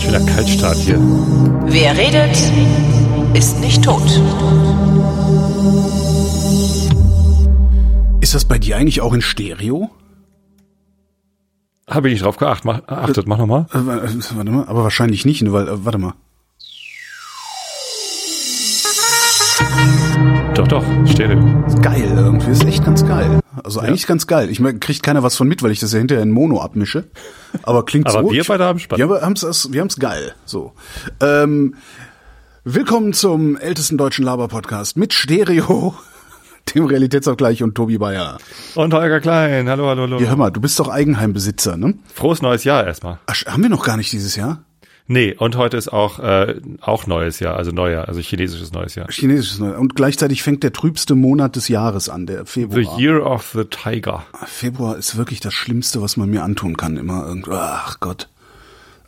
Schöner Kaltstart hier. Wer redet, ist nicht tot. Ist das bei dir eigentlich auch in Stereo? Habe ich nicht drauf geachtet. Mach, achtet, mach nochmal. Äh, äh, warte mal, aber wahrscheinlich nicht, weil, äh, warte mal. Doch, doch, Stereo. Ist geil irgendwie, ist echt ganz geil. Also eigentlich ganz geil. Ich meine, kriegt keiner was von mit, weil ich das ja hinterher in Mono abmische. Aber klingt Aber so. wir beide haben Spaß. Ja, wir haben's, wir haben's geil. So. Ähm, willkommen zum ältesten deutschen Laber-Podcast mit Stereo, dem Realitätsabgleich und Tobi Bayer. Und Holger Klein. Hallo, hallo, hallo. Ja, hör mal, du bist doch Eigenheimbesitzer, ne? Frohes neues Jahr erstmal. Ach, haben wir noch gar nicht dieses Jahr? Nee, und heute ist auch, äh, auch neues Jahr, also Neujahr, also chinesisches neues Jahr. Chinesisches Neu. Und gleichzeitig fängt der trübste Monat des Jahres an, der Februar. The Year of the Tiger. Februar ist wirklich das Schlimmste, was man mir antun kann. Immer irgendwie, ach Gott.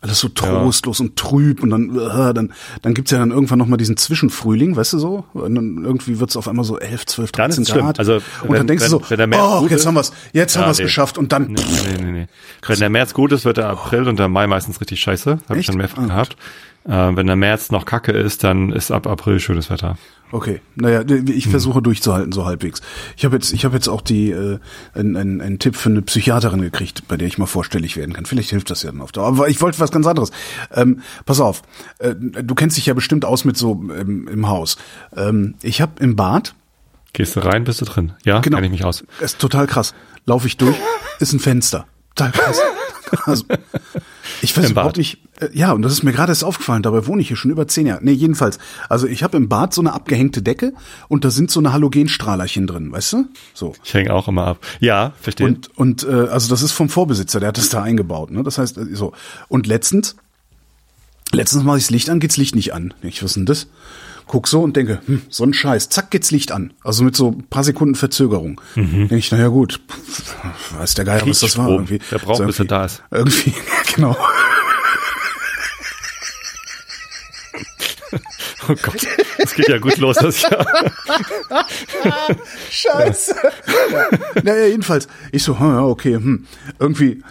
Alles so trostlos und trüb und dann, äh, dann, dann gibt's ja dann irgendwann nochmal diesen Zwischenfrühling, weißt du so? Und dann irgendwie wird's auf einmal so 11, 12, Dann 13 ist es schlimm. Grad. Also, und wenn- dann denkst wenn- du so, wenn oh, jetzt ist- haben wir's, jetzt haben Ja, wir's nee. geschafft und dann, Nee, nee, nee, nee. Wenn der März gut ist, wird der April und der Mai meistens richtig scheiße. Habe ich schon mehrfach Ah, gehabt. Äh, wenn der März noch kacke ist, dann ist ab April schönes Wetter. Okay, naja, ich Hm. versuche durchzuhalten so halbwegs. Ich habe jetzt, ich habe jetzt auch die äh, einen, einen, einen Tipp für eine Psychiaterin gekriegt, bei der ich mal vorstellig werden kann. Vielleicht hilft das ja dann auf Dauer. Aber ich wollte was ganz anderes. Ähm, pass auf, äh, du kennst dich ja bestimmt aus mit so ähm, im Haus. Ähm, ich habe im Bad, Gehst du rein, bist du drin. Ja, genau, kenn ich mich aus. ist total krass. Laufe ich durch, ist ein Fenster. Total krass. Also, ich weiß überhaupt nicht. Äh, ja, und das ist mir gerade erst aufgefallen. Dabei wohne ich hier schon über zehn Jahre. Nee, jedenfalls. Also ich habe im Bad so eine abgehängte Decke und da sind so eine Halogenstrahlerchen drin, weißt du? So. Ich hänge auch immer ab. Ja, verstehe. Und und äh, also das ist vom Vorbesitzer, der hat das da eingebaut. Ne? Das heißt äh, so. Und letztens, letztens mache ich das Licht an, geht's Licht nicht an. Ich was ist denn das? Guck so und denke, hm, so ein Scheiß, zack geht's Licht an. Also mit so ein paar Sekunden Verzögerung. Denke ich, naja gut, pff, weiß der Geier, was das war. Irgendwie. Der braucht, so bis er da ist. Irgendwie, genau. oh Gott, das geht ja gut los, das Jahr. Scheiße. ja. Naja, jedenfalls. Ich so, hm, ja, okay, hm. Irgendwie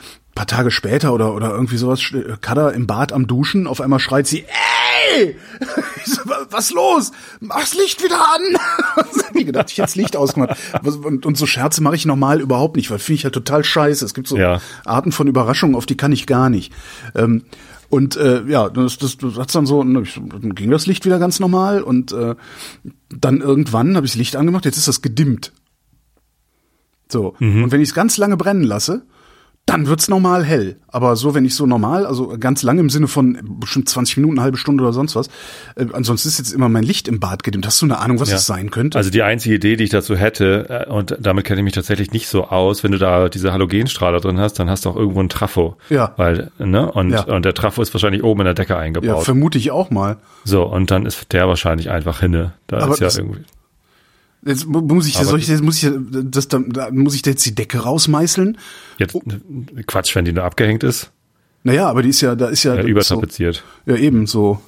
paar Tage später oder, oder irgendwie sowas, äh, Kada im Bad am Duschen, auf einmal schreit sie, ey! Ich so, "wa- was los? Mach's Licht wieder an! Ich gedacht, ich hätte Licht ausgemacht. Und, und so Scherze mache ich normal überhaupt nicht, weil finde ich halt total scheiße. Es gibt so Ja. Arten von Überraschungen, auf die kann ich gar nicht. Ähm, und äh, ja, das, das, das hat's dann so, dann ging das Licht wieder ganz normal und äh, dann irgendwann habe ich das Licht angemacht, jetzt ist das gedimmt. So. Und wenn ich es ganz lange brennen lasse, dann wird's normal hell. Aber so, wenn ich so normal, also ganz lange im Sinne von bestimmt 20 Minuten, eine halbe Stunde oder sonst was, äh, ansonsten ist jetzt immer mein Licht im Bad gedimmt. Hast du eine Ahnung, was Ja. das sein könnte? Also die einzige Idee, die ich dazu hätte, äh, und damit kenne ich mich tatsächlich nicht so aus, wenn du da diese Halogenstrahler drin hast, dann hast du auch irgendwo einen Trafo. Ja. Weil, ne? Und, Ja. und der Trafo ist wahrscheinlich oben in der Decke ja, eingebaut. vermute ich auch mal. so, und dann ist der wahrscheinlich einfach hinne. Da Aber ist ja irgendwie. Jetzt mu- muss ich, soll ich, jetzt muss ich, das, da, muss ich jetzt die Decke rausmeißeln? Jetzt Quatsch, wenn die nur abgehängt ist, Naja, aber die ist ja, da ist ja, ja, so, übertapeziert. ja eben so.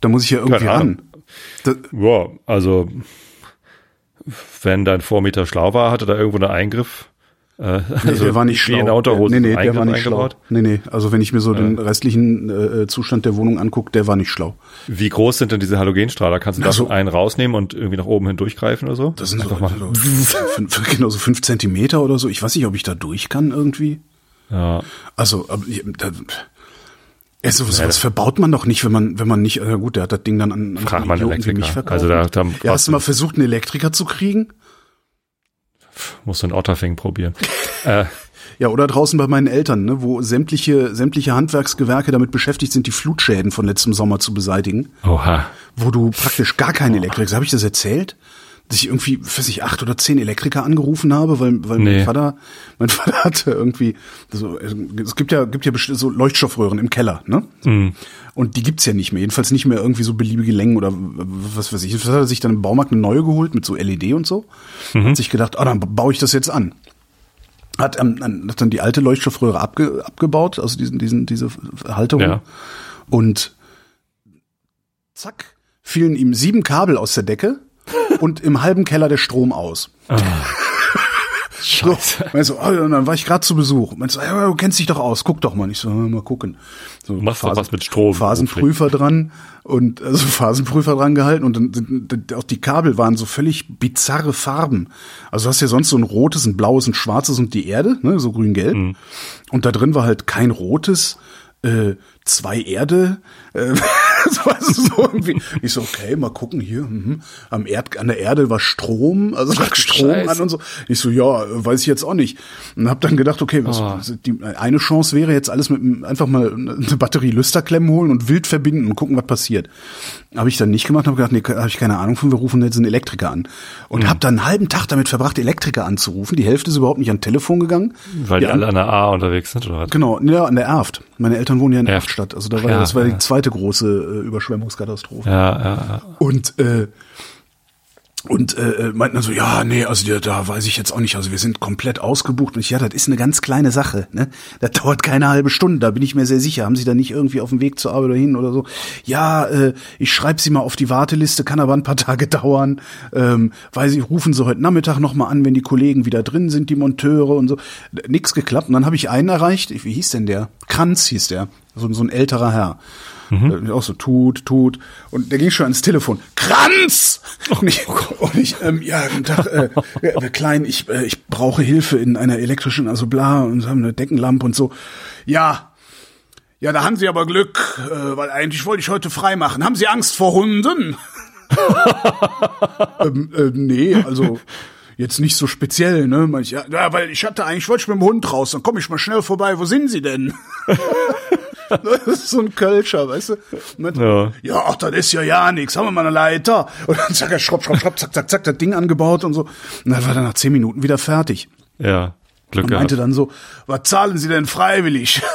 Da muss ich ja irgendwie ran. Da, Ja, also wenn dein Vormieter schlau war, hatte da irgendwo einen Eingriff. Äh, Nee, also der war nicht schlau. in Unterhose nee, nee, der war nicht schlau. eingebaut. Nee, nee, also wenn ich mir so den restlichen äh, Zustand der Wohnung angucke, der war nicht schlau. Wie groß sind denn diese Halogenstrahler? Kannst du da so. einen rausnehmen und irgendwie nach oben hin durchgreifen oder so? Das sind Einfach mal. so fünf, genau so fünf Zentimeter oder so. Ich weiß nicht, ob ich da durch kann irgendwie. Ja. Also, aber, da, ja, sowas, was verbaut man doch nicht, wenn man, wenn man nicht, äh, gut, der hat das Ding dann an, an Frag mal Elektriker. mich verkauft. Also da- da ja, hast du mal versucht, einen Elektriker zu kriegen? Musst du einen Otterfing probieren. äh, Ja, oder draußen bei meinen Eltern, ne, wo sämtliche, sämtliche Handwerksgewerke damit beschäftigt sind, die Flutschäden von letztem Sommer zu beseitigen, oha. wo du praktisch gar keinen Elektriker, habe ich das erzählt? Dass ich irgendwie, weiß ich, acht oder zehn Elektriker angerufen habe, weil, weil Nee. mein Vater, mein Vater hatte irgendwie, so, es gibt ja, gibt ja so Leuchtstoffröhren im Keller, ne? Und die gibt's ja nicht mehr, jedenfalls nicht mehr irgendwie so beliebige Längen oder was weiß ich. Das hat er sich dann im Baumarkt eine neue geholt mit so LED und so. Hat sich gedacht, ah, dann baue ich das jetzt an. Hat, ähm, dann- hat dann die alte Leuchtstoffröhre abge, abgebaut, also diesen, diesen, diese Halterung. Ja. Und zack, fielen ihm sieben Kabel aus der Decke und im halben Keller der Strom aus. Scheiße. So, meinst du, oh, und dann war ich gerade zu Besuch. Meinst du, ja, du kennst dich doch aus, guck doch mal. Ich so, mal gucken. So, Du machst doch was mit Strom. Phasenprüfer dran und also Phasenprüfer dran gehalten und dann auch die Kabel waren so völlig bizarre Farben. Also du hast ja sonst so ein rotes, ein blaues, ein schwarzes und die Erde, ne, so grün-gelb. Mhm. Und da drin war halt kein rotes, äh, zwei Erde. Äh, das war so irgendwie. Ich so, okay, mal gucken hier. Mhm. Am Erd, an der Erde war Strom, also lag Strom Scheiße. an und so. Ich so, ja, weiß ich jetzt auch nicht. Und hab dann gedacht, okay, was, Oh. die, eine Chance wäre jetzt alles mit einfach mal eine Batterie Lüsterklemmen holen und wild verbinden und gucken, was passiert. Habe ich dann nicht gemacht, habe gedacht, nee, habe ich keine Ahnung von, wir rufen jetzt einen Elektriker an. Und Hm. hab dann einen halben Tag damit verbracht, Elektriker anzurufen. Die Hälfte ist überhaupt nicht an Telefon gegangen. Weil die Ja. alle an der A unterwegs sind, oder was? Genau, ja, an der Erft. Meine Eltern wohnen ja in Erft. Erftstadt. Also da war Ja, das war die zweite große Überschwemmungskatastrophe. Ja, ja, ja. Und äh, und äh, äh, meinten dann so, ja, nee, also da, da weiß ich jetzt auch nicht, also wir sind komplett ausgebucht. Und ich, ja, das ist eine ganz kleine Sache, ne? Das dauert keine halbe Stunde, da bin ich mir sehr sicher. Haben Sie da nicht irgendwie auf dem Weg zur Arbeit oder hin oder so? Ja, äh, ich schreibe Sie mal auf die Warteliste, kann aber ein paar Tage dauern, ähm, weil Sie rufen Sie heute Nachmittag nochmal an, wenn die Kollegen wieder drin sind, die Monteure und so. Nix geklappt. Und dann habe ich einen erreicht, wie hieß denn der? Kranz hieß der, so, so ein älterer Herr. Äh, Auch so tut, tut. Und der ging schon ans Telefon. Kranz! Und ich, und ich ähm, ja, guten Tag, äh, äh, Klein, ich, äh, ich brauche Hilfe in einer elektrischen, also bla, und sie haben eine Deckenlampe und so. Ja, ja, da haben Sie aber Glück, äh, weil eigentlich wollte ich heute frei machen. Haben Sie Angst vor Hunden? ähm, äh, nee, also jetzt nicht so speziell, ne? Ich, ja, weil ich hatte eigentlich, wollte ich mit dem Hund raus, dann komme ich mal schnell vorbei. Wo sind Sie denn? Das ist so ein Kölscher, weißt du? Mit, Ja. ja, ach, das ist ja ja nix. Haben wir mal eine Leiter? Und dann zack, er schraub, schraub, schraub, zack, zack, zack, das Ding angebaut und so. Und dann war er nach zehn Minuten wieder fertig. Ja. Glück Und meinte gehabt. dann so, was zahlen Sie denn freiwillig?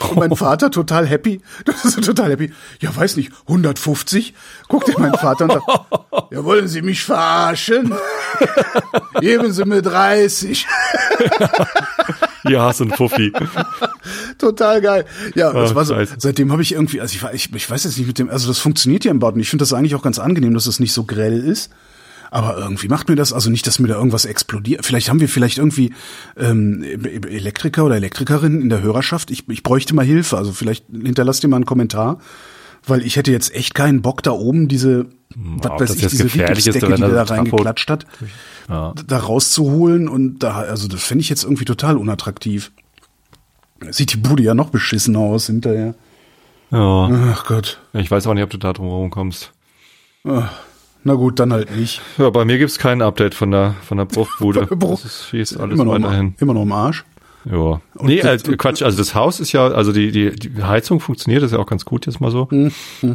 Und mein Vater total happy. Das ist total happy. Ja, weiß nicht, 150? Guckt er mein Vater und sagt, ja, wollen Sie mich verarschen? Geben Sie mir 30. Hier hast du einen Fuffi. Total geil. Ja, das war so. scheiße. Seitdem habe ich irgendwie, also ich, war- ich, ich weiß jetzt nicht mit dem, also das funktioniert ja im und ich finde das eigentlich auch ganz angenehm, dass es nicht so grell ist. Aber irgendwie macht mir das, also nicht, dass mir da irgendwas explodiert. Vielleicht haben wir vielleicht irgendwie ähm, Elektriker oder Elektrikerinnen in der Hörerschaft. Ich, ich bräuchte mal Hilfe. Also vielleicht hinterlasst ihr mal einen Kommentar. Weil ich hätte jetzt echt keinen Bock da oben diese, ob was weiß das ich, diese wenn die da der da so reingeklatscht hat, Ja. da rauszuholen und da, also das finde ich jetzt irgendwie total unattraktiv. Sieht die Bude ja noch beschissen aus hinterher. Ja. Ach Gott. Ich weiß auch nicht, ob du da drum herum kommst. Ach, na gut, dann halt nicht. Ja, bei mir gibt's kein Update von der, von der Bruchbude. Bruch- Das ist, ist alles Immer noch, weiterhin. im, immer noch im Arsch. Ja. Nee, äh, das- Quatsch, also das Haus ist ja, also die, die, die Heizung funktioniert, ist ja auch ganz gut jetzt mal so. Hm,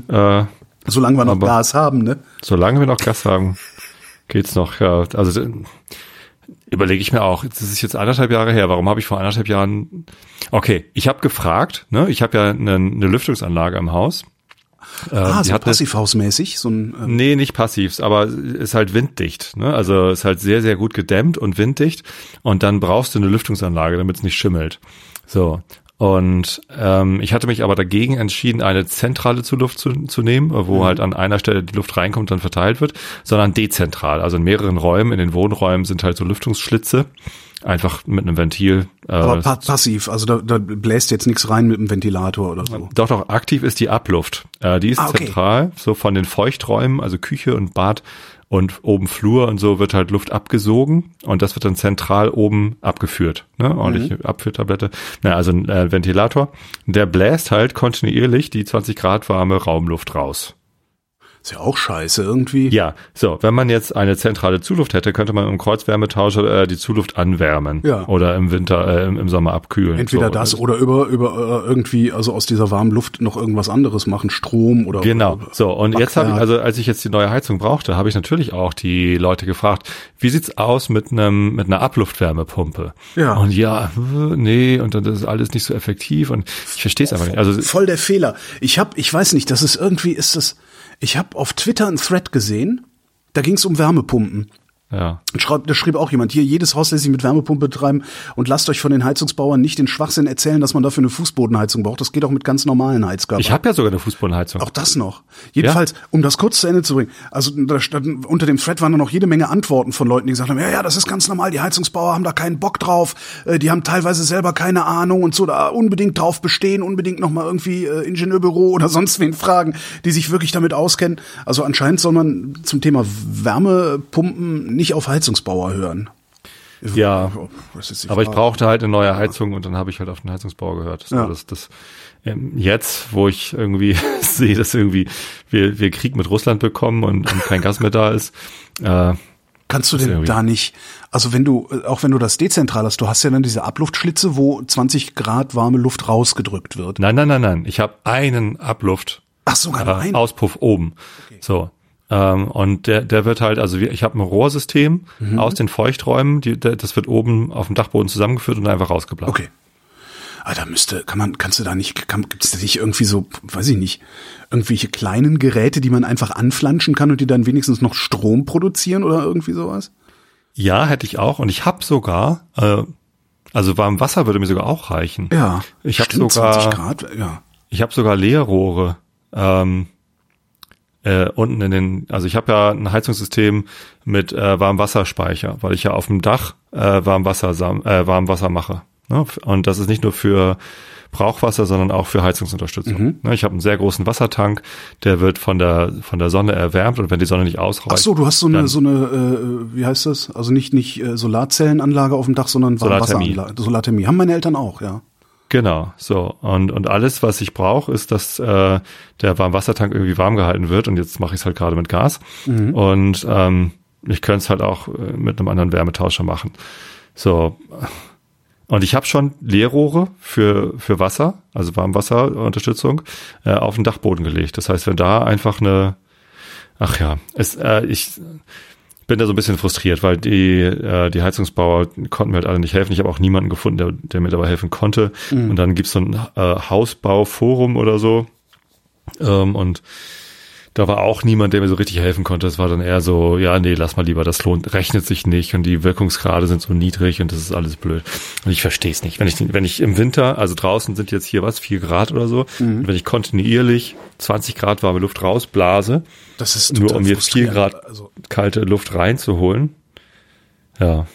Äh, Solange wir noch Gas haben, ne? solange wir noch Gas haben, geht's noch, ja. Also äh, überlege ich mir auch, das ist jetzt anderthalb Jahre her, warum habe ich vor anderthalb Jahren Okay, ich habe gefragt, ne? Ich habe ja eine, eine Lüftungsanlage im Haus. Ah, die so hat eine- passivhausmäßig, so ein ähm, Nee, nicht passivs, aber ist halt winddicht. Ne? Also ist halt sehr, sehr gut gedämmt und winddicht. Und dann brauchst du eine Lüftungsanlage, damit es nicht schimmelt. So. Und ähm, ich hatte mich aber dagegen entschieden, eine zentrale Zuluft zu, zu nehmen, wo halt an einer Stelle die Luft reinkommt und dann verteilt wird, sondern dezentral. Also in mehreren Räumen, in den Wohnräumen sind halt so Lüftungsschlitze, einfach mit einem Ventil. Äh, aber pa passiv, also da, da bläst jetzt nichts rein mit dem Ventilator oder so. Doch, doch, aktiv ist die Abluft. Äh, die ist Ah, okay. zentral, so von den Feuchträumen, also Küche und Bad und oben Flur und so wird halt Luft abgesogen und das wird dann zentral oben abgeführt. Ne? Ordentliche Mhm. Abführtablette. Na, also ein äh, Ventilator. Der bläst halt kontinuierlich die 20 Grad warme Raumluft raus. Ist ja auch scheiße irgendwie. Ja, so, wenn man jetzt eine zentrale Zuluft hätte, könnte man im Kreuzwärmetauscher äh, die Zuluft anwärmen Ja. oder im Winter, äh, im, im Sommer abkühlen. Entweder so. das oder über, über äh, irgendwie, also aus dieser warmen Luft noch irgendwas anderes machen, Strom oder Genau. So, und jetzt habe ich, Backwerk. also als ich jetzt die neue Heizung brauchte, habe ich natürlich auch die Leute gefragt, wie sieht's aus mit einem mit einer Abluftwärmepumpe? Ja. Und ja, äh, nee, und dann das ist alles nicht so effektiv und ich verstehe es einfach nicht. Also voll der Fehler. Ich habe, ich weiß nicht, das ist irgendwie, ist das. Ich habe auf Twitter einen Thread gesehen. Da ging es um Wärmepumpen. Ja. Schreib, da schrieb auch jemand, hier, jedes Haus lässt sich mit Wärmepumpe betreiben und lasst euch von den Heizungsbauern nicht den Schwachsinn erzählen, dass man dafür eine Fußbodenheizung braucht. Das geht auch mit ganz normalen Heizkörpern. Ich habe ja sogar eine Fußbodenheizung. Auch das noch. Jedenfalls, um das kurz zu Ende zu bringen, also da stand, unter dem Thread waren dann noch jede Menge Antworten von Leuten, die gesagt haben, ja, ja, das ist ganz normal, die Heizungsbauer haben da keinen Bock drauf, äh, die haben teilweise selber keine Ahnung und so, da unbedingt drauf bestehen, unbedingt nochmal irgendwie äh, Ingenieurbüro oder sonst wen fragen, die sich wirklich damit auskennen. Also anscheinend soll man zum Thema Wärmepumpen nicht auf Heizungsbauer hören. Ja, aber ich brauchte halt eine neue Heizung und dann habe ich halt auf den Heizungsbauer gehört. So, Ja. das, das, ähm, jetzt, wo ich irgendwie sehe, dass irgendwie wir, wir Krieg mit Russland bekommen und, und kein Gas mehr da ist, äh, Kannst du denn irgendwie- da nicht, also wenn du, äh, auch wenn du das dezentral hast, du hast ja dann diese Abluftschlitze, wo 20 Grad warme Luft rausgedrückt wird. nein, nein, nein, nein, ich habe einen Abluft, Ach, sogar äh, ein. Auspuff oben. So. Ähm, und der, der wird halt, also ich habe ein Rohrsystem Mhm. aus den Feuchträumen, die, das wird oben auf dem Dachboden zusammengeführt und einfach rausgeblasen. Okay. Ah, da müsste, kann man, kannst du da nicht, kann, gibt's da nicht irgendwie so, weiß ich nicht, irgendwelche kleinen Geräte, die man einfach anflanschen kann und die dann wenigstens noch Strom produzieren oder irgendwie sowas? Ja, hätte ich auch. Und ich habe sogar, äh, also warm Wasser würde mir sogar auch reichen. Ja. Ich habe sogar, 20 Grad, ja. ich habe sogar Leerrohre. Ähm, äh, unten in den, also ich habe ja ein Heizungssystem mit äh, Warmwasserspeicher, weil ich ja auf dem Dach äh, Warmwasser, äh, Warmwasser mache. Ne? Und das ist nicht nur für Brauchwasser, sondern auch für Heizungsunterstützung. Mhm. Ne? Ich habe einen sehr großen Wassertank, der wird von der von der Sonne erwärmt und wenn die Sonne nicht ausreicht, Ach so, du hast so eine, so eine, äh, wie heißt das? Also nicht, nicht äh, Solarzellenanlage auf dem Dach, sondern Solarthermie. Warmwasseranlage. Solarthermie. Haben meine Eltern auch, ja. Genau, so. Und, und alles, was ich brauche, ist, dass äh, der Warmwassertank irgendwie warm gehalten wird. Und jetzt mache ich es halt gerade mit Gas. Und ähm, ich könnte es halt auch äh, mit einem anderen Wärmetauscher machen. So. Und ich habe schon Leerrohre für, für Wasser, also Warmwasserunterstützung, äh, auf den Dachboden gelegt. Das heißt, wenn da einfach eine, ach ja, es, äh, ich bin da so ein bisschen frustriert, weil die, äh, die Heizungsbauer konnten mir halt alle nicht helfen. Ich habe auch niemanden gefunden, der, der mir dabei helfen konnte. Und dann gibt's so ein äh, Hausbauforum oder so. Ähm, und da war auch niemand, der mir so richtig helfen konnte. Es war dann eher so, ja, nee, lass mal lieber, das lohnt, rechnet sich nicht und die Wirkungsgrade sind so niedrig und das ist alles blöd. Und ich verstehe es nicht. Wenn ich, wenn ich im Winter, also draußen sind jetzt hier was, vier Grad oder so, und wenn ich kontinuierlich 20 Grad warme Luft rausblase, Das ist nur um jetzt vier. Grad Also, kalte Luft reinzuholen. Ja.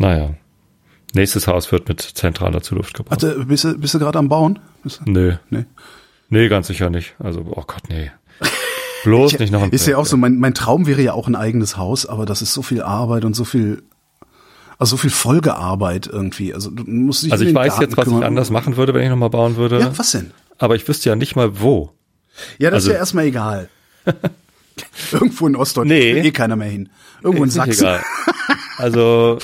Naja. Nächstes Haus wird mit zentraler Zuluft gebaut. warte, bist du, bist du gerade am Bauen? Bist du- Nö. Nee. Nee, ganz sicher nicht. Also, oh Gott, nee. Bloß nicht noch ein Ist ja auch so, mein, mein Traum wäre ja auch ein eigenes Haus, aber das ist so viel Arbeit und so viel, also so viel Folgearbeit irgendwie. Also du musst dich Also ich weiß Garten jetzt, was ich kümmern. anders machen würde, wenn ich nochmal bauen würde. Ja, was denn? Aber ich wüsste ja nicht mal wo. Ja, das Also- ist ja erstmal egal. Irgendwo in Ostdeutschland Nee. eh keiner mehr hin. Irgendwo in Ist Sachsen. egal. Also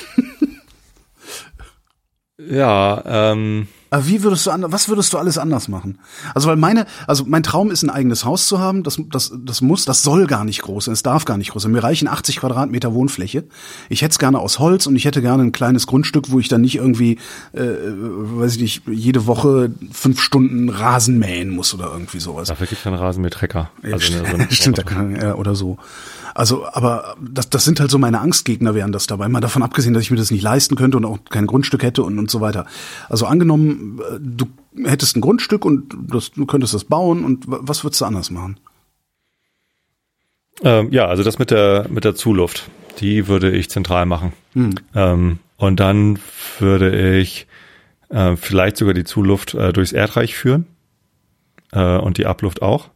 ja, ähm, Aber wie würdest du, an- was würdest du alles anders machen? Also weil meine, also mein Traum ist ein eigenes Haus zu haben. Das, das, das muss, das soll gar nicht groß sein. Es darf gar nicht groß sein. Mir reichen 80 Quadratmeter Wohnfläche. Ich hätte es gerne aus Holz und ich hätte gerne ein kleines Grundstück, wo ich dann nicht irgendwie, äh, weiß ich nicht, jede Woche fünf Stunden Rasen mähen muss oder irgendwie sowas. dafür gibt es einen Rasenmähertrecker. Ja, Also eine- so Stimmt, da kann, ja, oder so. Also, aber das, das sind halt so meine Angstgegner wären das dabei. Mal davon abgesehen, dass ich mir das nicht leisten könnte und auch kein Grundstück hätte und, und so weiter. Also angenommen, äh, du hättest ein Grundstück und das, du könntest das bauen und wa- was würdest du anders machen? Ähm, ja, also das mit der mit der Zuluft, die würde ich zentral machen. Ähm, und dann würde ich äh, vielleicht sogar die Zuluft äh, durchs Erdreich führen äh, und die Abluft auch,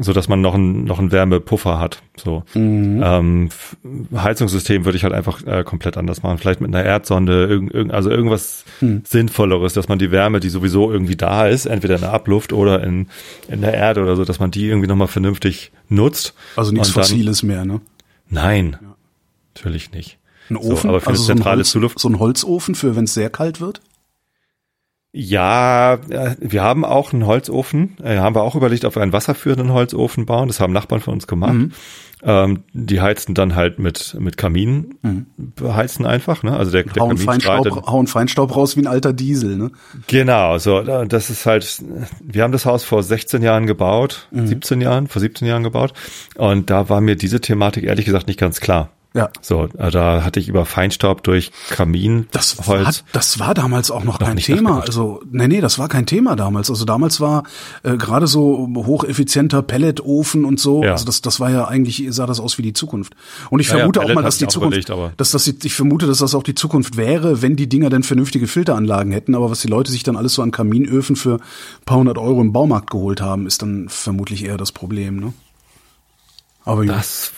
so dass man noch ein noch einen Wärmepuffer hat. So ähm, F- Heizungssystem würde ich halt einfach äh, komplett anders machen. Vielleicht mit einer Erdsonde, irgend, irgend, also irgendwas Sinnvolleres, dass man die Wärme, die sowieso irgendwie da ist, entweder in der Abluft oder in in der Erde oder so, dass man die irgendwie nochmal vernünftig nutzt. Also nichts dann- Fossiles mehr, ne? Nein, natürlich nicht. Ein Ofen, so, aber für also eine so ein, zentrale Holz, Zuluft. so ein Holzofen für, wenn es sehr kalt wird? Ja, äh, wir haben auch einen Holzofen. Äh, haben wir auch überlegt, ob wir einen wasserführenden Holzofen bauen. Das haben Nachbarn von uns gemacht. Mhm. Ähm, die heizen dann halt mit mit Kamin beheizen einfach. Ne? Also der, der Hauen Feinstaub, hauen Feinstaub raus wie ein alter Diesel, ne? Genau, so das ist halt. Wir haben das Haus vor 16 Jahren gebaut, Mhm. 17 Jahren, vor 17 Jahren gebaut. Und da war mir diese Thematik ehrlich gesagt nicht ganz klar. Ja. So, äh, da hatte ich über Feinstaub durch Kaminholz. Das war, das war damals auch noch, Noch kein Thema. Also, nee, nee, das war kein Thema damals. Also damals war äh, gerade so hocheffizienter Pelletofen und so. Ja. Also das, das war ja eigentlich, sah das aus wie die Zukunft. Und ich Ja, ja, vermute auch Pellet mal, dass die auch Zukunft, überlegt, dass das, ich vermute, dass das auch die Zukunft wäre, wenn die Dinger dann vernünftige Filteranlagen hätten. Aber was die Leute sich dann alles so an Kaminöfen für ein paar hundert Euro im Baumarkt geholt haben, ist dann vermutlich eher das Problem, ne? Aber ja. Das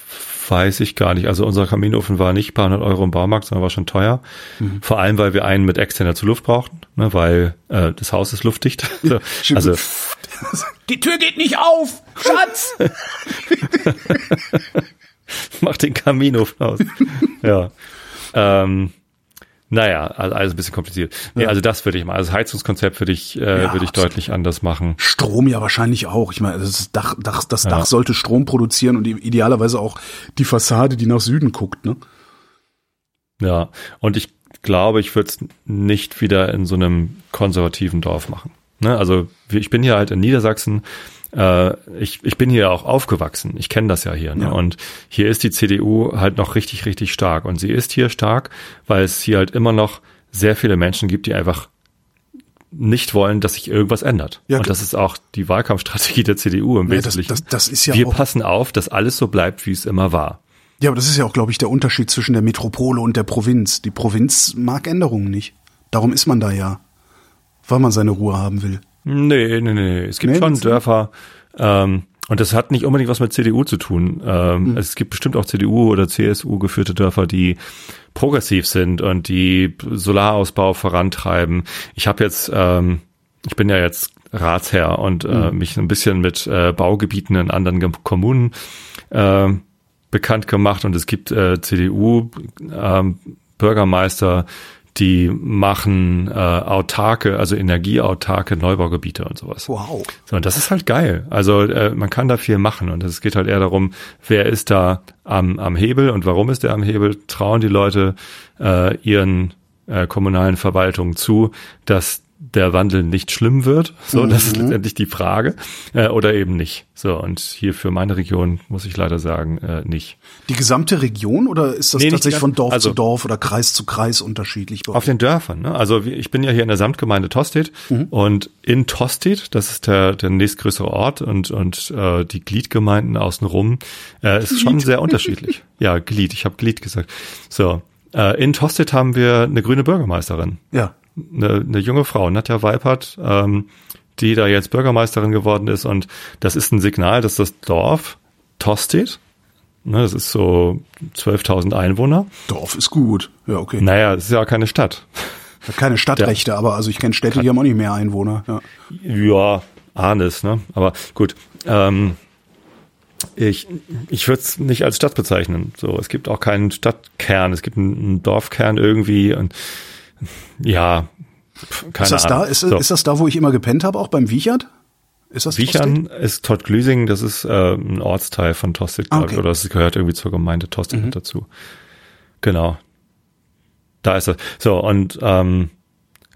weiß ich gar nicht. Also unser Kaminofen war nicht ein paar hundert Euro im Baumarkt, sondern war schon teuer. Mhm. Vor allem, weil wir einen mit externer Zuluft brauchten, ne, weil äh, das Haus ist luftdicht. Also die Tür geht nicht auf, Schatz! mach den Kaminofen aus. ja. Ähm, naja, also alles ein bisschen kompliziert. Nee, also das würde ich mal. Also Heizungskonzept würde ich, äh, Ja, würde ich absolut. deutlich anders machen. Strom ja wahrscheinlich auch. Ich meine, das Dach, Dach, das Ja. Dach sollte Strom produzieren und idealerweise auch die Fassade, die nach Süden guckt, ne? Ja. Und ich glaube, ich würde es nicht wieder in so einem konservativen Dorf machen. Ne? Also ich bin hier halt in Niedersachsen. Äh, ich, ich bin hier auch aufgewachsen. Ich kenne das ja hier. Ne? Ja. Und hier ist die CDU halt noch richtig, richtig stark. Und sie ist hier stark, weil es hier halt immer noch sehr viele Menschen gibt, die einfach nicht wollen, dass sich irgendwas ändert. Ja, und das ist auch die Wahlkampfstrategie der CDU im Ja, das- Wesentlichen. das- das ist ja Wir auch- passen auf, dass alles so bleibt, wie es immer war. Ja, aber das ist ja auch, glaube ich, der Unterschied zwischen der Metropole und der Provinz. Die Provinz mag Änderungen nicht. Darum ist man da ja. Weil man seine Ruhe haben will. Nee, nee, nee. Es gibt Nee, schon? Dörfer, ähm, und das hat nicht unbedingt was mit CDU zu tun. Ähm, Hm. Es gibt bestimmt auch CDU oder CSU geführte Dörfer, die progressiv sind und die Solarausbau vorantreiben. Ich habe jetzt, ähm, ich bin ja jetzt Ratsherr und Hm. äh, mich ein bisschen mit äh, Baugebieten in anderen Gem- Kommunen äh, bekannt gemacht und es gibt äh, CDU ähm, Bürgermeister, die machen äh, autarke, also energieautarke Neubaugebiete und sowas. Wow. So, und das ist halt geil. Also äh, man kann da viel machen und es geht halt eher darum, wer ist da am, am Hebel und warum ist der am Hebel? Trauen die Leute äh, ihren äh, kommunalen Verwaltungen zu, dass der Wandel nicht schlimm wird? So, das ist letztendlich die Frage. Äh, oder eben nicht. So, und hier für meine Region muss ich leider sagen, äh, nicht. Die gesamte Region oder ist das Nee, tatsächlich von Dorf also- zu Dorf oder Kreis zu Kreis unterschiedlich? Auf den Dörfern. Ne? Also ich bin ja hier in der Samtgemeinde Tostedt und in Tostedt, das ist der, der nächstgrößere Ort und, und äh, die Gliedgemeinden außenrum, äh, ist schon sehr unterschiedlich. Ja, Glied, ich habe Glied gesagt. So, äh, in Tostedt haben wir eine grüne Bürgermeisterin, ja. Eine, eine junge Frau, Nadja Weipert, ähm, die da jetzt Bürgermeisterin geworden ist und das ist ein Signal, dass das Dorf Tostedt, ne, das ist so 12.000 Einwohner, Dorf ist gut. Ja, okay. naja, es ist ja auch keine Stadt. Keine Stadtrechte, aber also ich kenne Städte, die haben auch nicht mehr Einwohner. Ja. Ja, Ahnes, ne? Aber gut. Ähm, ich ich würde es nicht als Stadt bezeichnen. So, es gibt auch keinen Stadtkern, es gibt einen, einen Dorfkern irgendwie und ja, keine Ist das da? Ahnung. Ist, so. ist das da, wo ich immer gepennt habe, auch beim Wiechert? Ist das Wiechern ist Todd Glüsing, das ist äh, ein Ortsteil von Tostedt, glaube okay. ich, oder es gehört irgendwie zur Gemeinde Tostedt mit dazu. Genau. Da ist es. So, und ähm,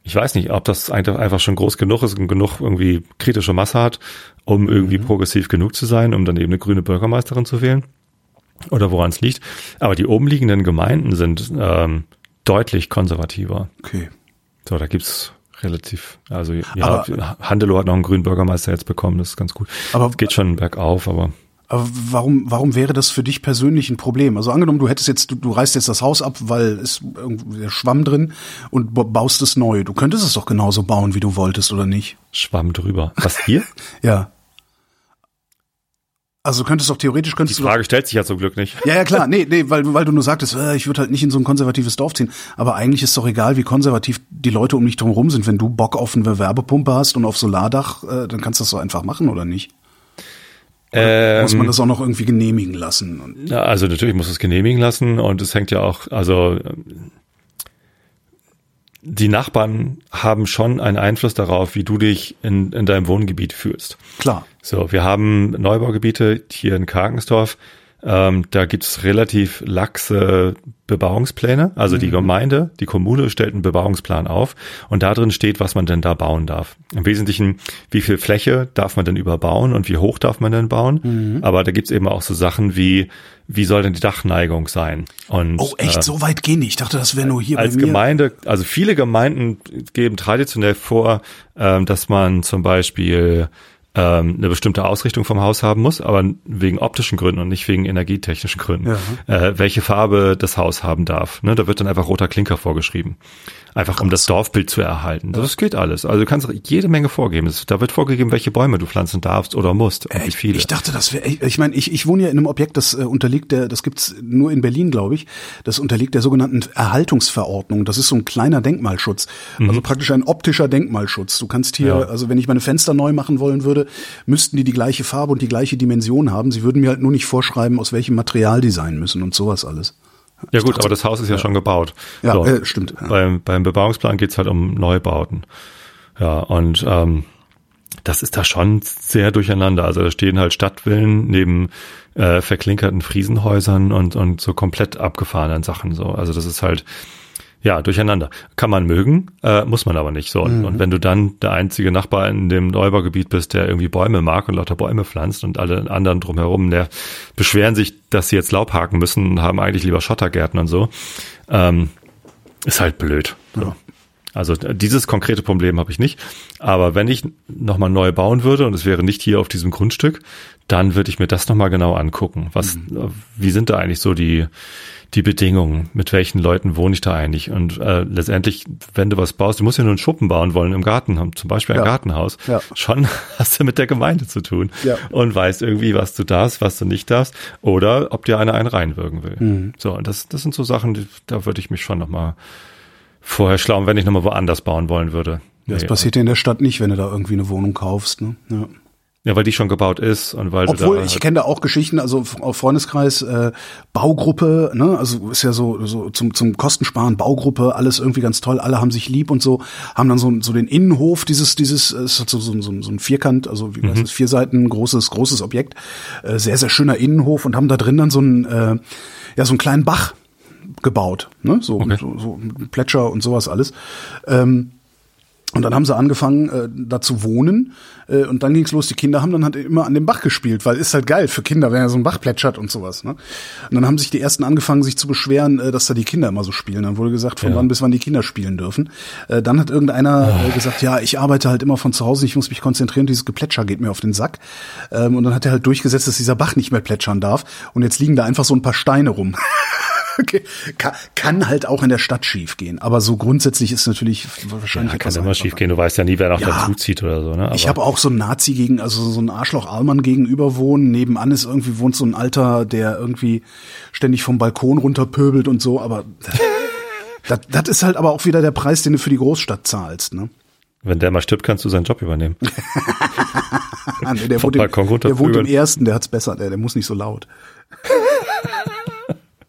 ich weiß nicht, ob das einfach schon groß genug ist und genug irgendwie kritische Masse hat, um irgendwie progressiv genug zu sein, um dann eben eine grüne Bürgermeisterin zu wählen. Oder woran es liegt. Aber die oben liegenden Gemeinden sind ähm, deutlich konservativer. Okay. So, da gibt's relativ, also ja, Aber- Handelow hat noch einen grünen Bürgermeister jetzt bekommen, das ist ganz gut. Aber- Es geht schon bergauf, aber Aber warum, warum wäre das für dich persönlich ein Problem? Also angenommen, du hättest jetzt, du, du reißt jetzt das Haus ab, weil es irgendwie der Schwamm drin und ba- baust es neu. Du könntest es doch genauso bauen, wie du wolltest, oder nicht? Schwamm drüber. Was hier? Ja. Also du könntest doch theoretisch Die könntest doch, Frage stellt sich ja zum Glück nicht. Ja, ja, klar. Nee, nee, weil, du- weil du nur sagtest, äh, ich würde halt nicht in so ein konservatives Dorf ziehen. Aber eigentlich ist doch egal, wie konservativ die Leute um dich drumherum sind. Wenn du Bock auf eine Wärmepumpe hast und auf Solardach, äh, dann kannst du das so einfach machen, oder nicht? Muss man Ähm, das auch noch irgendwie genehmigen lassen? Ja, also natürlich muss es genehmigen lassen und es hängt ja auch, also ähm, die Nachbarn haben schon einen Einfluss darauf, wie du dich in, in deinem Wohngebiet fühlst. klar. So, wir haben Neubaugebiete hier in Karkensdorf. Ähm, da gibt's relativ laxe Bebauungspläne. Also die Gemeinde, die Kommune stellt einen Bebauungsplan auf und da drin steht, was man denn da bauen darf. Im Wesentlichen, wie viel Fläche darf man denn überbauen und wie hoch darf man denn bauen. Aber da gibt's eben auch so Sachen wie, wie soll denn die Dachneigung sein? Und, Oh, echt? äh, so weit gehen die? Ich dachte, das wäre nur hier als bei mir. Gemeinde, also viele Gemeinden geben traditionell vor, ähm, dass man zum Beispiel ähm, eine bestimmte Ausrichtung vom Haus haben muss, aber wegen optischen Gründen und nicht wegen energietechnischen Gründen, äh, welche Farbe das Haus haben darf. Ne? Da wird dann einfach roter Klinker vorgeschrieben. Einfach um das Dorfbild zu erhalten. Das geht alles. Also du kannst jede Menge vorgeben. Da wird vorgegeben, welche Bäume du pflanzen darfst oder musst und wie Ich, viele. ich dachte, das wäre, ich meine, ich, ich wohne ja in einem Objekt, das äh, unterliegt der, das gibt's nur in Berlin, glaube ich. Das unterliegt der sogenannten Erhaltungsverordnung. Das ist so ein kleiner Denkmalschutz, also praktisch ein optischer Denkmalschutz. Du kannst hier, Ja. also wenn ich meine Fenster neu machen wollen würde, müssten die die gleiche Farbe und die gleiche Dimension haben. Sie würden mir halt nur nicht vorschreiben, aus welchem Material die sein müssen und sowas alles. Ja gut, aber das Haus ist ja, schon gebaut. Ja, äh, stimmt, ja. Beim, beim Bebauungsplan geht's halt um Neubauten. Ja, und ähm, das ist da schon sehr durcheinander. Also da stehen halt Stadtvillen neben äh, verklinkerten Friesenhäusern und, und so komplett abgefahrenen Sachen. So. Also das ist halt ja durcheinander. Kann man mögen, äh, muss man aber nicht. So. Und, und wenn du dann der einzige Nachbar in dem Neubaugebiet bist, der irgendwie Bäume mag und lauter Bäume pflanzt und alle anderen drumherum, der beschweren sich, dass sie jetzt Laub haken müssen und haben eigentlich lieber Schottergärten und so. Ähm, ist halt blöd. So. Also dieses konkrete Problem habe ich nicht. Aber wenn ich nochmal neu bauen würde und es wäre nicht hier auf diesem Grundstück, dann würde ich mir das nochmal genau angucken. Was, äh, wie sind da eigentlich so die, die Bedingungen? Mit welchen Leuten wohne ich da eigentlich? Und äh, letztendlich, wenn du was baust, du musst ja nur einen Schuppen bauen wollen im Garten zum Beispiel ein Ja. Gartenhaus. Ja. Schon hast du mit der Gemeinde zu tun Ja. und weißt irgendwie, was du darfst, was du nicht darfst, oder ob dir einer einen reinwirken will. Mhm. So, und das, das sind so Sachen, die, da würde ich mich schon nochmal vorher schlauen, wenn ich nochmal woanders bauen wollen würde. Das Nee, passiert ja in der Stadt nicht, wenn du da irgendwie eine Wohnung kaufst. Ne? Ja. Ja, weil die schon gebaut ist und weil Obwohl, ich kenne da auch Geschichten, also auf Freundeskreis, äh, Baugruppe, ne, also ist ja so, so zum, zum Kostensparen, Baugruppe, alles irgendwie ganz toll, alle haben sich lieb und so, haben dann so, so den Innenhof, dieses, dieses, äh, es hat so, so, so, so ein Vierkant, also wie Mhm. es, vier Seiten, großes, großes Objekt, äh, sehr, sehr schöner Innenhof und haben da drin dann so einen, äh, ja, so einen kleinen Bach gebaut, ne, so, Okay. so, so Plätscher und sowas alles. Ähm, und dann haben sie angefangen, äh, da zu wohnen. Äh, und dann ging's los. Die Kinder haben dann halt immer an dem Bach gespielt, weil ist halt geil für Kinder, wenn ja so ein Bach plätschert und sowas. Ne? Und dann haben sich die ersten angefangen, sich zu beschweren, äh, dass da die Kinder immer so spielen. Dann wurde gesagt, von Ja. wann bis wann die Kinder spielen dürfen. Äh, dann hat irgendeiner äh, gesagt, ja, ich arbeite halt immer von zu Hause, ich muss mich konzentrieren, dieses Geplätscher geht mir auf den Sack. Ähm, und dann hat er halt durchgesetzt, dass dieser Bach nicht mehr plätschern darf. Und jetzt liegen da einfach so ein paar Steine rum. Okay. Kann, kann halt auch in der Stadt schief gehen, aber so grundsätzlich ist natürlich wahrscheinlich ja, kann immer einfacher. schief gehen. Du weißt ja nie, wer noch Ja. dazu zieht oder so. Ne? Ich Aber- habe auch so einen Nazi gegen, also so einen Arschloch Allmann gegenüber wohnen. Nebenan ist irgendwie wohnt so ein Alter, der irgendwie ständig vom Balkon runterpöbelt und so. Aber das, das ist halt aber auch wieder der Preis, den du für die Großstadt zahlst. Ne? Wenn der mal stirbt, kannst du seinen Job übernehmen. Ah, nee, der, wohnt im, der wohnt im ersten, der hat's besser, der, der muss nicht so laut.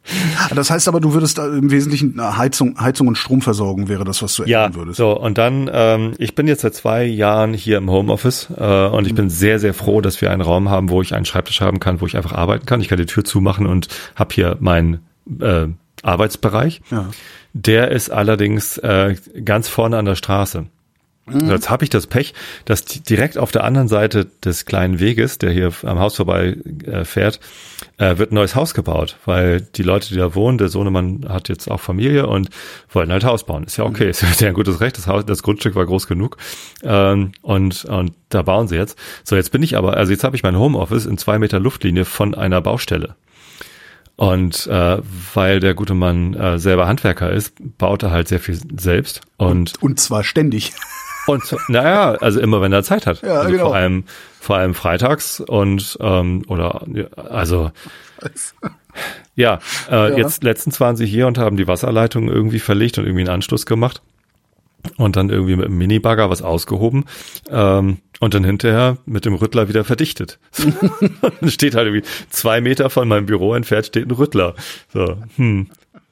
Das heißt aber, du würdest da im Wesentlichen äh, Heizung, Heizung und Stromversorgung wäre das, was du Ja, ändern würdest. so und dann, ähm, ich bin jetzt seit zwei Jahren hier im Homeoffice äh, und ich Mhm. bin sehr, sehr froh, dass wir einen Raum haben, wo ich einen Schreibtisch haben kann, wo ich einfach arbeiten kann. Ich kann die Tür zumachen und habe hier meinen äh, Arbeitsbereich. Ja. Der ist allerdings äh, ganz vorne an der Straße. Mhm. Jetzt habe ich das Pech, dass direkt auf der anderen Seite des kleinen Weges, der hier am Haus vorbei äh, fährt, äh, wird ein neues Haus gebaut, weil die Leute, die da wohnen, der Sohnemann hat jetzt auch Familie und wollen halt Haus bauen. Ist ja okay, ist ja ein gutes Recht. Das Haus, das Grundstück war groß genug ähm, und und da bauen sie jetzt. So, jetzt bin ich aber, also jetzt habe ich mein Homeoffice in zwei Meter Luftlinie von einer Baustelle. Und äh, weil der gute Mann äh, selber Handwerker ist, baut er halt sehr viel selbst und Und zwar ständig. Und so- naja, also immer wenn er Zeit hat. Ja, also genau. Vor allem, vor allem freitags und ähm, oder also ja, äh, Ja. jetzt letztens waren sie hier und haben die Wasserleitung irgendwie verlegt und irgendwie einen Anschluss gemacht und dann irgendwie mit dem Minibagger was ausgehoben ähm, und dann hinterher mit dem Rüttler wieder verdichtet. dann steht halt irgendwie zwei Meter von meinem Büro entfernt steht ein Rüttler. So, hm,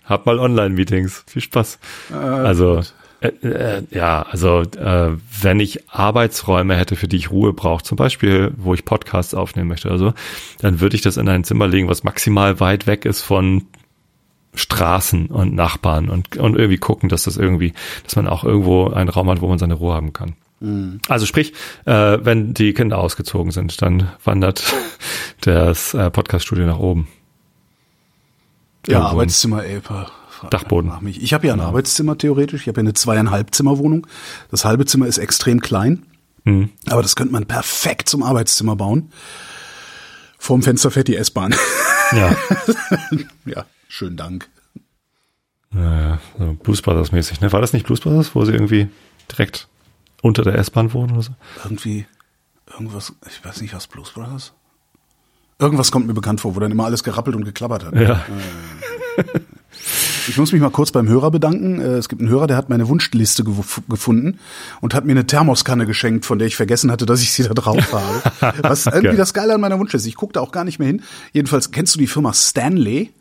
hab mal Online-Meetings. Viel Spaß. also Äh, äh, ja, also äh, wenn ich Arbeitsräume hätte, für die ich Ruhe brauche, zum Beispiel, wo ich Podcasts aufnehmen möchte oder so, dann würde ich das in ein Zimmer legen, was maximal weit weg ist von Straßen und Nachbarn und, und irgendwie gucken, dass das irgendwie, dass man auch irgendwo einen Raum hat, wo man seine Ruhe haben kann. Also sprich, äh, wenn die Kinder ausgezogen sind, dann wandert das äh, Podcaststudio nach oben. Ja, Irgendwo Arbeitszimmer, fra- Dachboden. Ich habe ja ein Arbeitszimmer theoretisch. Ich habe ja eine zweieinhalb Zimmerwohnung. Das halbe Zimmer ist extrem klein, Mhm. aber das könnte man perfekt zum Arbeitszimmer bauen. Vorm Fenster fährt die S-Bahn. Ja, ja, schönen Dank. naja, so Blues Brothers mäßig. Ne? War das nicht Blues Brothers, wo sie irgendwie direkt unter der S-Bahn wohnen oder so? Irgendwie, irgendwas, ich weiß nicht, was Blues Brothers? Irgendwas kommt mir bekannt vor, wo dann immer alles gerappelt und geklappert hat. Ja. Ich muss mich mal kurz beim Hörer bedanken. Äh, Es gibt einen Hörer, der hat meine Wunschliste gef gefunden und hat mir eine Thermoskanne geschenkt, von der ich vergessen hatte, dass ich sie da drauf habe. Was irgendwie das Geile an meiner Wunschliste. Ich gucke da auch gar nicht mehr hin. Jedenfalls, kennst du die Firma Stanley?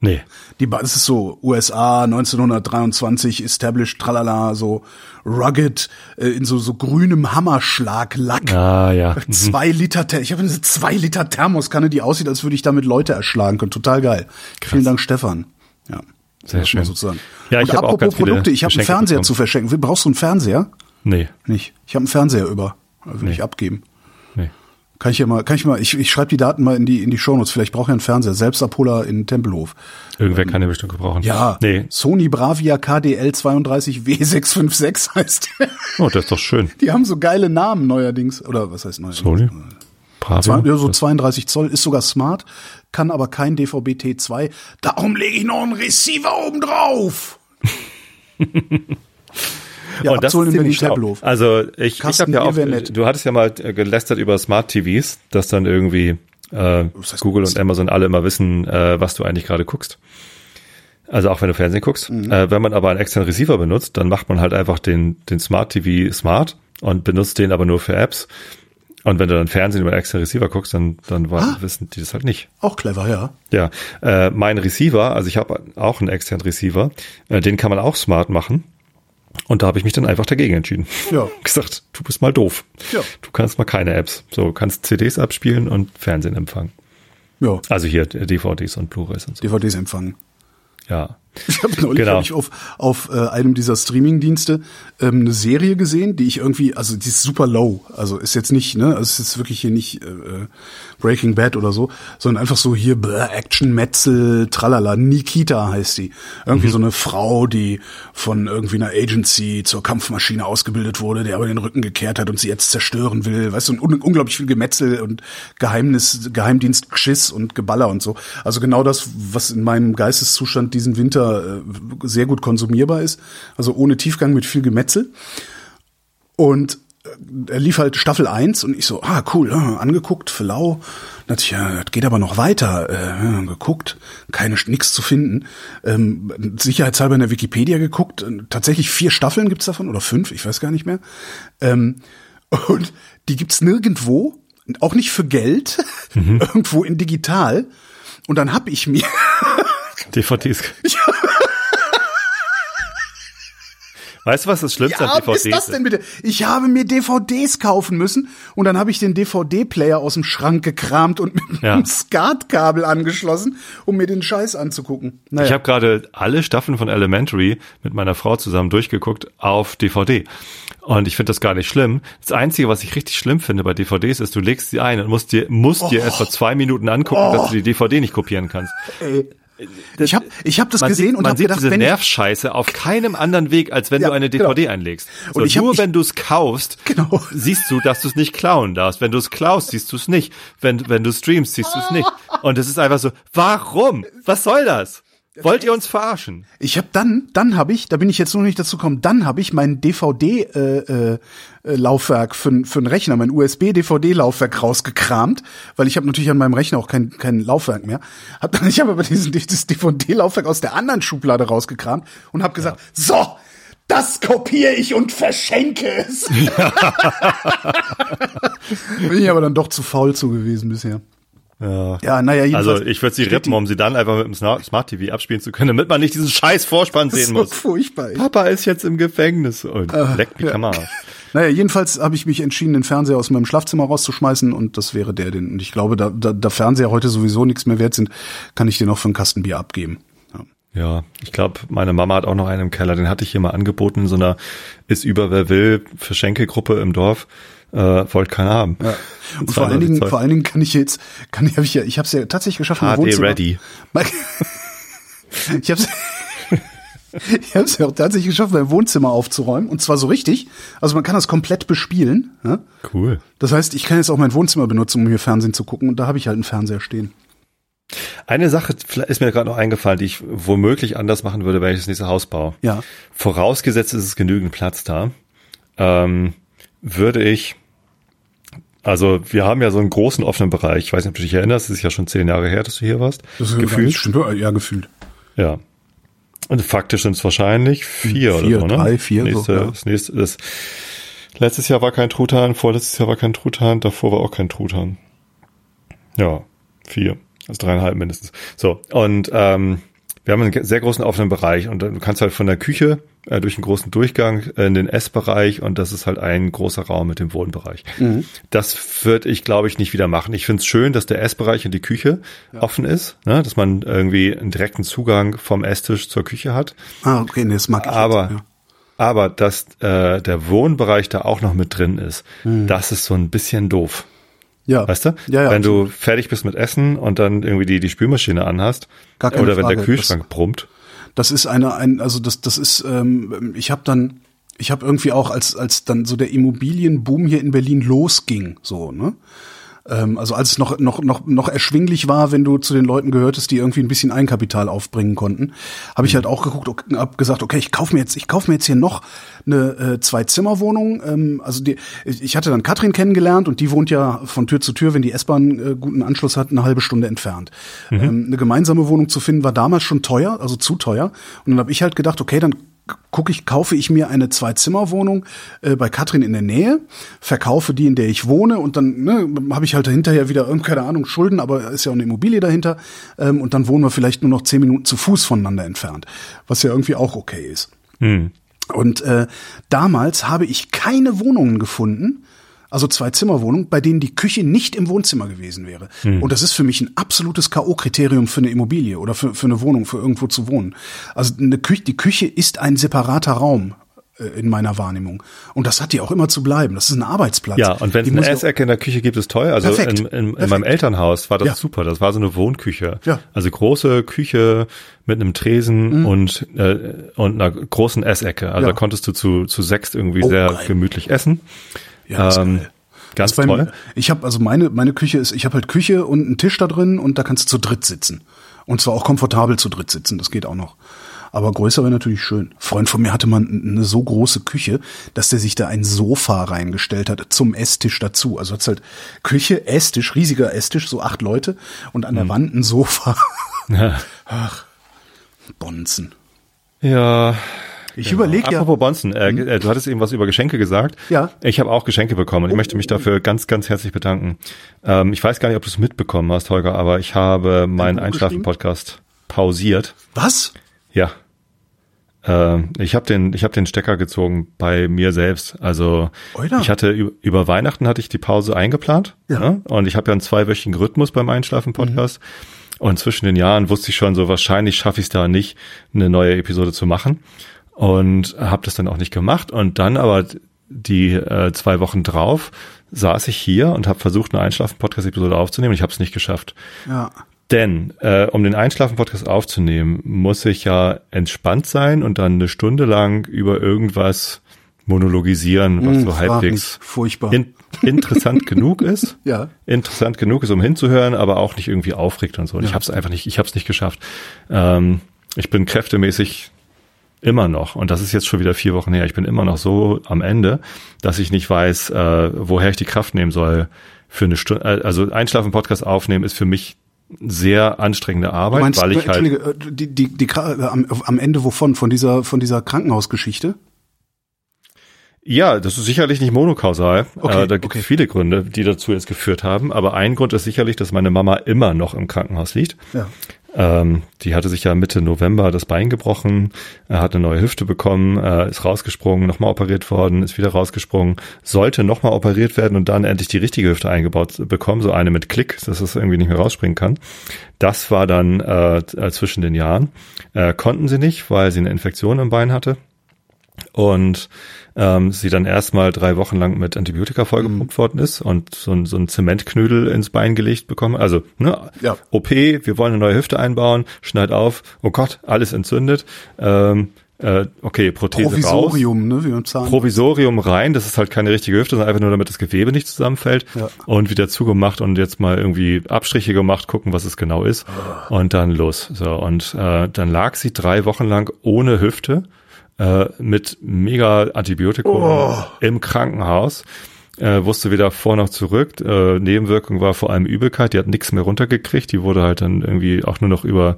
Nee. Die, ba- das ist so USA 1923 established, tralala, so rugged, äh, in so, so grünem Hammerschlag-Lack. Ah, ja. Mhm. Zwei Liter, ich habe eine zwei Liter Thermoskanne, die aussieht, als würde ich damit Leute erschlagen können. Total geil. Vielen Dank, Stefan. Ja. Sehr schön. Sozusagen. Ja, ich Und hab auch apropos ganz viele Produkte, ich habe einen Fernseher bekommen. zu verschenken. Brauchst du einen Fernseher? Nee, Nicht. Ich habe einen Fernseher über. Will Nee. ich abgeben. Kann ich ja mal, kann ich mal, ich, ich schreibe die Daten mal in die in die Shownotes. Vielleicht brauche ich einen Fernseher. Selbstabholer in Tempelhof. Irgendwer kann den bestimmt gebrauchen. Ja. Nee. Sony Bravia KDL 32 W656 heißt. der. Oh, das ist doch schön. Die haben so geile Namen neuerdings. Oder was heißt neuerdings? Sony? Zwei, Bravia? ja, so 32 Zoll, ist sogar smart, kann aber kein DVB-T2. Darum lege ich noch einen Receiver oben drauf. ja, Und das ist ziemlich schlau. Also ich, ich habe ja auch, nett. du hattest ja mal äh, gelästert über Smart TVs, dass dann irgendwie äh, heißt Google das? und Amazon alle immer wissen, äh, was du eigentlich gerade guckst. Also auch wenn du Fernsehen guckst. Mhm. Äh, wenn man aber einen externen Receiver benutzt, dann macht man halt einfach den, den Smart TV smart und benutzt den aber nur für Apps. Und wenn du dann Fernsehen über einen externen Receiver guckst, dann, dann Ah. wissen die das halt nicht. Auch clever, ja. Ja, äh, mein Receiver, also ich habe auch einen externen Receiver, äh, den kann man auch smart machen. Und da habe ich mich dann einfach dagegen entschieden. Ja. Gesagt, du bist mal doof. Ja. Du kannst mal keine Apps. So, du kannst CDs abspielen und Fernsehen empfangen. Ja, Also hier DVDs und Blu-rays und so. DVDs empfangen. Ja. Ich habe neulich Genau. hab ich auf, auf äh, einem dieser Streaming-Dienste ähm, eine Serie gesehen, die ich irgendwie, also die ist super low. Also ist jetzt nicht, ne, also es ist wirklich hier nicht äh, äh, Breaking Bad oder so, sondern einfach so hier bläh, Action, Metzel, tralala. Nikita heißt die. Irgendwie so eine Frau, die von irgendwie einer Agency zur Kampfmaschine ausgebildet wurde, der aber den Rücken gekehrt hat und sie jetzt zerstören will. Weißt du, und un unglaublich viel Gemetzel und Geheimnis, Geheimdienst, Geschiss und Geballer und so. Also genau das, was in meinem Geisteszustand diesen Winter äh, sehr gut konsumierbar ist. Also ohne Tiefgang mit viel Gemetzel. Und äh, er lief halt Staffel 1 und ich so, ah, cool, ja, angeguckt, für lau. Dann dachte ich, ja, das geht aber noch weiter. Äh, geguckt, keine, nix zu finden. Ähm, sicherheitshalber in der Wikipedia geguckt. Tatsächlich vier Staffeln gibt's davon oder fünf, ich weiß gar nicht mehr. Ähm, und die gibt's nirgendwo, auch nicht für Geld, irgendwo in digital. Und dann hab ich mir DVDs. Weißt du, was das Schlimmste Ja, an was DVDs ist das denn bitte? Ich habe mir DVDs kaufen müssen und dann habe ich den DVD-Player aus dem Schrank gekramt und mit Ja. einem SCART-Kabel angeschlossen, um mir den Scheiß anzugucken. Naja. Ich habe gerade alle Staffeln von Elementary mit meiner Frau zusammen durchgeguckt auf DVD. Und ich finde das gar nicht schlimm. Das Einzige, was ich richtig schlimm finde bei DVDs, ist, du legst sie ein und musst dir, musst dir etwa zwei Minuten angucken, dass du die DVD nicht kopieren kannst. Ey. Ich habe ich hab das man gesehen sieht, und man habe sieht gedacht, diese Nervscheiße auf keinem anderen Weg, als wenn Ja, du eine genau. DVD einlegst. So, Und ich hab- nur ich- wenn du es kaufst, Genau. siehst du, dass du es nicht klauen darfst. Wenn du es klaust, siehst du es nicht. Wenn, wenn du streamst, siehst du es nicht. Und es ist einfach so, warum? Was soll das? Wollt ihr uns verarschen? ich habe dann, dann habe ich, da bin ich jetzt noch nicht dazu gekommen, dann habe ich mein DVD-Laufwerk für, für einen Rechner, mein USB-DVD-Laufwerk rausgekramt, weil ich habe natürlich an meinem Rechner auch kein, kein Laufwerk mehr. Hab dann, ich habe aber diesen, dieses DVD-Laufwerk aus der anderen Schublade rausgekramt und habe gesagt, so, das kopiere ich und verschenke es. bin ich aber dann doch zu faul zu gewesen bisher. Ja. Ja, naja. Also ich würde sie rippen, um sie dann einfach mit dem Smart TV abspielen zu können, damit man nicht diesen scheiß Vorspann das ist sehen so muss. furchtbar. Papa ist jetzt im Gefängnis und leckt die ja. Kamera. Naja, jedenfalls habe ich mich entschieden, den Fernseher aus meinem Schlafzimmer rauszuschmeißen und das wäre der, den. Und ich glaube, da, da, da Fernseher heute sowieso nichts mehr wert sind, kann ich den auch für einen Kasten Bier abgeben. Ja. Ja, ich glaube, meine Mama hat auch noch einen im Keller. Den hatte ich hier mal angeboten in so einer ist über wer will Verschenkegruppe im Dorf. Äh, wollte keiner haben. Ja. Und vor allen Dingen, vor allen Dingen kann ich jetzt, kann ich, habe ich ja, ich habe es ja tatsächlich geschafft, HD Wohnzimmer. ready. Ich habe ich habe es ja auch tatsächlich geschafft, mein Wohnzimmer aufzuräumen und zwar so richtig. Also man kann das komplett bespielen. Ja? Cool. Das heißt, ich kann jetzt auch mein Wohnzimmer benutzen, um hier Fernsehen zu gucken und da habe ich halt einen Fernseher stehen. Eine Sache ist mir gerade noch eingefallen, die ich womöglich anders machen würde, wenn ich das nächste Haus baue. Ja. Vorausgesetzt ist es genügend Platz da, ähm, würde ich, also wir haben ja so einen großen offenen Bereich. Ich weiß nicht, ob du dich erinnerst, es ist ja schon zehn Jahre her, dass du hier warst. gefühlt. Stimmt, ja, gefühlt. Ja. Und faktisch sind es wahrscheinlich vier, Vier, oder so, ne? drei, vier, so, nächste, ja. das nächste, das, letztes Jahr war kein Truthahn, vorletztes Jahr war kein Truthahn, davor war auch kein Truthahn. Ja, vier. Also dreieinhalb mindestens. So, und ähm, wir haben einen sehr großen offenen Bereich und du kannst halt von der Küche äh, durch einen großen Durchgang in den Essbereich und das ist halt ein großer Raum mit dem Wohnbereich. Mhm. Das würde ich, glaube ich, nicht wieder machen. Ich finde es schön, dass der Essbereich und die Küche offen ist, ne? dass man irgendwie einen direkten Zugang vom Esstisch zur Küche hat. Ah, okay, nee, das mag ich Aber, jetzt, ja. aber dass äh, der Wohnbereich da auch noch mit drin ist, das ist so ein bisschen doof. Ja. Weißt du? Ja, ja. Wenn du fertig bist mit Essen und dann irgendwie die, die Spülmaschine anhast Gar keine oder wenn Frage. der Kühlschrank brummt. Das ist eine, ein, also das, das ist, ähm, ich habe dann, ich habe irgendwie auch, als, als dann so der Immobilienboom hier in Berlin losging, so, ne? Ähm, also als es noch, noch, noch, noch erschwinglich war, wenn du zu den Leuten gehörtest, die irgendwie ein bisschen Eigenkapital aufbringen konnten, habe ich halt auch geguckt, ok- hab gesagt, okay, ich kaufe mir jetzt, ich kaufe mir jetzt hier noch eine äh, Zwei-Zimmer-Wohnung. Ähm, also die, ich hatte dann Katrin kennengelernt und die wohnt ja von Tür zu Tür, wenn die S-Bahn äh, guten Anschluss hat, eine halbe Stunde entfernt. Ähm, eine gemeinsame Wohnung zu finden war damals schon teuer, also zu teuer. Und dann habe ich halt gedacht, okay, dann gucke ich, kaufe ich mir eine Zwei-Zimmer-Wohnung äh, bei Katrin in der Nähe, verkaufe die, in der ich wohne und dann ne, habe ich halt hinterher wieder, keine Ahnung, Schulden, aber ist ja auch eine Immobilie dahinter ähm, und dann wohnen wir vielleicht nur noch zehn Minuten zu Fuß voneinander entfernt, was ja irgendwie auch okay ist. Und äh, damals habe ich keine Wohnungen gefunden, also zwei Zimmerwohnungen, bei denen die Küche nicht im Wohnzimmer gewesen wäre. Und das ist für mich ein absolutes K.O.-Kriterium für eine Immobilie oder für, für eine Wohnung, für irgendwo zu wohnen. Also eine Küche, die Küche ist ein separater Raum äh, in meiner Wahrnehmung. Und das hat die auch immer zu bleiben. Das ist ein Arbeitsplatz. Ja, und wenn es eine Essecke in der Küche gibt, ist toll. Also Perfekt. in, in, in meinem Elternhaus war das Ja. super. Das war so eine Wohnküche. Ja. Mhm. Also große Küche mit einem Tresen und, äh, und einer großen Essecke. Also Ja. da konntest du zu, zu sechst irgendwie Oh, sehr geil. gemütlich essen. Ja, ist ähm, geil. Ganz Das bei toll. mir- Ich habe also meine meine Küche ist, ich habe halt Küche und einen Tisch da drin und da kannst du zu dritt sitzen. Und zwar auch komfortabel zu dritt sitzen, das geht auch noch. Aber größer wäre natürlich schön. Ein Freund von mir hatte mal eine so große Küche, dass der sich da ein Sofa reingestellt hat zum Esstisch dazu. Also hat's halt Küche, Esstisch, riesiger Esstisch, so acht Leute und an Hm. der Wand ein Sofa. Ach, Bonzen. Ja. Ich überlege ja. Apropos Bonzen, äh, äh, du hattest eben was über Geschenke gesagt. Ja. Ich habe auch Geschenke bekommen ich möchte mich dafür ganz, ganz herzlich bedanken. Ähm, ich weiß gar nicht, ob du es mitbekommen hast, Holger, aber ich habe meinen Einschlafen-Podcast pausiert. Was? Ja. Ähm, ich habe den, ich habe den Stecker gezogen bei mir selbst. Also Oida. ich hatte über, Weihnachten hatte ich die Pause eingeplant. Ja. Ne? Und ich habe ja einen zweiwöchigen Rhythmus beim Einschlafen-Podcast. Und zwischen den Jahren wusste ich schon, so wahrscheinlich schaffe ich es da nicht, eine neue Episode zu machen. Und habe das dann auch nicht gemacht. Und dann aber die äh, zwei Wochen drauf saß ich hier und habe versucht, eine Einschlafen-Podcast-Episode aufzunehmen. Ich habe es nicht geschafft. Ja. Denn äh, um den Einschlafen-Podcast aufzunehmen, muss ich ja entspannt sein und dann eine Stunde lang über irgendwas monologisieren, was Hm, so halbwegs. Furchtbar. in, interessant genug ist. Ja. Interessant genug ist, um hinzuhören, aber auch nicht irgendwie aufregt und so. Und ich habe es einfach nicht, ich habe es nicht geschafft. Ähm, ich bin kräftemäßig immer noch, und das ist jetzt schon wieder vier Wochen her, ich bin immer noch so am Ende, dass ich nicht weiß, äh, woher ich die Kraft nehmen soll für eine Stunde. äh, Also Einschlafen-Podcast aufnehmen ist für mich sehr anstrengende Arbeit, meinst, weil ich halt äh, die, die, die, äh, am, am Ende wovon? Von dieser, von dieser Krankenhausgeschichte? Ja, das ist sicherlich nicht monokausal. Okay, äh, da gibt es okay. viele Gründe, die dazu jetzt geführt haben. Aber ein Grund ist sicherlich, dass meine Mama immer noch im Krankenhaus liegt. Ja. Ähm, die hatte sich ja Mitte November das Bein gebrochen, er hat eine neue Hüfte bekommen, äh, ist rausgesprungen, nochmal operiert worden, ist wieder rausgesprungen, sollte nochmal operiert werden und dann endlich die richtige Hüfte eingebaut bekommen, so eine mit Klick, dass es irgendwie nicht mehr rausspringen kann. Das war dann äh, äh, zwischen den Jahren. Äh, konnten sie nicht, weil sie eine Infektion im Bein hatte und ähm, sie dann erstmal drei Wochen lang mit Antibiotika vollgepumpt worden ist und so ein, so ein Zementknödel ins Bein gelegt bekommen. Also ne, Ja. OP, wir wollen eine neue Hüfte einbauen, schneid auf, oh Gott, alles entzündet. Ähm, äh, okay, Prothese raus. Provisorium, ne, wie Zahn. Provisorium rein, das ist halt keine richtige Hüfte, sondern einfach nur, damit das Gewebe nicht zusammenfällt Ja. und wieder zugemacht und jetzt mal irgendwie Abstriche gemacht, gucken, was es genau ist und dann los. So und äh, dann lag sie drei Wochen lang ohne Hüfte äh, mit mega Antibiotikum im Krankenhaus. Äh, wusste weder vor noch zurück. Äh, Nebenwirkung war vor allem Übelkeit. Die hat nichts mehr runtergekriegt. Die wurde halt dann irgendwie auch nur noch über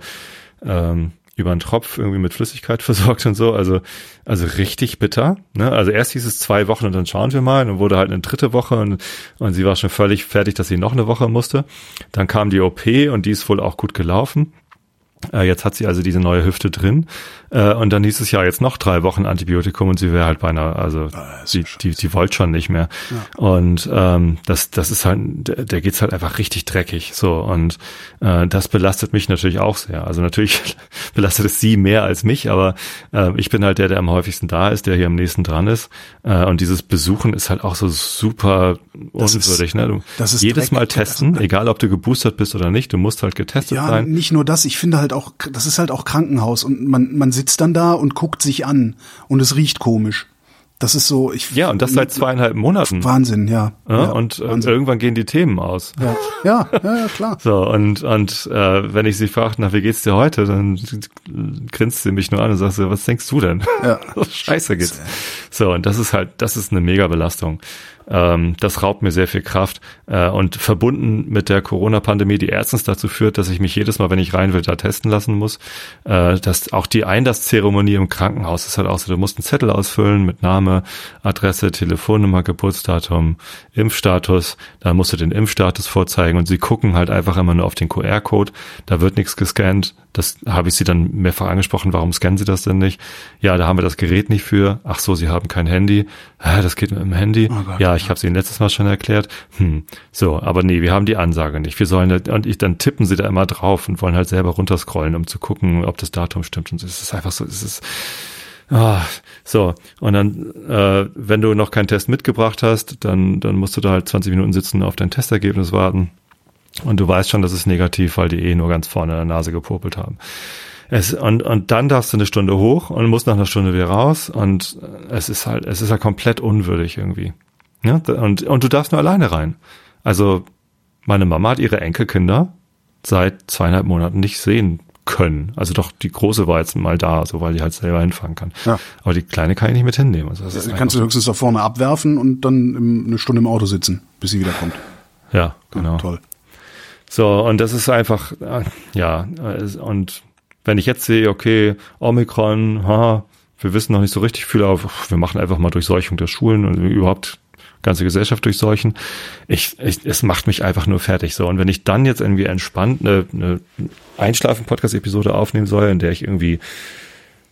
ähm, über einen Tropf irgendwie mit Flüssigkeit versorgt und so. Also, also richtig bitter. Ne? Also erst hieß es zwei Wochen und dann schauen wir mal. Dann wurde halt eine dritte Woche und, und sie war schon völlig fertig, dass sie noch eine Woche musste. Dann kam die OP und die ist wohl auch gut gelaufen. Äh, jetzt hat sie also diese neue Hüfte drin. Äh, und dann hieß es ja jetzt noch drei Wochen Antibiotikum und sie wäre halt beinahe, also ist die, die, die wollte schon nicht mehr. Und ähm, das, das ist halt, der, der geht's halt einfach richtig dreckig. So und äh, das belastet mich natürlich auch sehr. Also natürlich belastet es sie mehr als mich, aber äh, ich bin halt der, der am häufigsten da ist, der hier am nächsten dran ist. Äh, und dieses Besuchen ist halt auch so super Das ist- unwürdig. ne? Du das ist jedes Dreck. Mal testen, egal ob du geboostert bist oder nicht, du musst halt getestet Ja, sein. nicht nur das, ich finde halt auch, das ist halt auch Krankenhaus und man, man sitzt dann da und guckt sich an und es riecht komisch. Das ist so, ich. Ja, und das seit zweieinhalb Monaten. Wahnsinn, ja. Ja, ja und äh, Wahnsinn. irgendwann gehen die Themen aus. ja. ja, ja, ja, klar. So, und, und äh, wenn ich sie frage, na, wie geht's dir heute, dann grinst sie mich nur an und sagt so, was denkst du denn? Ja. Scheiße geht's. So, und das ist halt, das ist eine Mega-Belastung. Ähm, das raubt mir sehr viel Kraft. Äh, und verbunden mit der Corona-Pandemie, die erstens dazu führt, dass ich mich jedes Mal, wenn ich rein will, da testen lassen muss. Äh, dass auch die Einlasszeremonie im Krankenhaus ist halt auch so, du musst einen Zettel ausfüllen mit Name, Adresse, Telefonnummer, Geburtsdatum, Impfstatus. Da musst du den Impfstatus vorzeigen und sie gucken halt einfach immer nur auf den QR-Code. Da wird nichts gescannt. Das habe ich sie dann mehrfach angesprochen. Warum scannen sie das denn nicht? Ja, da haben wir das Gerät nicht für. Ach so, sie haben kein Handy. Hä, das geht mit dem Handy. Oh Gott, ja, ich habe es Ihnen letztes Mal schon erklärt. Hm, so, aber nee, wir haben die Ansage nicht. Wir sollen und ich dann tippen sie da immer drauf und wollen halt selber runterscrollen, um zu gucken, ob das Datum stimmt. Und es ist einfach so, es ist Ah, so, und dann, äh, wenn du noch keinen Test mitgebracht hast, dann, dann musst du da halt 20 Minuten sitzen, auf dein Testergebnis warten. Und du weißt schon, das ist negativ, weil die eh nur ganz vorne in der Nase gepopelt haben. Es, und, und dann darfst du eine Stunde hoch und musst nach einer Stunde wieder raus und es ist halt, es ist halt komplett unwürdig irgendwie. Ja, und, und du darfst nur alleine rein. Also, meine Mama hat ihre Enkelkinder seit zweieinhalb Monaten nicht sehen können. Also doch, die große war jetzt mal da, so weil die halt selber hinfahren kann. Ja. Aber die kleine kann ich nicht mit hinnehmen. Also das ist Also einfach kannst du höchstens da vorne abwerfen und dann im, eine Stunde im Auto sitzen, bis sie wiederkommt. ja, genau. Toll. So, und das ist einfach, äh, ja, äh, und wenn ich jetzt sehe, okay, Omikron, ha, wir wissen noch nicht so richtig viel, aber wir machen einfach mal Durchseuchung der Schulen und überhaupt ganze Gesellschaft durchseuchen. Ich, ich, es macht mich einfach nur fertig so. Und wenn ich dann jetzt irgendwie entspannt eine, eine Einschlafen-Podcast-Episode aufnehmen soll, in der ich irgendwie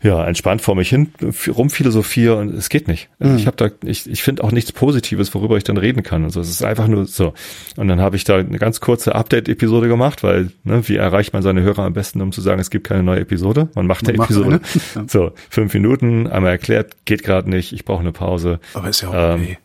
ja, entspannt vor mich hin rumphilosophiere und es geht nicht. Also Ich habe da, ich, ich finde auch nichts Positives, worüber ich dann reden kann. Also es ist einfach nur so. Und dann habe ich da eine ganz kurze Update-Episode gemacht, weil, ne, wie erreicht man seine Hörer am besten, um zu sagen, es gibt keine neue Episode? Man macht eine Man macht Episode. eine. So, fünf Minuten, einmal erklärt, geht gerade nicht, ich brauche eine Pause. Aber ist ja auch Ähm, okay.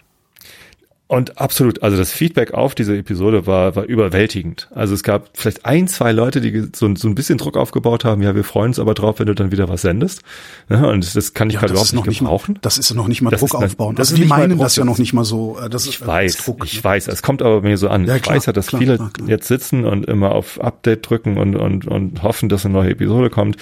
Und absolut, also das Feedback auf diese Episode war, war überwältigend. Also es gab vielleicht ein, zwei Leute, die so, so ein bisschen Druck aufgebaut haben, ja, wir freuen uns aber drauf, wenn du dann wieder was sendest. Ja, und das kann ich Ja, gerade überhaupt noch nicht nicht mal, gebrauchen. das ist noch nicht mal Das Druck ist aufbauen. das Also die meinen das ja noch nicht mal so. äh, Das Ich ist, äh, weiß, Druck, ich ne? weiß. Es kommt aber mir so an. Ja, ich klar, weiß ja, dass klar, viele klar, jetzt sitzen und immer auf Update drücken und, und, und hoffen, dass eine neue Episode kommt.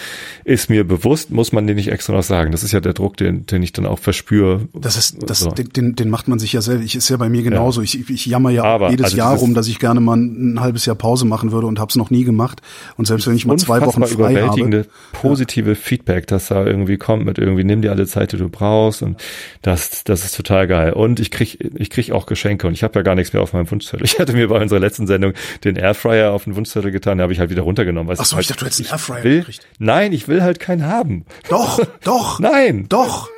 Ist mir bewusst, muss man den nicht extra noch sagen. Das ist ja der Druck, den, den ich dann auch verspüre. Das ist, das, So. den, den, den macht man sich ja selber. Ich ist ja bei mir mir genauso. Ich, ich jammer ja Aber, jedes also Jahr rum, dass ich gerne mal ein, ein halbes Jahr Pause machen würde und hab's noch nie gemacht. Und selbst wenn ich mal zwei Wochen frei habe. überwältigende positive Feedback, das da irgendwie kommt mit irgendwie nimm dir alle Zeit, die du brauchst und das das ist total geil und ich krieg ich krieg auch Geschenke und ich habe ja gar nichts mehr auf meinem Wunschzettel. Ich hatte mir bei unserer letzten Sendung den Airfryer auf den Wunschzettel getan, den habe ich halt wieder runtergenommen, weil Ach so, halt, ich dachte, du hättest einen Airfryer will, gekriegt. Nein, ich will halt keinen haben. Doch, doch. Nein. Doch.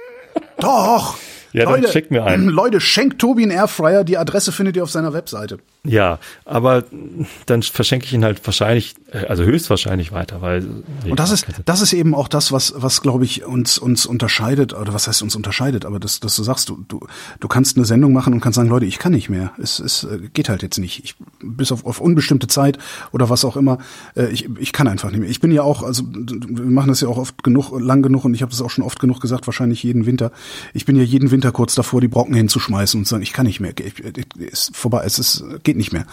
Doch. Ja, dann schick mir einen. Leute, schenkt Tobi einen Airfryer. Die Adresse findet ihr auf seiner Webseite. Ja, aber dann verschenke ich ihn halt wahrscheinlich, äh, also höchstwahrscheinlich weiter, weil Und das ist, das ist eben auch das, was, was glaube ich uns, uns unterscheidet, oder was heißt uns unterscheidet, aber das, dass du sagst, du, du, du kannst eine Sendung machen und kannst sagen, Leute, ich kann nicht mehr. Es, es äh, geht halt jetzt nicht. Ich, bis auf, auf unbestimmte Zeit oder was auch immer, äh, ich, ich kann einfach nicht mehr. Ich bin ja auch, also wir machen das ja auch oft genug, lang genug und ich habe das auch schon oft genug gesagt, wahrscheinlich jeden Winter. Ich bin ja jeden Winter kurz davor, die Brocken hinzuschmeißen und zu sagen, ich kann nicht mehr. Ich, ich, ist vorbei, es ist, geht nicht mehr.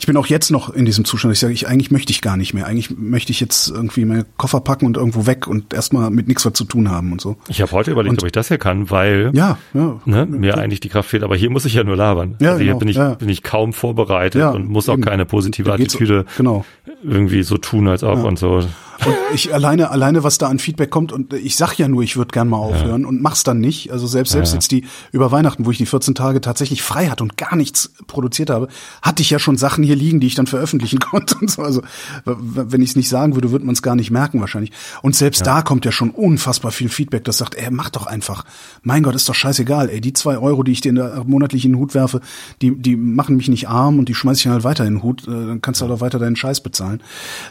Ich bin auch jetzt noch in diesem Zustand. Ich sage, ich eigentlich möchte ich gar nicht mehr. Eigentlich möchte ich jetzt irgendwie meine Koffer packen und irgendwo weg und erstmal mit nichts was zu tun haben und so. Ich habe heute überlegt, Und- ob ich das hier kann, weil Ja, ja. ne, mir eigentlich die Kraft fehlt. Aber hier muss ich ja nur labern. Ja, also hier genau, bin ich, ja. bin ich kaum vorbereitet und muss auch eben. keine positive Attitüde genau. irgendwie so tun, als ob und so. Und ich alleine, alleine, was da an Feedback kommt, und ich sag ja nur, ich würde gern mal aufhören und mach's dann nicht. Also selbst, selbst Ja. jetzt die über Weihnachten, wo ich die 14 Tage tatsächlich frei hatte und gar nichts produziert habe, hatte ich ja schon Sachen hier liegen, die ich dann veröffentlichen konnte und so. Also wenn ich es nicht sagen würde, würde man es gar nicht merken wahrscheinlich. Und selbst da kommt ja schon unfassbar viel Feedback, das sagt, ey, mach doch einfach. Mein Gott, ist doch scheißegal, ey, die zwei Euro, die ich dir der, monatlich in den Hut werfe, die, die machen mich nicht arm und die schmeiß ich halt weiter in den Hut, äh, dann kannst du halt auch weiter deinen Scheiß bezahlen.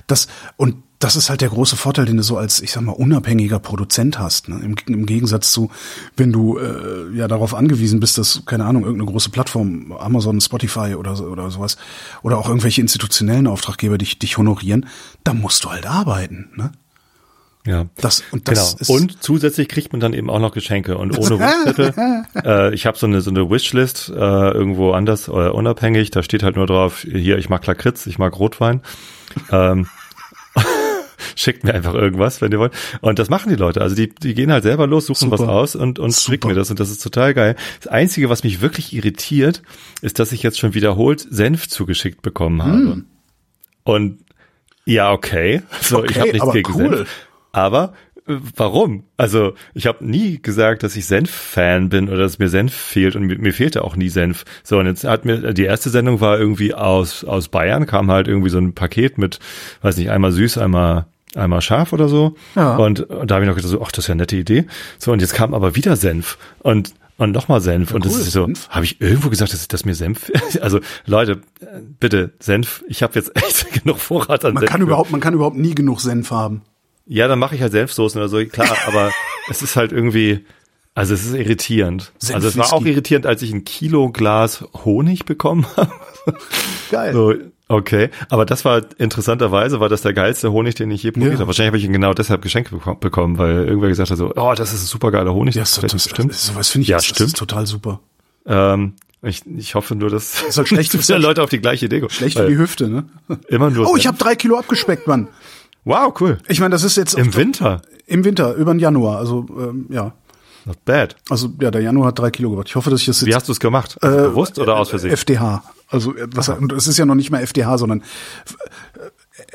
Das, und das ist halt der große Vorteil, den du so als, ich sag mal, unabhängiger Produzent hast. Ne? Im, Im Gegensatz zu, wenn du äh, ja darauf angewiesen bist, dass, keine Ahnung, irgendeine große Plattform, Amazon, Spotify oder so, oder sowas, oder auch irgendwelche institutionellen Auftraggeber dich, dich honorieren, da musst du halt arbeiten. Ne? Ja. Das, und das genau. und zusätzlich kriegt man dann eben auch noch Geschenke und ohne Wunschzettel. äh, ich habe so eine so eine Wishlist äh, irgendwo anders äh, unabhängig. Da steht halt nur drauf: Hier, ich mag Lakritz, ich mag Rotwein. ähm, Schickt mir einfach irgendwas, wenn ihr wollt. Und das machen die Leute. Also die, die gehen halt selber los, suchen Super. was aus und, und schicken mir das. Und das ist total geil. Das Einzige, was mich wirklich irritiert, ist, dass ich jetzt schon wiederholt Senf zugeschickt bekommen habe. Hm. Und ja, okay. So, ich Okay, habe nichts aber gegen cool. Senf. Aber äh, warum? Also ich habe nie gesagt, dass ich Senf-Fan bin oder dass mir Senf fehlt und mir, mir fehlte auch nie Senf. So und jetzt hat mir die erste Sendung war irgendwie aus aus Bayern kam halt irgendwie so ein Paket mit, weiß nicht, einmal süß, einmal einmal scharf oder so. Ja. Und, und da habe ich noch gedacht, so, ach, das ist ja eine nette Idee. So und jetzt kam aber wieder Senf und und nochmal Senf und das cool, ist so, habe ich irgendwo gesagt, dass, dass mir Senf, also Leute, bitte Senf, ich habe jetzt echt genug Vorrat an man Senf. kann überhaupt, man kann überhaupt nie genug Senf haben. Ja, dann mache ich halt Senfsoßen oder so, klar, aber es ist halt irgendwie, also es ist irritierend. Senf also es war auch irritierend, als ich ein Kilo Glas Honig bekommen habe. Geil. So, okay, aber das war interessanterweise, war das der geilste Honig, den ich je probiert Ja. habe. Wahrscheinlich habe ich ihn genau deshalb geschenkt beko- bekommen, weil irgendwer gesagt hat so, oh, das ist ein super geiler Honig. Ja, das das, das, das, sowas finde ich, Ja, das, das stimmt. ist total super. Ähm, ich, ich hoffe nur, dass Ist halt schlecht- viele Leute auf die gleiche Idee kommen. Schlecht für die Hüfte, ne? Immer nur Oh, ich habe drei Kilo abgespeckt, Mann. Wow, cool. Ich meine, das ist jetzt Im Winter. Im Winter, über den Januar. Also ähm, ja, Not bad. also ja, der Januar hat drei Kilo gebracht. Ich hoffe, dass ich das jetzt Wie hast du es gemacht? Also Äh, bewusst oder aus Versehen? FDH. Also äh, was, und es ist ja noch nicht mal FDH, sondern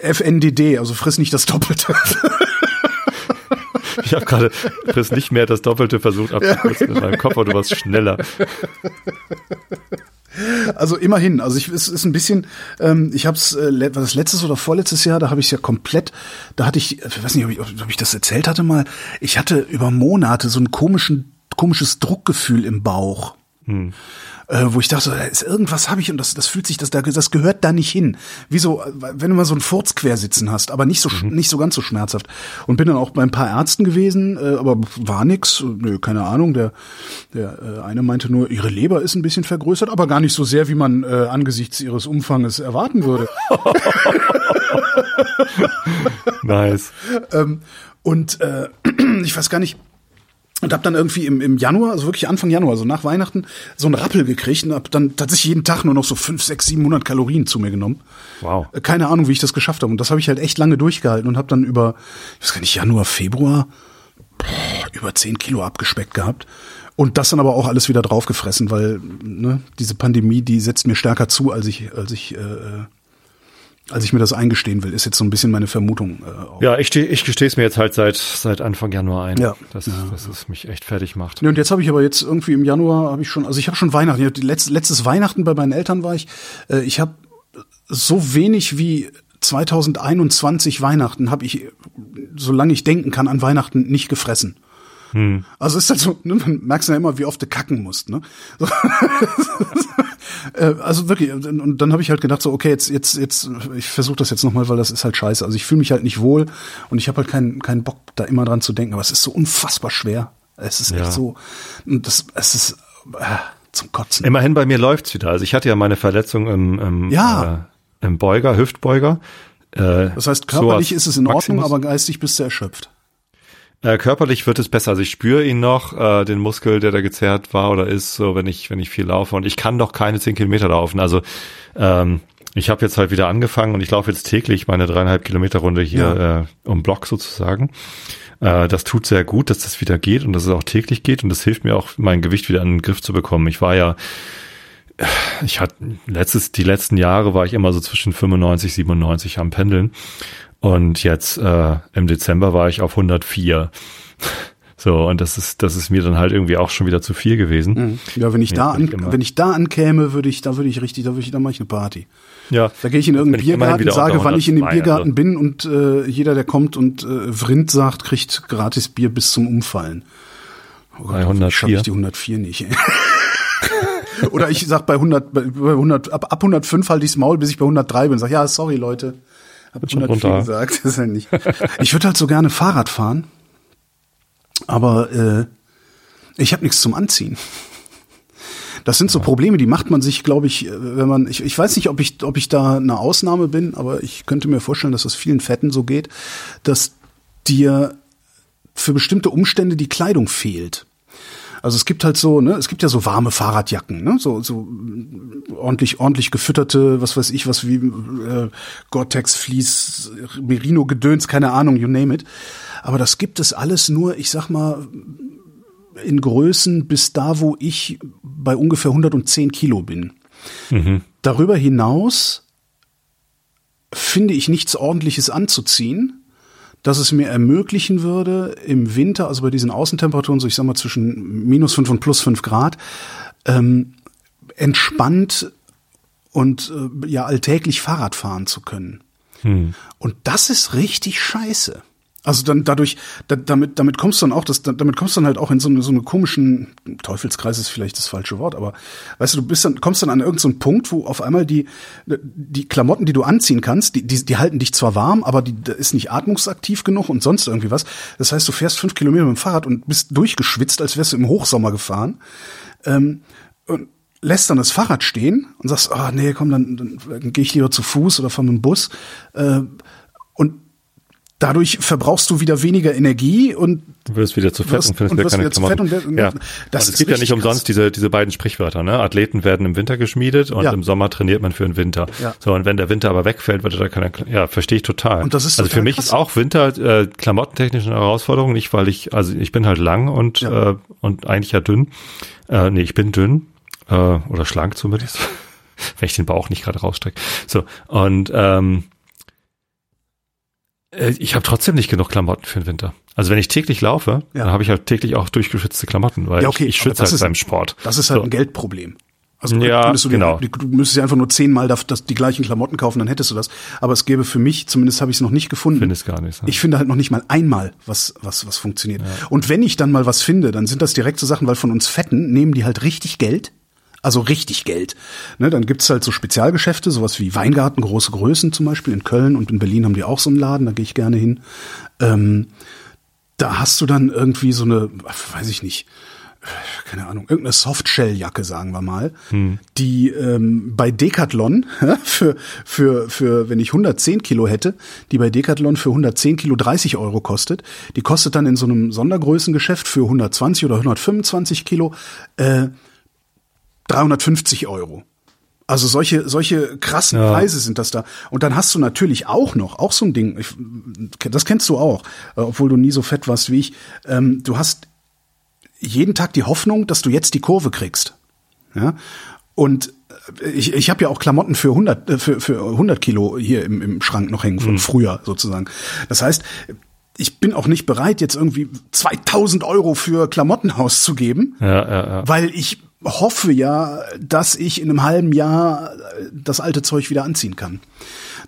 äh, FNDD. Also friss nicht das Doppelte. Ich habe gerade Chris nicht mehr das Doppelte versucht abzukürzen in meinem Kopf, aber du warst schneller. Also immerhin, also ich, es ist ein bisschen, ähm, ich habe es, äh, das letztes oder vorletztes Jahr, da habe ich es ja komplett, da hatte ich, ich weiß nicht, ob ich, ob ich das erzählt hatte mal, ich hatte über Monate so ein komischen, komisches Druckgefühl im Bauch. Äh, wo ich dachte, da ist irgendwas habe ich und das, das fühlt sich, das, da- das gehört da nicht hin. Wie so, äh, wenn du mal so einen Furz quersitzen hast, aber nicht so, sch- nicht so ganz so schmerzhaft. Und bin dann auch bei ein paar Ärzten gewesen, äh, aber war nix, nö, keine Ahnung. Der, der äh, eine meinte nur, ihre Leber ist ein bisschen vergrößert, aber gar nicht so sehr, wie man äh, angesichts ihres Umfanges erwarten würde. Nice. ähm, und äh, ich weiß gar nicht. Und hab dann irgendwie im, im Januar, also wirklich Anfang Januar, so nach Weihnachten, so einen Rappel gekriegt und hab dann tatsächlich jeden Tag nur noch so 5, 6, 700 Kalorien zu mir genommen. Wow. Äh, Keine Ahnung, wie ich das geschafft habe. Und das habe ich halt echt lange durchgehalten und habe dann über, ich weiß gar nicht, Januar, Februar, boah, über 10 Kilo abgespeckt gehabt. Und das dann aber auch alles wieder draufgefressen, weil ne, diese Pandemie, die setzt mir stärker zu, als ich, als ich, äh, als ich mir das eingestehen will, ist jetzt so ein bisschen meine Vermutung. Äh. Ja, ich, ich gestehe es mir jetzt halt seit seit Anfang Januar ein, Ja. dass, Ja. dass es mich echt fertig macht. Ja, und jetzt habe ich aber jetzt irgendwie im Januar habe ich schon, also ich habe schon Weihnachten. Die letzte, letztes Weihnachten bei meinen Eltern war ich. Äh, ich habe so wenig wie 2021 Weihnachten habe ich, solange ich denken kann, an Weihnachten nicht gefressen. Also ist halt so, ne, man merkst ja immer, wie oft du kacken musst, ne? So. Äh, also wirklich, und dann habe ich halt gedacht, so, okay, jetzt, jetzt, jetzt, ich versuche das jetzt nochmal, weil das ist halt scheiße. Also ich fühle mich halt nicht wohl und ich habe halt keinen, keinen Bock, da immer dran zu denken, aber es ist so unfassbar schwer. Es ist Ja. echt so, und das, es ist äh, zum Kotzen. Immerhin bei mir läuft's wieder. Also ich hatte ja meine Verletzung im, im, Ja. äh, im Beuger, Hüftbeuger. Äh, Das heißt, körperlich psoas ist es in Ordnung, maximus. aber geistig bist du erschöpft. Äh, körperlich wird es besser. Also ich spüre ihn noch, äh, den Muskel, der da gezerrt war oder ist, so wenn ich, wenn ich viel laufe. Und ich kann doch keine zehn Kilometer laufen. Also ähm, ich habe jetzt halt wieder angefangen und ich laufe jetzt täglich meine dreieinhalb Kilometer Runde hier äh, um Block sozusagen. Äh, das tut sehr gut, dass das wieder geht und dass es auch täglich geht und das hilft mir auch, mein Gewicht wieder in den Griff zu bekommen. Ich war ja ich hatte letztes, die letzten Jahre war ich immer so zwischen 95, 97 am Pendeln. Und jetzt äh, im Dezember war ich auf 104. So, und das ist, das ist mir dann halt irgendwie auch schon wieder zu viel gewesen. Ja, wenn ich da an, wenn ich da ankäme, würde ich, da würde ich richtig, da würde ich, da mache ich eine Party. Ja. Da gehe ich in irgendeinen Biergarten, sage, wann ich in dem 102, Biergarten also. bin und äh, jeder, der kommt und äh, Vrind sagt, kriegt gratis Bier bis zum Umfallen. Oh Bei schaffe 104. ich die 104 nicht. Oder ich sag bei 100, bei bei 100 ab, ab 105 halte ich's Maul, bis ich bei 103 bin. Sag ja, sorry Leute, hab schon 104 runter. gesagt. Das ist halt nicht. Ich würde halt so gerne Fahrrad fahren, aber äh, ich habe nichts zum Anziehen. Das sind so Probleme, die macht man sich, glaube ich, äh, wenn man, ich, ich weiß nicht, ob ich, ob ich da eine Ausnahme bin, aber ich könnte mir vorstellen, dass das vielen Fetten so geht, dass dir für bestimmte Umstände die Kleidung fehlt. Also es gibt halt so, ne, es gibt ja so warme Fahrradjacken, ne, so so ordentlich ordentlich gefütterte, was weiß ich, was wie äh, Gore-Tex Fleece, Merino Gedöns, keine Ahnung, you name it. Aber das gibt es alles nur, ich sag mal in Größen bis da, wo ich bei ungefähr 110 Kilo bin. Darüber hinaus finde ich nichts Ordentliches anzuziehen, dass es mir ermöglichen würde, im Winter, also bei diesen Außentemperaturen, so ich sag mal zwischen minus fünf und plus fünf Grad, ähm, entspannt und äh, ja alltäglich Fahrrad fahren zu können. Und das ist richtig scheiße. Also dann dadurch, da, damit, damit kommst du dann auch, das, damit kommst du dann halt auch in so eine, so eine komischen Teufelskreis ist vielleicht das falsche Wort, aber weißt du, du bist dann, kommst dann an irgendeinen so einen Punkt, wo auf einmal die, die Klamotten, die du anziehen kannst, die, die, die halten dich zwar warm, aber die da ist nicht atmungsaktiv genug und sonst irgendwie was. Das heißt, du fährst fünf Kilometer mit dem Fahrrad und bist durchgeschwitzt, als wärst du im Hochsommer gefahren. Ähm, und lässt dann das Fahrrad stehen und sagst, ah nee, komm, dann, dann, dann gehe ich lieber zu Fuß oder mit dem Bus. Äh, und dadurch verbrauchst du wieder weniger Energie und Du wirst wieder zu fett Wirst- und findest und wieder keine wieder Klamotten. und ja. das ist es gibt ja nicht umsonst krass. diese, diese beiden Sprichwörter. Ne? Athleten werden im Winter geschmiedet und Ja. im Sommer trainiert man für den Winter. Ja. So, und wenn der Winter aber wegfällt, wird da keine, ja, verstehe ich total. Und das ist also für mich krass. ist auch Winter äh, klamottentechnisch eine Herausforderung, nicht weil ich, also ich bin halt lang und, Ja. äh, und eigentlich ja dünn. Äh, nee, ich bin dünn, äh, oder schlank zumindest. wenn ich den Bauch nicht gerade rausstrecke. So, und ähm, äh, ich habe trotzdem nicht genug Klamotten für den Winter. Also wenn ich täglich laufe, Ja. dann habe ich halt täglich auch durchgeschützte Klamotten, weil Ja, okay, ich, ich schütze halt ist- beim Sport. das ist halt So. ein Geldproblem. Also Ja, du, genau. du müsstest ja einfach nur zehnmal das, das, die gleichen Klamotten kaufen, dann hättest du das. Aber es gäbe für mich, zumindest habe ich es noch nicht gefunden. Finde es gar nicht. ne? Ich finde halt noch nicht mal einmal was, was, was funktioniert. Und wenn ich dann mal was finde, dann sind das direkt so Sachen, weil von uns Fetten nehmen die halt richtig Geld. Also richtig Geld. Ne, dann gibt's halt so Spezialgeschäfte, sowas wie Weingarten, große Größen zum Beispiel. In Köln und in Berlin haben die auch so einen Laden, da gehe ich gerne hin. Ähm, da hast du dann irgendwie so eine, weiß ich nicht, keine Ahnung, irgendeine Softshell-Jacke, sagen wir mal, die ähm, bei Decathlon für, für, für, wenn ich 110 Kilo hätte, die bei Decathlon für 110 Kilo 30 Euro kostet. Die kostet dann in so einem Sondergrößengeschäft für 120 oder 125 Kilo äh, 350 Euro. Also solche, solche krassen Ja. Preise sind das da. Und dann hast du natürlich auch noch, auch so ein Ding, ich, das kennst du auch, äh, obwohl du nie so fett warst wie ich, ähm, du hast jeden Tag die Hoffnung, dass du jetzt die Kurve kriegst. Ja? Und ich, ich habe ja auch Klamotten für 100 äh, für, für 100 Kilo hier im, im Schrank noch hängen von mhm. früher sozusagen. Das heißt, ich bin auch nicht bereit, jetzt irgendwie 2000 Euro für Klamotten auszugeben, ja, ja, ja. weil ich hoffe ja, dass ich in einem halben Jahr das alte Zeug wieder anziehen kann.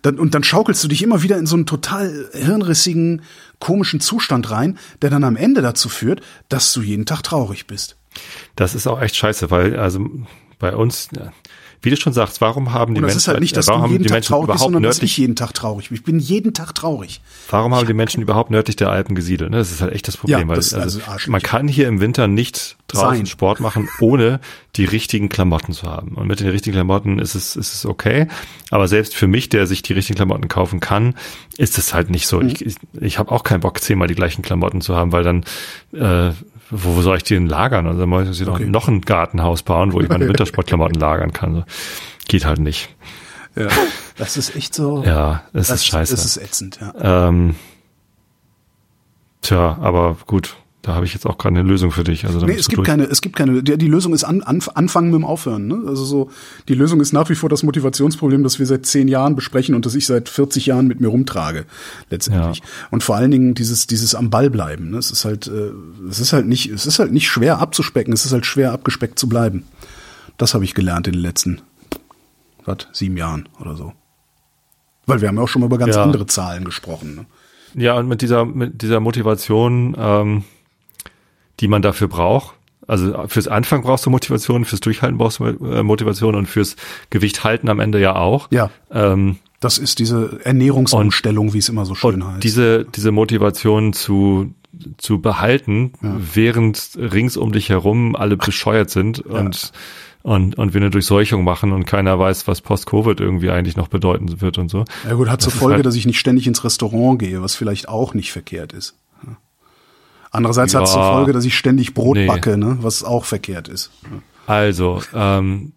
Dann, und dann schaukelst du dich immer wieder in so einen total hirnrissigen, komischen Zustand rein, der dann am Ende dazu führt, dass du jeden Tag traurig bist. Das ist auch echt scheiße, weil also bei uns, wie du schon sagst, warum haben die Menschen, halt nicht, dass warum haben die Tag Menschen traurig bist, überhaupt dass nördlich, ich jeden Tag traurig bin. Ich bin jeden Tag traurig. warum haben die Menschen überhaupt nördlich der Alpen gesiedelt? Ne? Das ist halt echt das Problem, Ja, weil das- also, also arschig. man kann hier im Winter nicht draußen Sein. Sport machen, ohne die richtigen Klamotten zu haben. Und mit den richtigen Klamotten ist es, ist es okay. Aber selbst für mich, der sich die richtigen Klamotten kaufen kann, ist es halt nicht so. Mhm. Ich, ich, ich habe auch keinen Bock, zehnmal die gleichen Klamotten zu haben, weil dann äh, wo, wo soll ich die denn lagern? Also dann muss ich doch Okay. noch ein Gartenhaus bauen, wo ich meine Wintersportklamotten lagern kann. So. Geht halt nicht. Ja. Das ist echt so. Ja, es das ist scheiße. Das ist ätzend, ja. Ähm, tja, aber gut, da habe ich jetzt auch gerade eine Lösung für dich. Also Nee, es gibt durch. keine, es gibt keine, die, die Lösung ist an, an, anfangen mit dem Aufhören. Ne? Also so, die Lösung ist nach wie vor das Motivationsproblem, das wir seit zehn Jahren besprechen und das ich seit 40 Jahren mit mir rumtrage, letztendlich. Ja. Und vor allen Dingen dieses, dieses am Ball bleiben. Ne? Es ist halt, äh, es ist halt nicht, es ist halt nicht schwer abzuspecken, es ist halt schwer abgespeckt zu bleiben. Das habe ich gelernt in den letzten, was, sieben Jahren oder so. Weil wir haben ja auch schon mal über ganz Ja. andere Zahlen gesprochen. Ne? Ja, und mit dieser, mit dieser Motivation, ähm, die man dafür braucht. Also fürs Anfang brauchst du Motivation, fürs Durchhalten brauchst du äh, Motivation und fürs Gewicht halten am Ende ja auch. Ja. Ähm, Das ist diese Ernährungsumstellung, wie es immer so schön heißt. diese, diese Motivation zu, zu behalten, während rings um dich herum alle bescheuert sind und, und, und wir eine Durchseuchung machen und keiner weiß, was Post-Covid irgendwie eigentlich noch bedeuten wird und so. Ja gut, hat zur Das ist Folge, halt- dass ich nicht ständig ins Restaurant gehe, was vielleicht auch nicht verkehrt ist. Ja. Andererseits hat es zur Ja. Folge, dass ich ständig Brot Nee. backe, ne, was auch verkehrt ist. Also, ähm,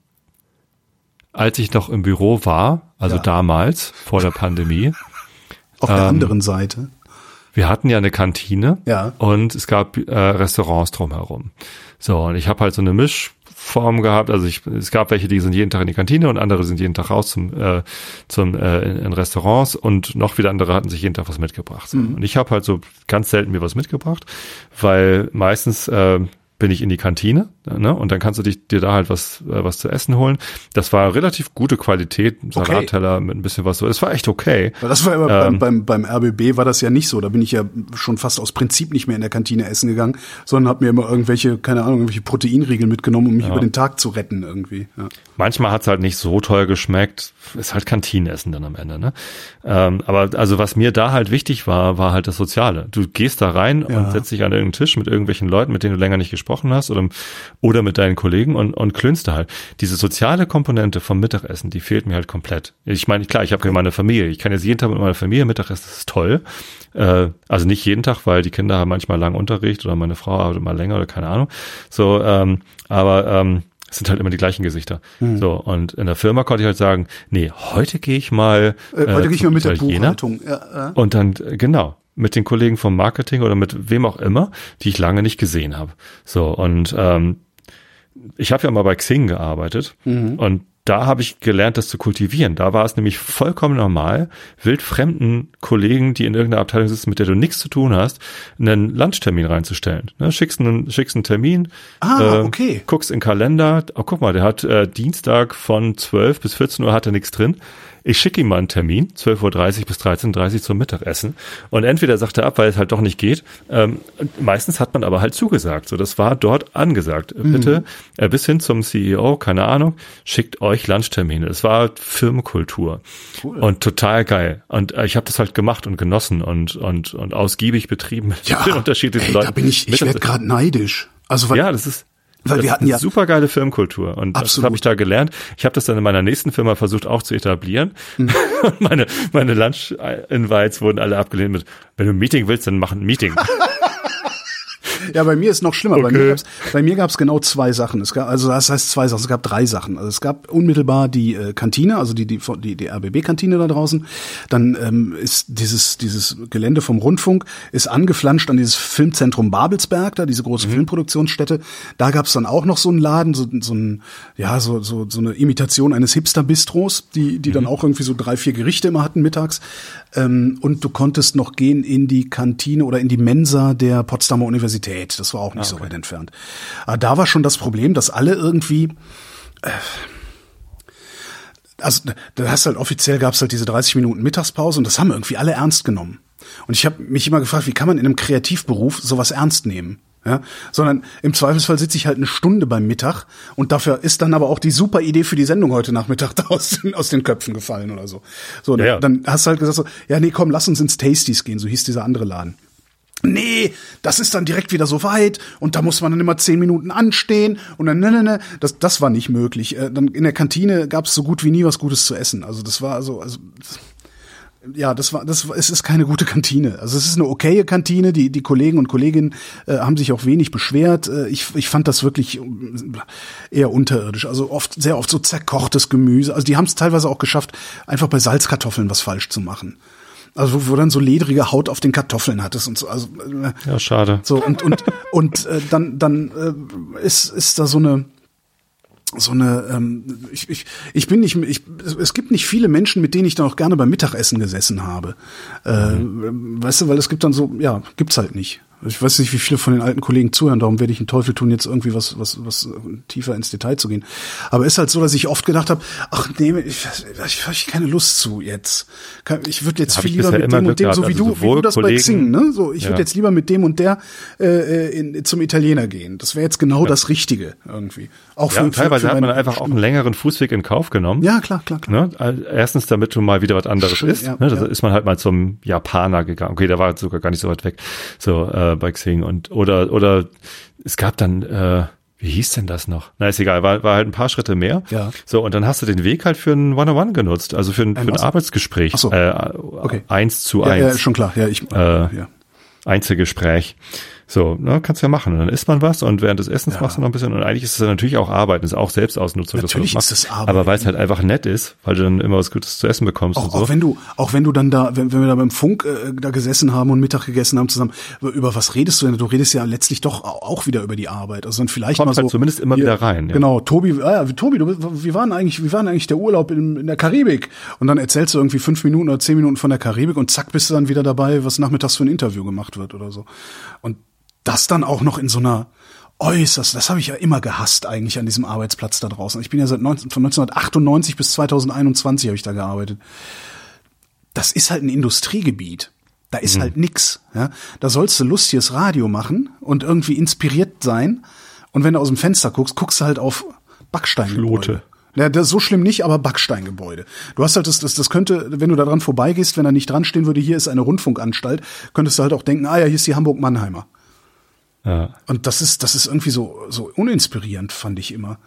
als ich noch im Büro war, also Ja. damals, vor der Pandemie, Auf der Ähm, anderen Seite. wir hatten ja eine Kantine Ja. und es gab äh, Restaurants drumherum. So, und ich habe halt so eine Mischform gehabt. Also ich, es gab welche, die sind jeden Tag in die Kantine und andere sind jeden Tag raus zum, äh, zum äh, in, in Restaurants und noch wieder andere hatten sich jeden Tag was mitgebracht. So. Und ich habe halt so ganz selten mir was mitgebracht, weil meistens äh, bin ich in die Kantine ne? und dann kannst du dich, dir da halt was, äh, was zu essen holen. Das war relativ gute Qualität, ein Okay. Salatteller mit ein bisschen was so. Es war echt okay. Das war immer Ähm. beim, beim, beim RBB war das ja nicht so. Da bin ich ja schon fast aus Prinzip nicht mehr in der Kantine essen gegangen, sondern habe mir immer irgendwelche, keine Ahnung, irgendwelche Proteinriegel mitgenommen, um mich über den Tag zu retten irgendwie. Ja. Manchmal hat's halt nicht so toll geschmeckt. Ist halt Kantinenessen dann am Ende, ne? Ähm, aber also was mir da halt wichtig war, war halt das Soziale. Du gehst da rein Ja. und setzt dich an irgendeinen Tisch mit irgendwelchen Leuten, mit denen du länger nicht gesprochen hast oder, oder mit deinen Kollegen und, und klönst da halt. Diese soziale Komponente vom Mittagessen, die fehlt mir halt komplett. Ich meine, klar, ich habe ja meine Familie. Ich kann jetzt jeden Tag mit meiner Familie Mittagessen, das ist toll. Äh, also nicht jeden Tag, weil die Kinder haben manchmal lang Unterricht oder meine Frau arbeitet mal länger oder keine Ahnung. So, ähm, aber ähm, es sind halt immer die gleichen Gesichter. Hm. So, und in der Firma konnte ich halt sagen, nee, heute gehe ich mal. Äh, heute gehe ich mal mit der Italiener. Buchhaltung. Ja, ja. Und dann, äh, genau, mit den Kollegen vom Marketing oder mit wem auch immer, die ich lange nicht gesehen habe. So, und ähm, ich habe ja mal bei Xing gearbeitet und da habe ich gelernt, das zu kultivieren. Da war es nämlich vollkommen normal, wildfremden Kollegen, die in irgendeiner Abteilung sitzen, mit der du nichts zu tun hast, einen Lunchtermin reinzustellen. Ne, schickst, einen, schickst einen Termin, Ah, okay. guckst in den Kalender, oh, guck mal, der hat äh, Dienstag von 12 bis 14 Uhr hat er nichts drin. Ich schicke ihm mal einen Termin, 12.30 Uhr bis 13.30 Uhr zum Mittagessen. Und entweder sagt er ab, weil es halt doch nicht geht. Ähm, meistens hat man aber halt zugesagt. So, das war dort angesagt. Bitte, äh, bis hin zum CEO, keine Ahnung, schickt euch Lunchtermine. Es war Firmenkultur. Cool. Und total geil. Und äh, ich habe das halt gemacht und genossen und, und, und ausgiebig betrieben mit Ja, den unterschiedlichen ey, Leuten. da bin ich, ich werde gerade neidisch. Also weil, ja, das ist Weil das wir ist hatten eine ja- super geile Firmenkultur und das Absolut. habe ich da gelernt. Ich habe das dann in meiner nächsten Firma versucht auch zu etablieren. Hm. meine meine Lunch Invites wurden alle abgelehnt mit wenn du ein Meeting willst, dann mach ein Meeting. Ja, bei mir ist noch schlimmer. Bei Okay. mir gab's, bei mir gab's genau zwei Sachen. Es gab, also das heißt zwei Sachen. Es gab drei Sachen. Also es gab unmittelbar die äh, Kantine, also die die die, die RBB-Kantine da draußen. Dann ähm, ist dieses dieses Gelände vom Rundfunk ist angeflanscht an dieses Filmzentrum Babelsberg, da diese große Filmproduktionsstätte. Da gab's dann auch noch so einen Laden, so, so ein ja so so so eine Imitation eines Hipster-Bistros, die die dann auch irgendwie so drei vier Gerichte immer hatten mittags. Ähm, und du konntest noch gehen in die Kantine oder in die Mensa der Potsdamer Universität. Das war auch nicht so weit entfernt. Aber da war schon das Problem, dass alle irgendwie also da hast halt offiziell gab es halt diese 30 Minuten Mittagspause und das haben irgendwie alle ernst genommen. Und ich habe mich immer gefragt, wie kann man in einem Kreativberuf sowas ernst nehmen? Ja, sondern im Zweifelsfall sitze ich halt eine Stunde beim Mittag und dafür ist dann aber auch die super Idee für die Sendung heute Nachmittag aus, den- aus den Köpfen gefallen oder so. So, Ja, ja. dann hast du halt gesagt so, ja nee, komm, lass uns ins Tasties gehen, so hieß dieser andere Laden. Nee, das ist dann direkt wieder so weit und da muss man dann immer zehn Minuten anstehen und dann ne ne ne, das das war nicht möglich. Äh, Dann in der Kantine gab es so gut wie nie was Gutes zu essen. Also das war so also ja, das war, das es ist keine gute Kantine. Also es ist eine okaye Kantine. Die die Kollegen und Kolleginnen äh, haben sich auch wenig beschwert. Äh, ich ich fand das wirklich äh, eher unterirdisch. Also oft sehr oft so zerkochtes Gemüse. Also die haben es teilweise auch geschafft, einfach bei Salzkartoffeln was falsch zu machen. Also wo, wo dann so ledrige Haut auf den Kartoffeln hattest und so. Also äh, Ja, schade. so und und und äh, dann dann äh, ist ist da so eine so eine ähm, ich, ich ich bin nicht ich es gibt nicht viele Menschen mit denen ich dann auch gerne beim Mittagessen gesessen habe äh, weißt du weil es gibt dann so ja gibt's halt nicht ich weiß nicht wie viele von den alten Kollegen zuhören. Darum werde ich einen Teufel tun jetzt irgendwie was was was äh, tiefer ins Detail zu gehen. Aber ist halt so dass ich oft gedacht habe ach nee ich ich habe keine Lust zu jetzt. Ich würde jetzt viel lieber mit dem und dem so wie Also du wie du das bei Xing ne? So ich Ja. würde jetzt lieber mit dem und der äh, in, zum Italiener gehen. Das wäre jetzt genau das Richtige irgendwie auch Ja, für, teilweise für, hat man einfach auch einen längeren Fußweg in Kauf genommen. ja klar klar klar Ne? Erstens, damit du mal wieder was anderes Schön, isst. ja, ne? Da ja. ist man halt mal zum Japaner gegangen. Okay, der war sogar gar nicht so weit weg. So äh, bei Xing und oder oder es gab dann äh, wie hieß denn das noch? Na, ist egal, war, war halt ein paar Schritte mehr. Ja. So, und dann hast du den Weg halt für ein One-on-One genutzt, also für ein, für ein was? Arbeitsgespräch. Ach so. Äh, Okay. Eins zu ja, eins. ja schon klar ja ich Äh, ja Einzelgespräch. So, ne, kannst ja machen. Und dann isst man was und während des Essens machst du noch ein bisschen. Und eigentlich ist es natürlich auch Arbeit, ist auch Selbstausnutzung. dass Natürlich das ist macht. es Arbeit. Aber weil es halt einfach nett ist, weil du dann immer was Gutes zu essen bekommst auch, und so. auch wenn du auch wenn du dann da wenn, wenn wir da beim Funk äh, da gesessen haben und Mittag gegessen haben zusammen über, was redest du denn du redest ja letztlich doch au- auch wieder über die Arbeit also dann vielleicht Kommt mal so halt zumindest immer wieder rein, ja. genau Tobi ah, ja, Tobi du wie waren eigentlich wie waren eigentlich der Urlaub in, in der Karibik und dann erzählst du irgendwie fünf Minuten oder zehn Minuten von der Karibik und zack bist du dann wieder dabei was nachmittags für ein Interview gemacht wird oder so und das dann auch noch in so einer äußerst, das habe ich ja immer gehasst eigentlich an diesem Arbeitsplatz da draußen. Ich bin ja seit 19, von 1998 bis 2021 habe ich da gearbeitet. Das ist halt ein Industriegebiet. Da ist halt nix. Ja? Da sollst du lustiges Radio machen und irgendwie inspiriert sein. Und wenn du aus dem Fenster guckst, guckst du halt auf Backsteingebäude. Schlote. Ja, das ist so schlimm nicht, aber Backsteingebäude. Du hast halt das, das, das könnte, wenn du da dran vorbeigehst, wenn da nicht dran stehen würde, hier ist eine Rundfunkanstalt, könntest du halt auch denken, ah ja, hier ist die Hamburg-Mannheimer. Ja. Und das ist, das ist irgendwie so, so uninspirierend, fand ich immer.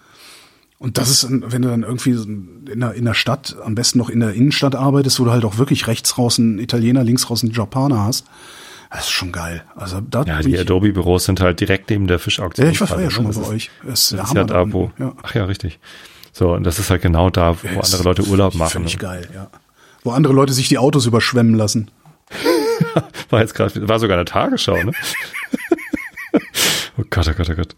Und das ist, wenn du dann irgendwie in der, in der Stadt, am besten noch in der Innenstadt arbeitest, wo du halt auch wirklich rechts raus einen Italiener, links raus einen Japaner hast, das ist schon geil. Also da Ja, die ich, Adobe-Büros sind halt direkt neben der Fischauktion. Ja, ich war vorher schon mal bei euch. Das ist der Das ist ja da wo, Ja. ach ja, richtig. So, und das ist halt genau da, wo Das andere Leute Urlaub ist machen. Völlig geil, ja. Wo andere Leute sich die Autos überschwemmen lassen. War jetzt gerade, war sogar eine Tagesschau, ne? oh Gott, oh Gott, oh Gott.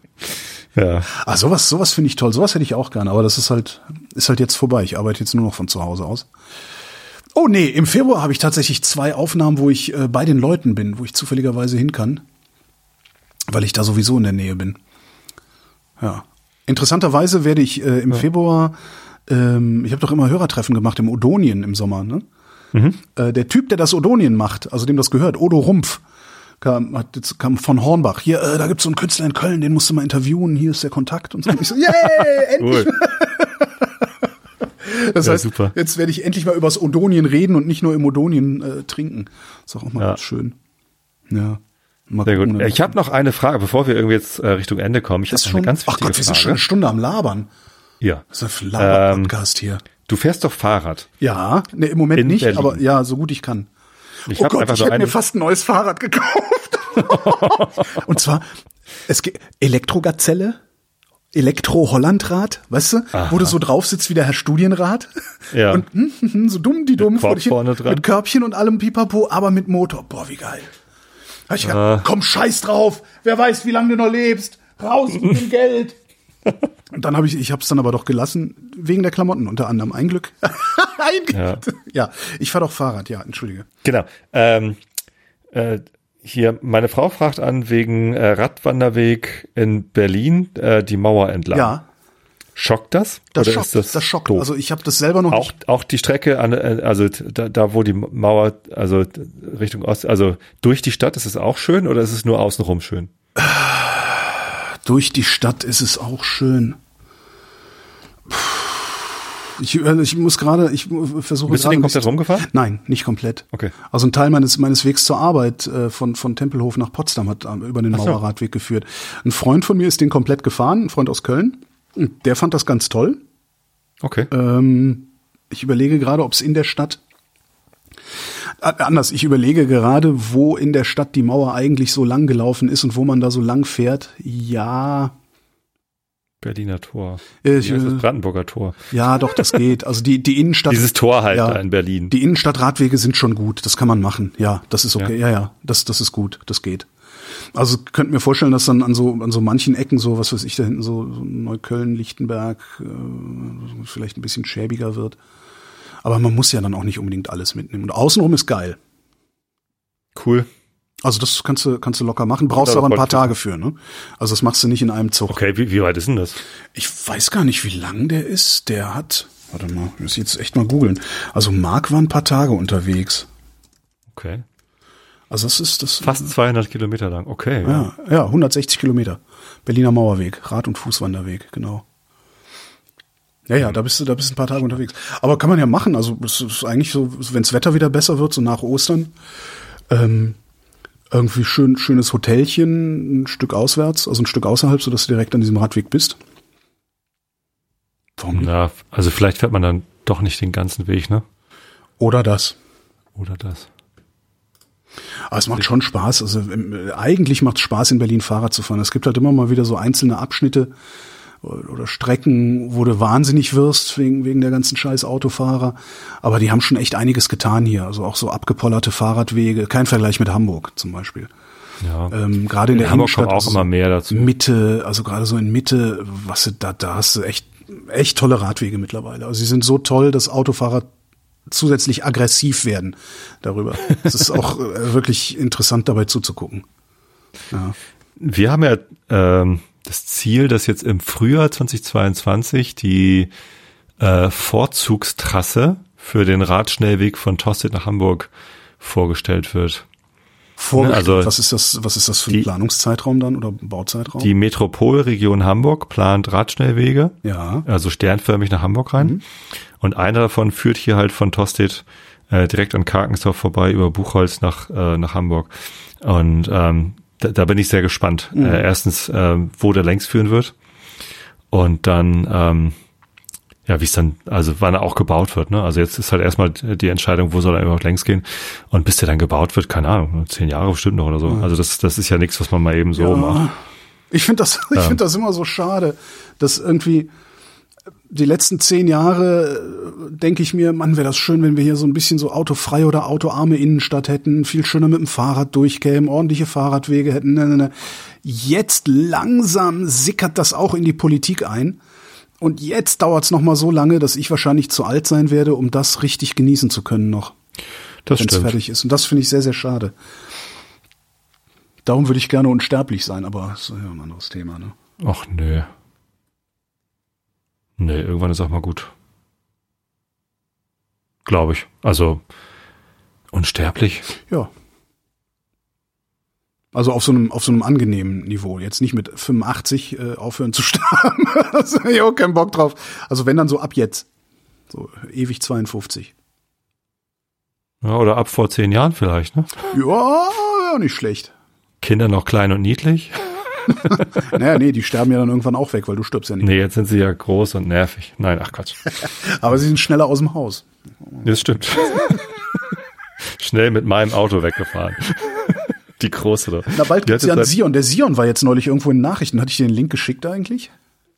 Ja. Ah, sowas, sowas finde ich toll. Sowas hätte ich auch gerne, aber das ist halt, ist halt jetzt vorbei. Ich arbeite jetzt nur noch von zu Hause aus. Oh nee, im Februar habe ich tatsächlich zwei Aufnahmen, wo ich äh, bei den Leuten bin, wo ich zufälligerweise hin kann, weil ich da sowieso in der Nähe bin. Ja. Interessanterweise werde ich äh, im Februar, ähm, ich habe doch immer Hörertreffen gemacht im Odonien im Sommer, ne? Äh, der Typ, der das Odonien macht, also dem das gehört, Odo Rumpf, kam, hat, jetzt kam von Hornbach. Hier, äh, da gibt's so einen Künstler in Köln, den musst du mal interviewen. Hier ist der Kontakt und so. Ich so, yay, endlich. Das Ja, heißt, super. jetzt werde ich endlich mal übers Odonien reden und nicht nur im Odonien äh, trinken. Ist auch mal Ja. ganz schön. Ja. Mal Sehr gut. Ich habe noch eine Frage, bevor wir irgendwie jetzt äh, Richtung Ende kommen. Ich habe eine ganz ach wichtige Gott, wir sind Frage. schon eine Stunde am Labern. ja. Das ist ein Laber-Podcast hier. Du fährst doch Fahrrad. Ja, ne, im Moment In nicht, Berlin. aber ja, so gut ich kann. Ich oh Gott, ich so hätte mir fast ein neues Fahrrad gekauft. Und zwar, es geht Elektrogazelle, Elektro-Hollandrad, weißt du, wo du so drauf sitzt wie der Herr Studienrat. Ja. Und hm, hm, hm, so dumm, die dumm vor dich hin, vorne dran. mit Körbchen und allem Pipapo, aber mit Motor. Boah, wie geil. Hab ich gedacht, Ah. komm, scheiß drauf. Wer weiß, wie lange du noch lebst. Raus mit dem Geld. Und dann habe ich, ich habe es dann aber doch gelassen, wegen der Klamotten unter anderem. Ein Glück. Ein Ja. ja, ich fahre doch Fahrrad, ja, entschuldige. Genau. Ähm, äh, hier, meine Frau fragt an wegen äh, Radwanderweg in Berlin, äh, die Mauer entlang. Ja, Schockt das? das Oder schockt. ist das, Das, schockt. doof? Also ich habe das selber noch auch, nicht. auch die Strecke an, äh, also da, da wo die Mauer, also Richtung Ost, also durch die Stadt, ist es auch schön oder ist es nur außenrum schön? Durch die Stadt ist es auch schön. Ich, äh, ich muss gerade, ich versuche Bist du den komplett rumgefahren? Nein, nicht komplett. Okay. Also ein Teil meines meines Wegs zur Arbeit äh, von von Tempelhof nach Potsdam hat ähm, über den so. Mauerradweg geführt. Ein Freund von mir ist den komplett gefahren, ein Freund aus Köln. Der fand das ganz toll. Okay. Ähm, ich überlege gerade, ob es in der Stadt äh, anders. Ich überlege gerade, wo in der Stadt die Mauer eigentlich so lang gelaufen ist und wo man da so lang fährt. Ja, Berliner Tor. Ich, Wie heißt äh, das Brandenburger Tor. ja, doch, das geht. Also die die Innenstadt. Dieses Tor halt ja, da in Berlin. Die Innenstadtradwege sind schon gut. Das kann man machen. Ja, das ist okay. Ja, ja, das das ist gut. Das geht. Also könnt mir vorstellen, dass dann an so an so manchen Ecken so was weiß ich da hinten so, so Neukölln, Lichtenberg äh, vielleicht ein bisschen schäbiger wird. Aber man muss ja dann auch nicht unbedingt alles mitnehmen. Und außenrum ist geil. Cool. Also das kannst du kannst du locker machen. Brauchst Ja, aber ein paar Tage für. Ne? Also das machst du nicht in einem Zug. Okay, wie, wie weit ist denn das? Ich weiß gar nicht, wie lang der ist. Der hat, warte mal, ich muss jetzt echt mal googeln. Also Marc war ein paar Tage unterwegs. Okay. Also das ist das. Fast 200 Kilometer lang. Okay. Ja, ja, 160 Kilometer. Berliner Mauerweg, Rad- und Fußwanderweg, genau. Ja, ja, da bist du, da bist du ein paar Tage unterwegs. Aber kann man ja machen. Also es ist eigentlich so, wenns Wetter wieder besser wird, so nach Ostern, ähm, irgendwie schön, schönes Hotelchen, ein Stück auswärts, also ein Stück außerhalb, so dass du direkt an diesem Radweg bist. Warum nicht? Na, also vielleicht fährt man dann doch nicht den ganzen Weg, ne? Oder das. Oder das. Aber es macht schon Spaß. Also ähm, eigentlich macht es Spaß, in Berlin Fahrrad zu fahren. Es gibt halt immer mal wieder so einzelne Abschnitte oder Strecken, wo du wahnsinnig wirst wegen, wegen der ganzen scheiß Autofahrer. Aber die haben schon echt einiges getan hier. Also auch so abgepollerte Fahrradwege. Kein Vergleich mit Hamburg zum Beispiel. Ja. Ähm, gerade in, in der Hamburg Innenstadt. auch immer mehr dazu. Mitte, also gerade so in Mitte, was du da, da hast du echt, echt tolle Radwege mittlerweile. Also sie sind so toll, dass Autofahrer zusätzlich aggressiv werden darüber. Es ist auch äh, wirklich interessant dabei zuzugucken. Ja. Wir haben ja ähm, das Ziel, dass jetzt im Frühjahr 2022 die äh, Vorzugstrasse für den Radschnellweg von Tosted nach Hamburg vorgestellt wird. Vorgestellt. Also was ist das, was ist das für ein die- Planungszeitraum dann oder Bauzeitraum? Die Metropolregion Hamburg plant Radschnellwege, ja. also sternförmig nach Hamburg rein. Und einer davon führt hier halt von Tostedt äh, direkt an Karkensdorf vorbei über Buchholz nach, äh, nach Hamburg. Und ähm, da, da bin ich sehr gespannt. Äh, erstens, ähm, wo der längs führen wird. Und dann, ähm, ja, wie es dann, also wann er auch gebaut wird. Ne? Also jetzt ist halt erstmal die Entscheidung, wo soll er überhaupt längs gehen. Und bis der dann gebaut wird, keine Ahnung, zehn Jahre bestimmt noch oder so. Also das, das ist ja nichts, was man mal eben so macht. Ich finde das, ich Ja. finde das immer so schade, dass irgendwie die letzten zehn Jahre äh, denke ich mir, Mann, wäre das schön, wenn wir hier so ein bisschen so autofreie oder autoarme Innenstadt hätten, viel schöner mit dem Fahrrad durchkämen, ordentliche Fahrradwege hätten. Ne, ne, ne. Jetzt langsam sickert das auch in die Politik ein. Und jetzt dauert es noch mal so lange, dass ich wahrscheinlich zu alt sein werde, um das richtig genießen zu können noch, Das wenn es stimmt. fertig ist. Und das finde ich sehr, sehr schade. Darum würde ich gerne unsterblich sein, aber das ist ja ein anderes Thema. Ne? Ach nö. Nee, irgendwann ist auch mal gut. Glaube ich. Also unsterblich. Ja. Also auf so einem auf so einem angenehmen Niveau. Jetzt nicht mit 85 äh, aufhören zu sterben. hab ich auch keinen Bock drauf. Also wenn dann so ab jetzt. So ewig 52. Ja, oder ab vor zehn Jahren vielleicht, ne? Ja, ja, nicht schlecht. Kinder noch klein und niedlich. Naja, nee, die sterben ja dann irgendwann auch weg, weil du stirbst ja nicht. Nee, jetzt sind sie ja groß und nervig. Nein, ach Quatsch. Aber sie sind schneller aus dem Haus. Das stimmt. Schnell mit meinem Auto weggefahren. Die große da. Na, bald gibt's hat ja einen Sion. Der Sion war jetzt neulich irgendwo in Nachrichten. Hatte ich dir den Link geschickt eigentlich?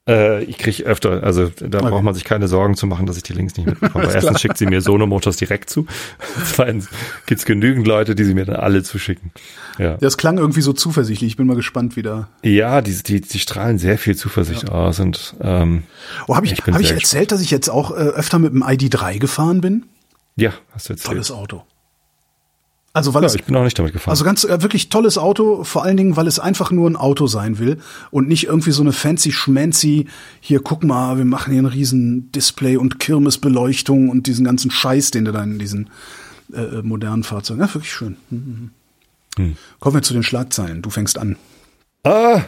Äh, ich kriege öfter, also da braucht man sich keine Sorgen zu machen, dass ich die Links nicht mitbekomme. Erstens schickt sie mir Sono Motors direkt zu. Zweitens gibt's genügend Leute, die sie mir dann alle zuschicken. Ja, Das klang irgendwie so zuversichtlich. Ich bin mal gespannt, wie da. ja die, die, die strahlen sehr viel Zuversicht aus und ähm, Oh, habe ich, Ich hab ich erzählt, dass ich jetzt auch äh, öfter mit dem ID3 gefahren bin? ja, hast du jetzt Tolles Auto. Also weil ja, es ich bin auch nicht damit gefahren. Also ganz äh, wirklich tolles Auto, vor allen Dingen, weil es einfach nur ein Auto sein will und nicht irgendwie so eine fancy schmancy, hier guck mal, wir machen hier ein riesen Display und Kirmesbeleuchtung und diesen ganzen Scheiß, den du da in diesen äh, modernen Fahrzeugen. Ja, wirklich schön. Mhm. Hm. Kommen wir zu den Schlagzeilen. Du fängst an. ah,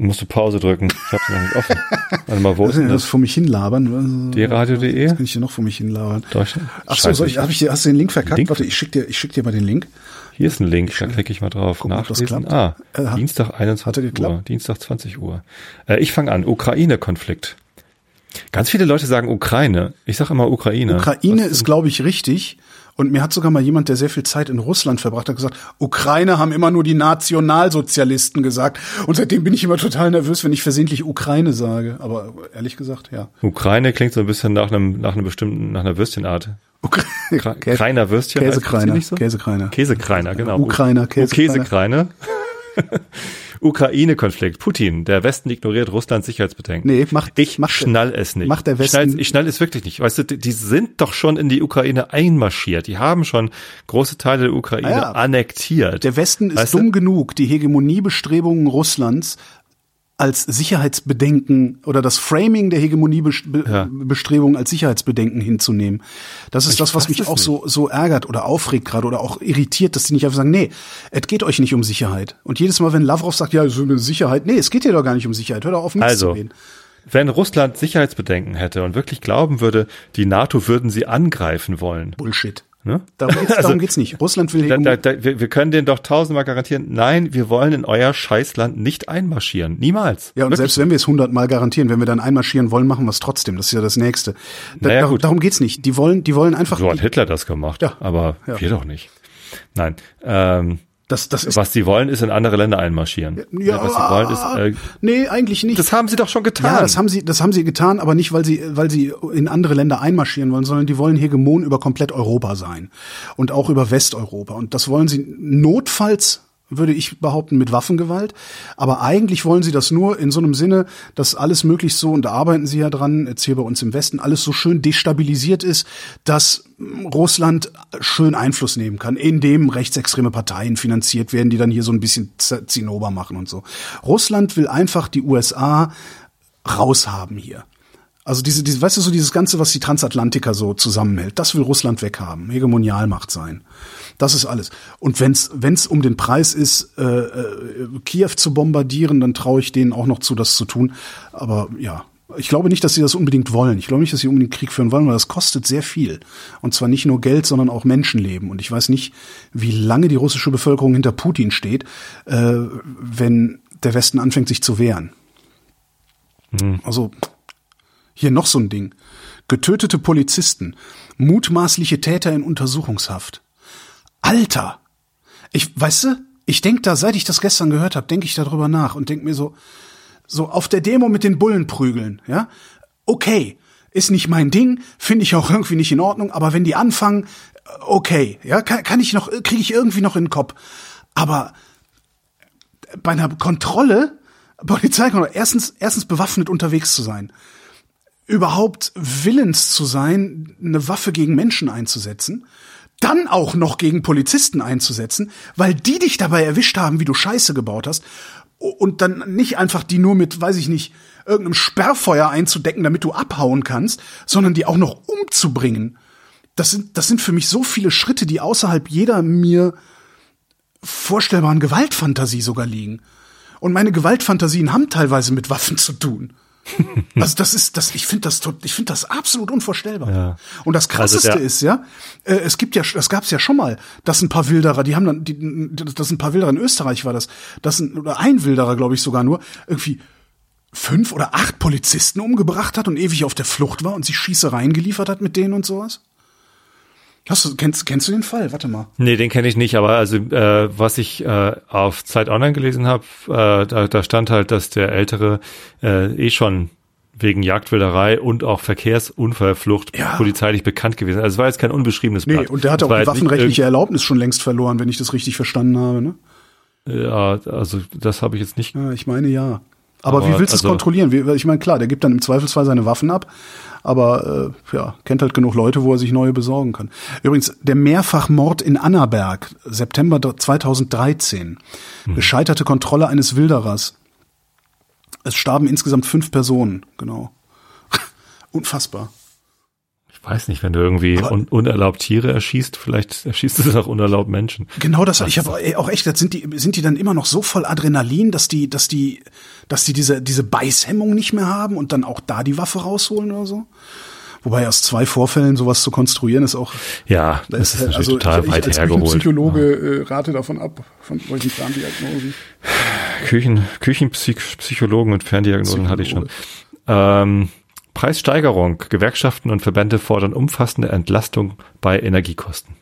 musst du Pause drücken. Ich hab's noch nicht offen. Warte mal, wo Was ist denn das das? vor mich hinlabern? D-Radio.de? Was kann ich hier noch vor mich hinlabern? Deutschland? Ach so, Scheiße, soll ich, hab ich dir, hast du den Link verkackt? Link? Warte, ich schick dir, ich schick dir mal den Link. Hier ist ein Link, da klicke ich mal drauf. Das Nachlesen. Ah, Äh, hat- Dienstag 21 hat er Uhr. Dienstag 20 Uhr. Äh, ich fange an. Ukraine-Konflikt. Ganz viele Leute sagen Ukraine. Ich sage immer Ukraine. Ukraine ist, glaube ich, richtig. Und mir hat sogar mal jemand, der sehr viel Zeit in Russland verbracht hat, gesagt, Ukraine haben immer nur die Nationalsozialisten gesagt. Und seitdem bin ich immer total nervös, wenn ich versehentlich Ukraine sage. Aber ehrlich gesagt, ja. Ukraine klingt so ein bisschen nach einem, nach einem bestimmten, nach einer Würstchenart. Ukra Kreiner Würstchen. Käsekreiner. so? Käsekreiner. Käsekreiner, genau. Ukrainer, Käsekreiner. Käsekreiner. Ukraine-Konflikt. Putin. Der Westen ignoriert Russlands Sicherheitsbedenken. Nee, macht- ich macht schnall es nicht. macht der Ich schnall, Westen- ich schnall es wirklich nicht. Weißt du, die, die sind doch schon in die Ukraine einmarschiert. Die haben schon große Teile der Ukraine Ah ja. annektiert. Der Westen ist Weißt du? dumm genug, die Hegemoniebestrebungen Russlands als Sicherheitsbedenken oder das Framing der Hegemoniebestrebungen als Sicherheitsbedenken hinzunehmen. Das ist das, was mich auch so, so ärgert oder aufregt gerade oder auch irritiert, dass die nicht einfach sagen, nee, es geht euch nicht um Sicherheit. Und jedes Mal, wenn Lavrov sagt, ja, ist eine Sicherheit, nee, es geht dir doch gar nicht um Sicherheit, hör doch auf, zu Also, wenn Russland Sicherheitsbedenken hätte und wirklich glauben würde, die NATO würden sie angreifen wollen, Bullshit. Ne? Darum geht's, darum geht's nicht. Russland will Da, da, da, wir, wir können denen doch tausendmal garantieren, nein, wir wollen in euer Scheißland nicht einmarschieren. Niemals. Ja, und Wirklich. selbst wenn wir es hundertmal garantieren, wenn wir dann einmarschieren wollen, machen wir es trotzdem. Das ist ja das Nächste. Da, Naja, darum, gut. darum geht's nicht. Die wollen, die wollen einfach. so hat Hitler das gemacht, Ja. aber Ja. wir doch nicht. Nein. Ähm, das, das ist was sie wollen, ist in andere Länder einmarschieren. Ja, was sie wollen, ist. Äh, nee, eigentlich nicht. das haben sie doch schon getan. ja, das haben sie, das haben sie getan, aber nicht, weil sie, weil sie in andere Länder einmarschieren wollen, sondern die wollen Hegemon über komplett Europa sein und auch über Westeuropa. Und das wollen sie notfalls würde ich behaupten, mit Waffengewalt. Aber eigentlich wollen sie das nur in so einem Sinne, dass alles möglichst so, und da arbeiten sie ja dran, jetzt hier bei uns im Westen, alles so schön destabilisiert ist, dass Russland schön Einfluss nehmen kann, indem rechtsextreme Parteien finanziert werden, die dann hier so ein bisschen Zinnober machen und so. Russland will einfach die USA raushaben hier. Also diese, diese, weißt du, so dieses Ganze, was die Transatlantiker so zusammenhält, das will Russland weghaben, Hegemonialmacht sein. Das ist alles. Und wenn's wenn's um den Preis ist, äh, äh, Kiew zu bombardieren, dann traue ich denen auch noch zu, das zu tun. Aber ja, ich glaube nicht, dass sie das unbedingt wollen. Ich glaube nicht, dass sie unbedingt Krieg führen wollen, weil das kostet sehr viel. Und zwar nicht nur Geld, sondern auch Menschenleben. Und ich weiß nicht, wie lange die russische Bevölkerung hinter Putin steht, äh, wenn der Westen anfängt, sich zu wehren. Also hier noch so ein Ding. Getötete Polizisten, mutmaßliche Täter in Untersuchungshaft. Alter! Ich, weißt du, ich denk da, seit ich das gestern gehört habe, denke ich darüber nach und denk mir so, so auf der Demo mit den Bullen prügeln, ja? Okay, ist nicht mein Ding, finde ich auch irgendwie nicht in Ordnung, aber wenn die anfangen, okay, ja, kann, kann ich noch, kriege ich irgendwie noch in den Kopf. Aber bei einer Kontrolle, Polizeikontrolle, erstens, erstens bewaffnet unterwegs zu sein, überhaupt willens zu sein, eine Waffe gegen Menschen einzusetzen, dann auch noch gegen Polizisten einzusetzen, weil die dich dabei erwischt haben, wie du Scheiße gebaut hast, und dann nicht einfach die nur mit, weiß ich nicht, irgendeinem Sperrfeuer einzudecken, damit du abhauen kannst, sondern die auch noch umzubringen. Das sind, das sind für mich so viele Schritte, die außerhalb jeder mir vorstellbaren Gewaltfantasie sogar liegen. Und meine Gewaltfantasien haben teilweise mit Waffen zu tun. Also das ist das ich finde das tot- ich finde das absolut unvorstellbar. Ja. Und das krasseste Also ist ja, äh, es gibt ja das gab es ja schon mal, dass ein paar Wilderer, die haben dann die, dass ein paar Wilderer in Österreich war das, dass ein, oder ein Wilderer, glaube ich sogar nur irgendwie fünf oder acht Polizisten umgebracht hat und ewig auf der Flucht war und sich Schießereien geliefert hat mit denen und sowas. Hast du, kennst, kennst du den Fall? Warte mal. Nee, den kenne ich nicht, aber also äh, was ich äh, auf Zeit Online gelesen habe, äh, da, da stand halt, dass der Ältere äh, eh schon wegen Jagdwilderei und auch Verkehrsunfallflucht Ja. polizeilich bekannt gewesen. Also es war jetzt kein unbeschriebenes Nee, Blatt. und der hat Es auch die waffenrechtliche Erlaubnis schon längst verloren, wenn ich das richtig verstanden habe. Ne? Ja, also das habe ich jetzt nicht. Ja, ich meine ja. Aber, Aber wie willst du es also- kontrollieren? Wie, ich meine, klar, der gibt dann im Zweifelsfall seine Waffen ab, aber äh, ja, kennt halt genug Leute, wo er sich neue besorgen kann. Übrigens, der Mehrfachmord in Annaberg, September 2013, Hm. gescheiterte Kontrolle eines Wilderers. Es starben insgesamt fünf Personen, genau. Unfassbar. Ich weiß nicht, wenn du irgendwie un unerlaubt Tiere erschießt, vielleicht erschießt du auch unerlaubt Menschen. Genau das. Ich habe auch echt, das sind die, sind die dann immer noch so voll Adrenalin, dass die, dass die, dass die diese, diese Beißhemmung nicht mehr haben und dann auch da die Waffe rausholen oder so. Wobei aus zwei Vorfällen sowas zu konstruieren ist auch Ja, das ist natürlich also total ich, weit ich als hergeholt. Psychologe äh, rate davon ab, von solchen Zahndiagnosen. Küchen, Küchenpsychologen und Ferndiagnosen hatte ich schon. Ähm, Preissteigerung. Gewerkschaften und Verbände fordern umfassende Entlastung bei Energiekosten.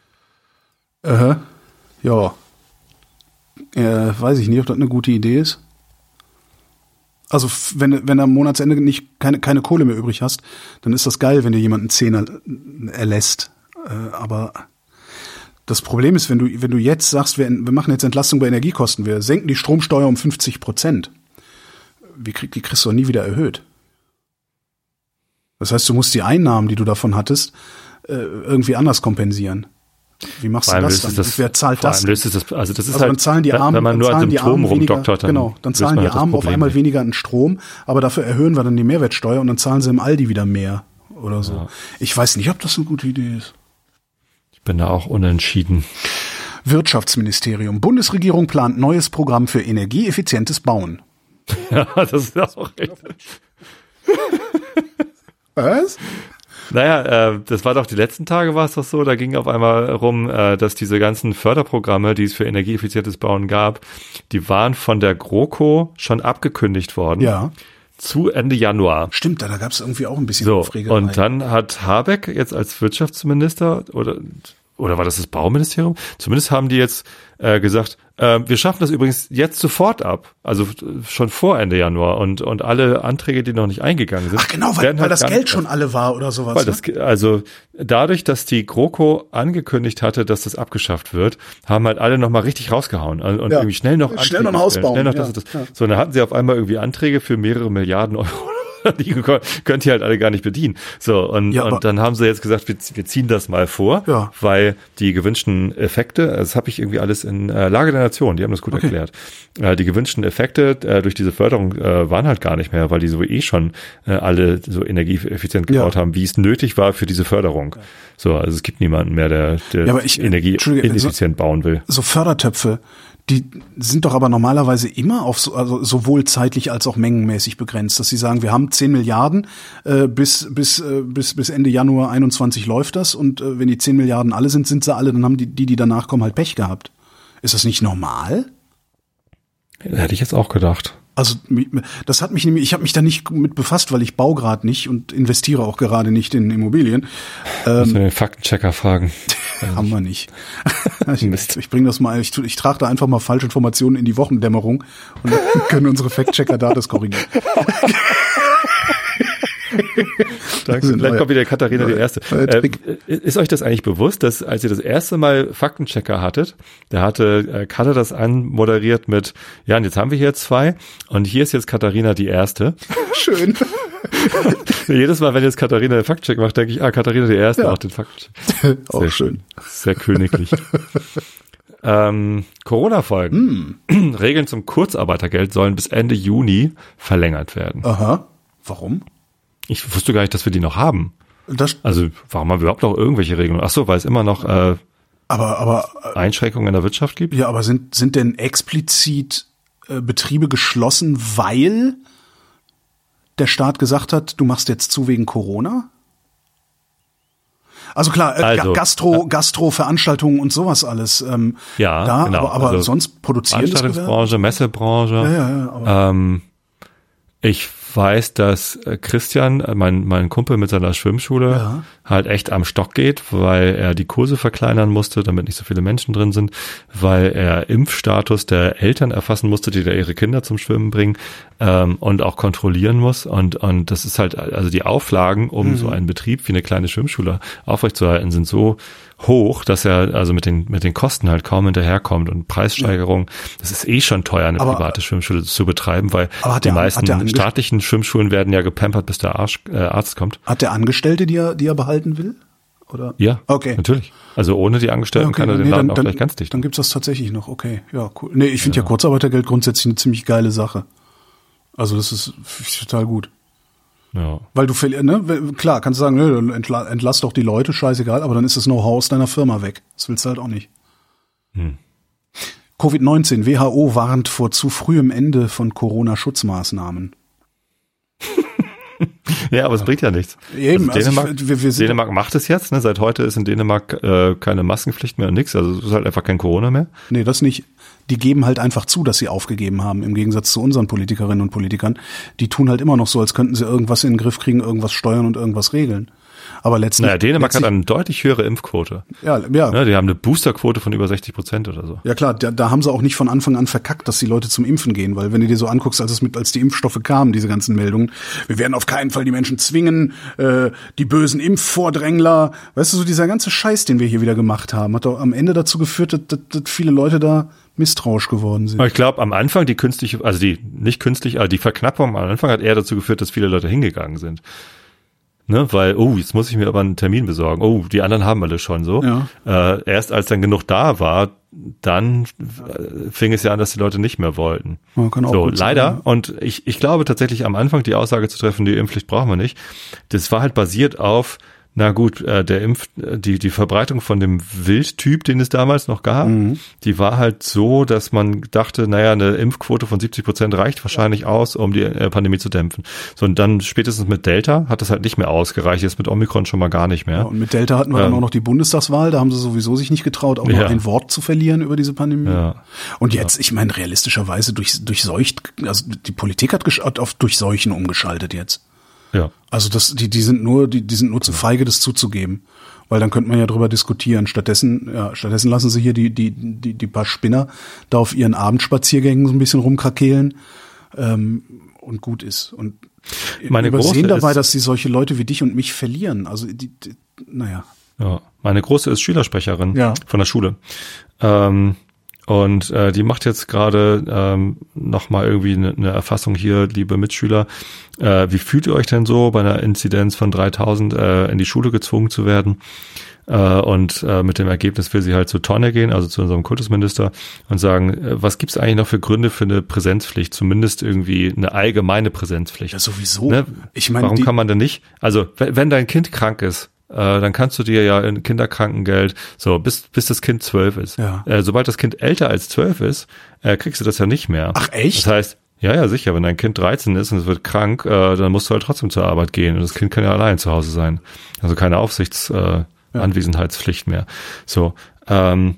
Äh, ja. Äh, weiß ich nicht, ob das eine gute Idee ist. Also wenn, wenn am Monatsende nicht keine, keine Kohle mehr übrig hast, dann ist das geil, wenn dir jemand einen Zehner äh, erlässt. Äh, aber das Problem ist, wenn du, wenn du jetzt sagst, wir, wir machen jetzt Entlastung bei Energiekosten, wir senken die Stromsteuer um 50 Prozent, wie krieg, die kriegst du nie wieder erhöht. Das heißt, du musst die Einnahmen, die du davon hattest, äh, irgendwie anders kompensieren. Wie machst du das dann? das, Wer zahlt das? löst es das, also das ist Also halt, dann zahlen die Armen, wenn man nur an Symptomen rumdoktort, dann genau, dann zahlen die halt Armen auf einmal weniger an Strom, aber dafür erhöhen wir dann die Mehrwertsteuer und dann zahlen sie im Aldi wieder mehr oder so. Ich weiß nicht, ob das eine gute Idee ist. Ich bin da auch unentschieden. Wirtschaftsministerium. Bundesregierung plant neues Programm für energieeffizientes Bauen. Ja, das ist auch echt. Was? Naja, äh, das war doch die letzten Tage war es doch so, da ging auf einmal rum, äh, dass diese ganzen Förderprogramme, die es für energieeffizientes Bauen gab, die waren von der GroKo schon abgekündigt worden. Ja, Zu Ende Januar. stimmt, da, da gab es irgendwie auch ein bisschen So, Aufregerei. und dann hat Habeck jetzt als Wirtschaftsminister oder oder war das das Bauministerium? Zumindest haben die jetzt äh, gesagt, äh, wir schaffen das übrigens jetzt sofort ab, also äh, schon vor Ende Januar und und alle Anträge, die noch nicht eingegangen sind, Ach genau, weil, werden weil halt das Geld schon alle war oder sowas. weil ne? das, also dadurch, dass die GroKo angekündigt hatte, dass das abgeschafft wird, haben halt alle nochmal richtig rausgehauen und und Ja. irgendwie schnell noch Schnell noch ein Anträge Haus bauen, Schnell noch ja, das, und das. ja. So, dann hatten sie auf einmal irgendwie Anträge für mehrere Milliarden Euro. Die kö- könnt ihr halt alle gar nicht bedienen. So, und, Ja, und dann haben sie jetzt gesagt, wir, wir ziehen das mal vor, Ja. weil die gewünschten Effekte, das habe ich irgendwie alles in äh, Lage der Nation, die haben das gut Okay. erklärt. Äh, die gewünschten Effekte äh, durch diese Förderung äh, waren halt gar nicht mehr, weil die so eh schon äh, alle so energieeffizient Ja. gebaut haben, wie es nötig war für diese Förderung. So, also es gibt niemanden mehr, der, der Ja, ich- Energie Entschuldige, ineffizient bauen will. so Fördertöpfe, die sind doch aber normalerweise immer auf so, also sowohl zeitlich als auch mengenmäßig begrenzt, dass sie sagen, wir haben 10 Milliarden äh, bis bis äh, bis bis Ende Januar 21 läuft das und äh, wenn die 10 Milliarden alle sind, sind sie alle, dann haben die die, die danach kommen halt Pech gehabt. Ist das nicht normal? Hätte ich jetzt auch gedacht. Also das hat mich nämlich, ich habe mich da nicht mit befasst, weil ich baue gerade nicht und investiere auch gerade nicht in Immobilien. Müssen wir den Faktenchecker fragen. Haben wir nicht. ich ich bringe das mal, ich, ich trage da einfach mal Falschinformationen in die Wochendämmerung und dann können unsere Fact-Checker da das korrigieren. Danke. Vielleicht kommt wieder Katharina die Erste. neuer Äh, Trick. ist euch das eigentlich bewusst, dass als ihr das erste Mal Faktenchecker hattet, da hatte äh, Katha das anmoderiert mit, ja, und jetzt haben wir hier zwei und hier ist jetzt Katharina die Erste. Schön. Jedes Mal, wenn jetzt Katharina den Faktcheck macht, denke ich, ah, Katharina die Erste Ja. macht den Faktcheck. Auch Sehr schön. Sehr königlich. ähm, Corona-Folgen. Hm. Regeln zum Kurzarbeitergeld sollen bis Ende Juni verlängert werden. Aha. Warum? Ich wusste gar nicht, dass wir die noch haben. Das, Also warum haben wir überhaupt noch irgendwelche Regelungen? Ach so, weil es immer noch äh, aber, aber, Einschränkungen in der Wirtschaft gibt? ja, aber sind, sind denn explizit äh, Betriebe geschlossen, weil der Staat gesagt hat, du machst jetzt zu wegen Corona? Also klar, äh, Also, Ga- Gastro, Gastro, Veranstaltungen und sowas alles. Ähm, Ja, da, genau. aber, aber Also sonst produzierendes Gewerbe? Veranstaltungsbranche, Messebranche. Ja, ja, ja, ähm, ich weiß, dass äh, Christian, äh, mein, mein Kumpel mit seiner Schwimmschule, Ja. halt echt am Stock geht, weil er die Kurse verkleinern musste, damit nicht so viele Menschen drin sind, weil er Impfstatus der Eltern erfassen musste, die da ihre Kinder zum Schwimmen bringen ähm, und auch kontrollieren muss. Und, und das ist halt, also die Auflagen, um so einen Betrieb wie eine kleine Schwimmschule aufrechtzuerhalten, sind so hoch, dass er also mit den, mit den Kosten halt kaum hinterherkommt und Preissteigerung, das ist eh schon teuer, eine Aber- private Schwimmschule zu betreiben, weil die der- meisten staatlichen Schwimmschulen werden ja gepampert, bis der Arsch, äh, Arzt kommt. Hat der Angestellte, die er, die er behalten will? Oder? Ja, Okay. natürlich. Also ohne die Angestellten kann er den nee, Laden dann, auch gleich ganz dicht. Dann gibt's das tatsächlich noch. Okay, ja, cool. Nee, ich finde ja. Kurzarbeitergeld grundsätzlich eine ziemlich geile Sache. Also das ist total gut. Ja. Weil du ne, klar, kannst du sagen, entla entlass doch die Leute, scheißegal, aber dann ist das Know-how aus deiner Firma weg. Das willst du halt auch nicht. Hm. Covid-19, WHO warnt vor zu frühem Ende von Corona-Schutzmaßnahmen. ja, aber es bringt ja nichts. Eben, also also Dänemark, ich- wir- wir Dänemark macht es jetzt. Ne? Seit heute ist in Dänemark äh, keine Maskenpflicht mehr und nichts. Also es ist halt einfach kein Corona mehr. Nee, das nicht. Die geben halt einfach zu, dass sie aufgegeben haben, im Gegensatz zu unseren Politikerinnen und Politikern. Die tun halt immer noch so, als könnten sie irgendwas in den Griff kriegen, irgendwas steuern und irgendwas regeln. Aber letztlich. Naja, Dänemark hat letztlich, eine deutlich höhere Impfquote. ja, ja, Ne? Die haben eine Boosterquote von über 60 Prozent oder so. Ja klar, da, da haben sie auch nicht von Anfang an verkackt, dass die Leute zum Impfen gehen, weil wenn du dir so anguckst, als es mit, als die Impfstoffe kamen, diese ganzen Meldungen, wir werden auf keinen Fall die Menschen zwingen, äh, die bösen Impfvordrängler, weißt du, so dieser ganze Scheiß, den wir hier wieder gemacht haben, hat doch am Ende dazu geführt, dass, dass, dass viele Leute da misstrauisch geworden sind. Ich glaube, am Anfang die künstliche, also die nicht künstlich, aber die Verknappung am Anfang hat eher dazu geführt, dass viele Leute hingegangen sind. Ne, weil, oh, jetzt muss ich mir aber einen Termin besorgen. Oh, die anderen haben alle schon so. Ja. Äh, erst als dann genug da war, dann äh, fing es ja an, dass die Leute nicht mehr wollten. Ja, kann auch so, sein, leider. ja. Und ich, ich glaube tatsächlich am Anfang die Aussage zu treffen, die Impfpflicht brauchen wir nicht. Das war halt basiert auf, na gut, äh, der Impf, äh, die, die Verbreitung von dem Wildtyp, den es damals noch gab, Mhm. die war halt so, dass man dachte, naja, eine Impfquote von 70 Prozent reicht wahrscheinlich aus, um die äh, Pandemie zu dämpfen. So, und dann spätestens mit Delta hat das halt nicht mehr ausgereicht, jetzt mit Omikron schon mal gar nicht mehr. Ja, und mit Delta hatten wir dann Ähm. auch noch die Bundestagswahl, da haben sie sowieso sich nicht getraut, auch Ja. noch ein Wort zu verlieren über diese Pandemie. Ja. Und jetzt, ich meine, realistischerweise durch, durchseucht, also die Politik hat, hat auf Durchseuchen umgeschaltet jetzt. Ja. Also das, die, die sind nur, die, die sind nur zu feige, das zuzugeben. Weil dann könnte man ja drüber diskutieren. Stattdessen, ja, stattdessen lassen sie hier die, die, die, die paar Spinner da auf ihren Abendspaziergängen so ein bisschen rumkrakehlen, ähm, und gut ist. Und Meine übersehen Große dabei, ist- dass sie solche Leute wie dich und mich verlieren. Also die, die naja. Ja, meine Große ist Schülersprecherin Ja. von der Schule. Ähm, und äh, die macht jetzt gerade ähm, nochmal irgendwie eine, eine Erfassung hier, liebe Mitschüler. Äh, wie fühlt ihr euch denn so bei einer Inzidenz von 3000 äh, in die Schule gezwungen zu werden? Äh, und äh, mit dem Ergebnis will sie halt zur Tonne gehen, also zu unserem Kultusminister und sagen, äh, was gibt's eigentlich noch für Gründe für eine Präsenzpflicht? Zumindest irgendwie eine allgemeine Präsenzpflicht. Ja, sowieso. Ne? Ich meine, warum kann man denn nicht? Also, wenn, dein Kind krank ist, dann kannst du dir ja in Kinderkrankengeld, so bis, bis das Kind zwölf ist. Ja. Äh, sobald das Kind älter als zwölf ist, äh, kriegst du das ja nicht mehr. Ach, echt? Das heißt, ja, ja, sicher, wenn dein Kind 13 ist und es wird krank, äh, dann musst du halt trotzdem zur Arbeit gehen. Und das Kind kann ja allein zu Hause sein. Also keine Aufsichts, äh, Anwesenheitspflicht mehr. So, ähm,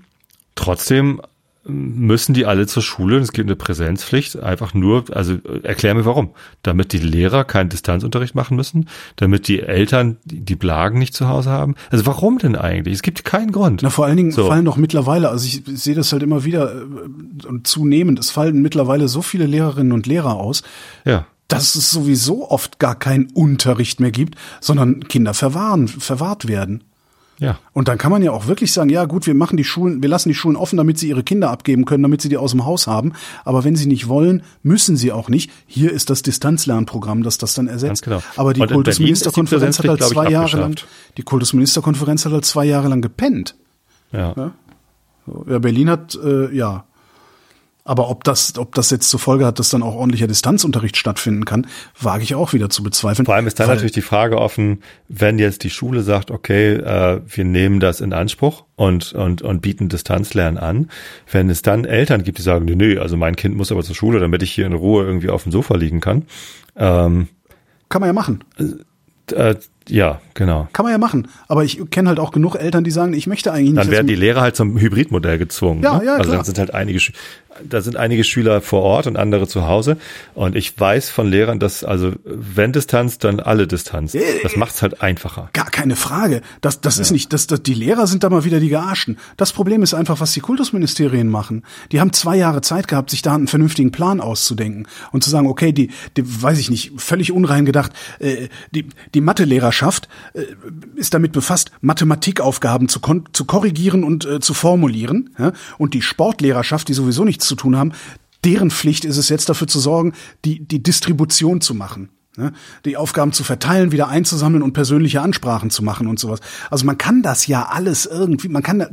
trotzdem müssen die alle zur Schule und es gibt eine Präsenzpflicht, einfach nur, also äh, erklär mir warum. Damit die Lehrer keinen Distanzunterricht machen müssen, damit die Eltern die, Blagen nicht zu Hause haben. Also warum denn eigentlich? Es gibt keinen Grund. Na, vor allen Dingen So. fallen doch mittlerweile, also ich sehe das halt immer wieder äh, und zunehmend, es fallen mittlerweile so viele Lehrerinnen und Lehrer aus, Ja. dass es sowieso oft gar keinen Unterricht mehr gibt, sondern Kinder verwahren, verwahrt werden. Ja. Und dann kann man ja auch wirklich sagen, ja gut, wir machen die Schulen, wir lassen die Schulen offen, damit sie ihre Kinder abgeben können, damit sie die aus dem Haus haben. Aber wenn sie nicht wollen, müssen sie auch nicht. Hier ist das Distanzlernprogramm, das das dann ersetzt. Ganz genau. Aber die Kultusministerkonferenz hat halt zwei Jahre lang, die Kultusministerkonferenz hat halt zwei Jahre lang gepennt. Ja. So, Ja, Berlin hat, äh, ja. Aber ob das, ob das jetzt zur Folge hat, dass dann auch ordentlicher Distanzunterricht stattfinden kann, wage ich auch wieder zu bezweifeln. Vor allem ist dann natürlich die Frage offen, wenn jetzt die Schule sagt, okay, äh, wir nehmen das in Anspruch und, und, und bieten Distanzlernen an, wenn es dann Eltern gibt, die sagen, nee, nee, also mein Kind muss aber zur Schule, damit ich hier in Ruhe irgendwie auf dem Sofa liegen kann, ähm, Kann man ja machen. äh, Ja, genau. Kann man ja machen. Aber ich kenne halt auch genug Eltern, die sagen, ich möchte eigentlich nicht. Dann werden die Lehrer halt zum Hybridmodell gezwungen. Ja, ne? ja, Also klar. dann sind halt einige, da sind einige Schüler vor Ort und andere zu Hause. Und ich weiß von Lehrern, dass also wenn Distanz, dann alle Distanz. Das macht's halt einfacher. Gar keine Frage. Das, das ist nicht, das, das, die Lehrer sind da mal wieder die Gearschten. Das Problem ist einfach, was die Kultusministerien machen. Die haben zwei Jahre Zeit gehabt, sich da einen vernünftigen Plan auszudenken und zu sagen, okay, die, die weiß ich nicht, völlig unrein gedacht, äh, die, die Mathelehrerschaft äh, ist damit befasst, Mathematikaufgaben zu, kon zu korrigieren und äh, zu formulieren. Ja? Und die Sportlehrerschaft, die sowieso nichts zu tun haben, deren Pflicht ist es jetzt dafür zu sorgen, die, die Distribution zu machen. Ne? Die Aufgaben zu verteilen, wieder einzusammeln und persönliche Ansprachen zu machen und sowas. Also man kann das ja alles irgendwie, man kann,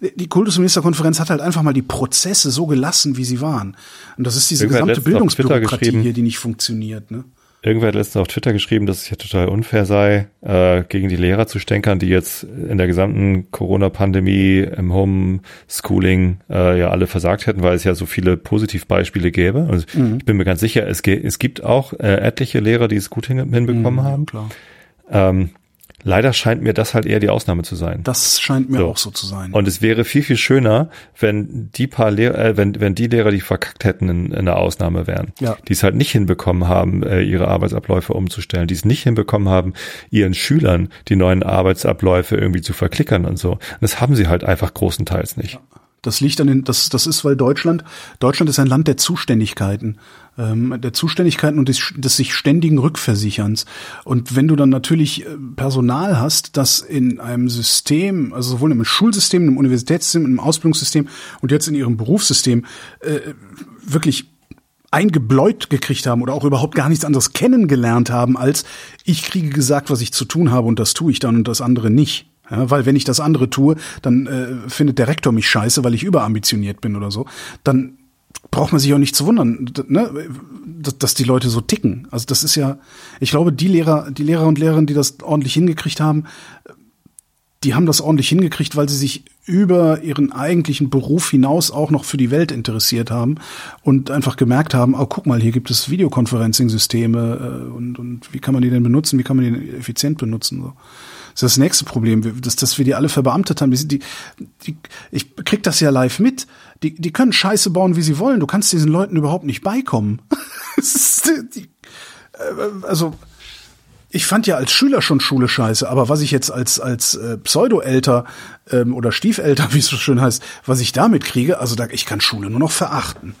die Kultusministerkonferenz hat halt einfach mal die Prozesse so gelassen, wie sie waren. Und das ist diese Irgendwer gesamte Bildungsbürokratie hier, die nicht funktioniert. Ne? Irgendwer hat letztens auf Twitter geschrieben, dass es ja total unfair sei, äh, gegen die Lehrer zu stänkern, die jetzt in der gesamten Corona-Pandemie im Homeschooling äh, ja alle versagt hätten, weil es ja so viele Positivbeispiele gäbe. Und Mhm. ich bin mir ganz sicher, es, es gibt auch äh, etliche Lehrer, die es gut hin hinbekommen haben. Mhm, Klar. Ähm, leider scheint mir das halt eher die Ausnahme zu sein. Das scheint mir So. auch so zu sein. Und es wäre viel, viel schöner, wenn die paar Lehrer, äh, wenn, wenn die Lehrer, die verkackt hätten, in, in der Ausnahme wären. Ja. Die es halt nicht hinbekommen haben, äh, ihre Arbeitsabläufe umzustellen, die es nicht hinbekommen haben, ihren Schülern die neuen Arbeitsabläufe irgendwie zu verklickern und so. Und das haben sie halt einfach großenteils nicht. Das liegt an den, das, das ist, weil Deutschland, Deutschland ist ein Land der Zuständigkeiten, ähm, der Zuständigkeiten und des, des sich ständigen Rückversicherns. Und wenn du dann natürlich äh, Personal hast, das in einem System, also sowohl im Schulsystem, im Universitätssystem, im Ausbildungssystem und jetzt in ihrem Berufssystem äh, wirklich eingebläut gekriegt haben oder auch überhaupt gar nichts anderes kennengelernt haben, als ich kriege gesagt, was ich zu tun habe und das tue ich dann und das andere nicht. Ja, weil wenn ich das andere tue, dann äh, findet der Rektor mich scheiße, weil ich überambitioniert bin oder so. Dann braucht man sich auch nicht zu wundern, ne, dass, die Leute so ticken. Also das ist ja, ich glaube, die Lehrer, die Lehrer und Lehrerinnen, die das ordentlich hingekriegt haben, die haben das ordentlich hingekriegt, weil sie sich über ihren eigentlichen Beruf hinaus auch noch für die Welt interessiert haben und einfach gemerkt haben, oh, guck mal, hier gibt es Videoconferencing-Systeme äh, und, und wie kann man die denn benutzen, wie kann man die effizient benutzen. So. Das ist das nächste Problem, dass, dass wir die alle verbeamtet haben. Die, die, die, ich krieg das ja live mit. Die, die können Scheiße bauen, wie sie wollen. Du kannst diesen Leuten überhaupt nicht beikommen. Äh, also ich fand ja als Schüler schon Schule scheiße, aber was ich jetzt als als äh, Pseudo-Elter ähm, oder Stiefelter, wie es so schön heißt, was ich damit kriege, also da, ich kann Schule nur noch verachten.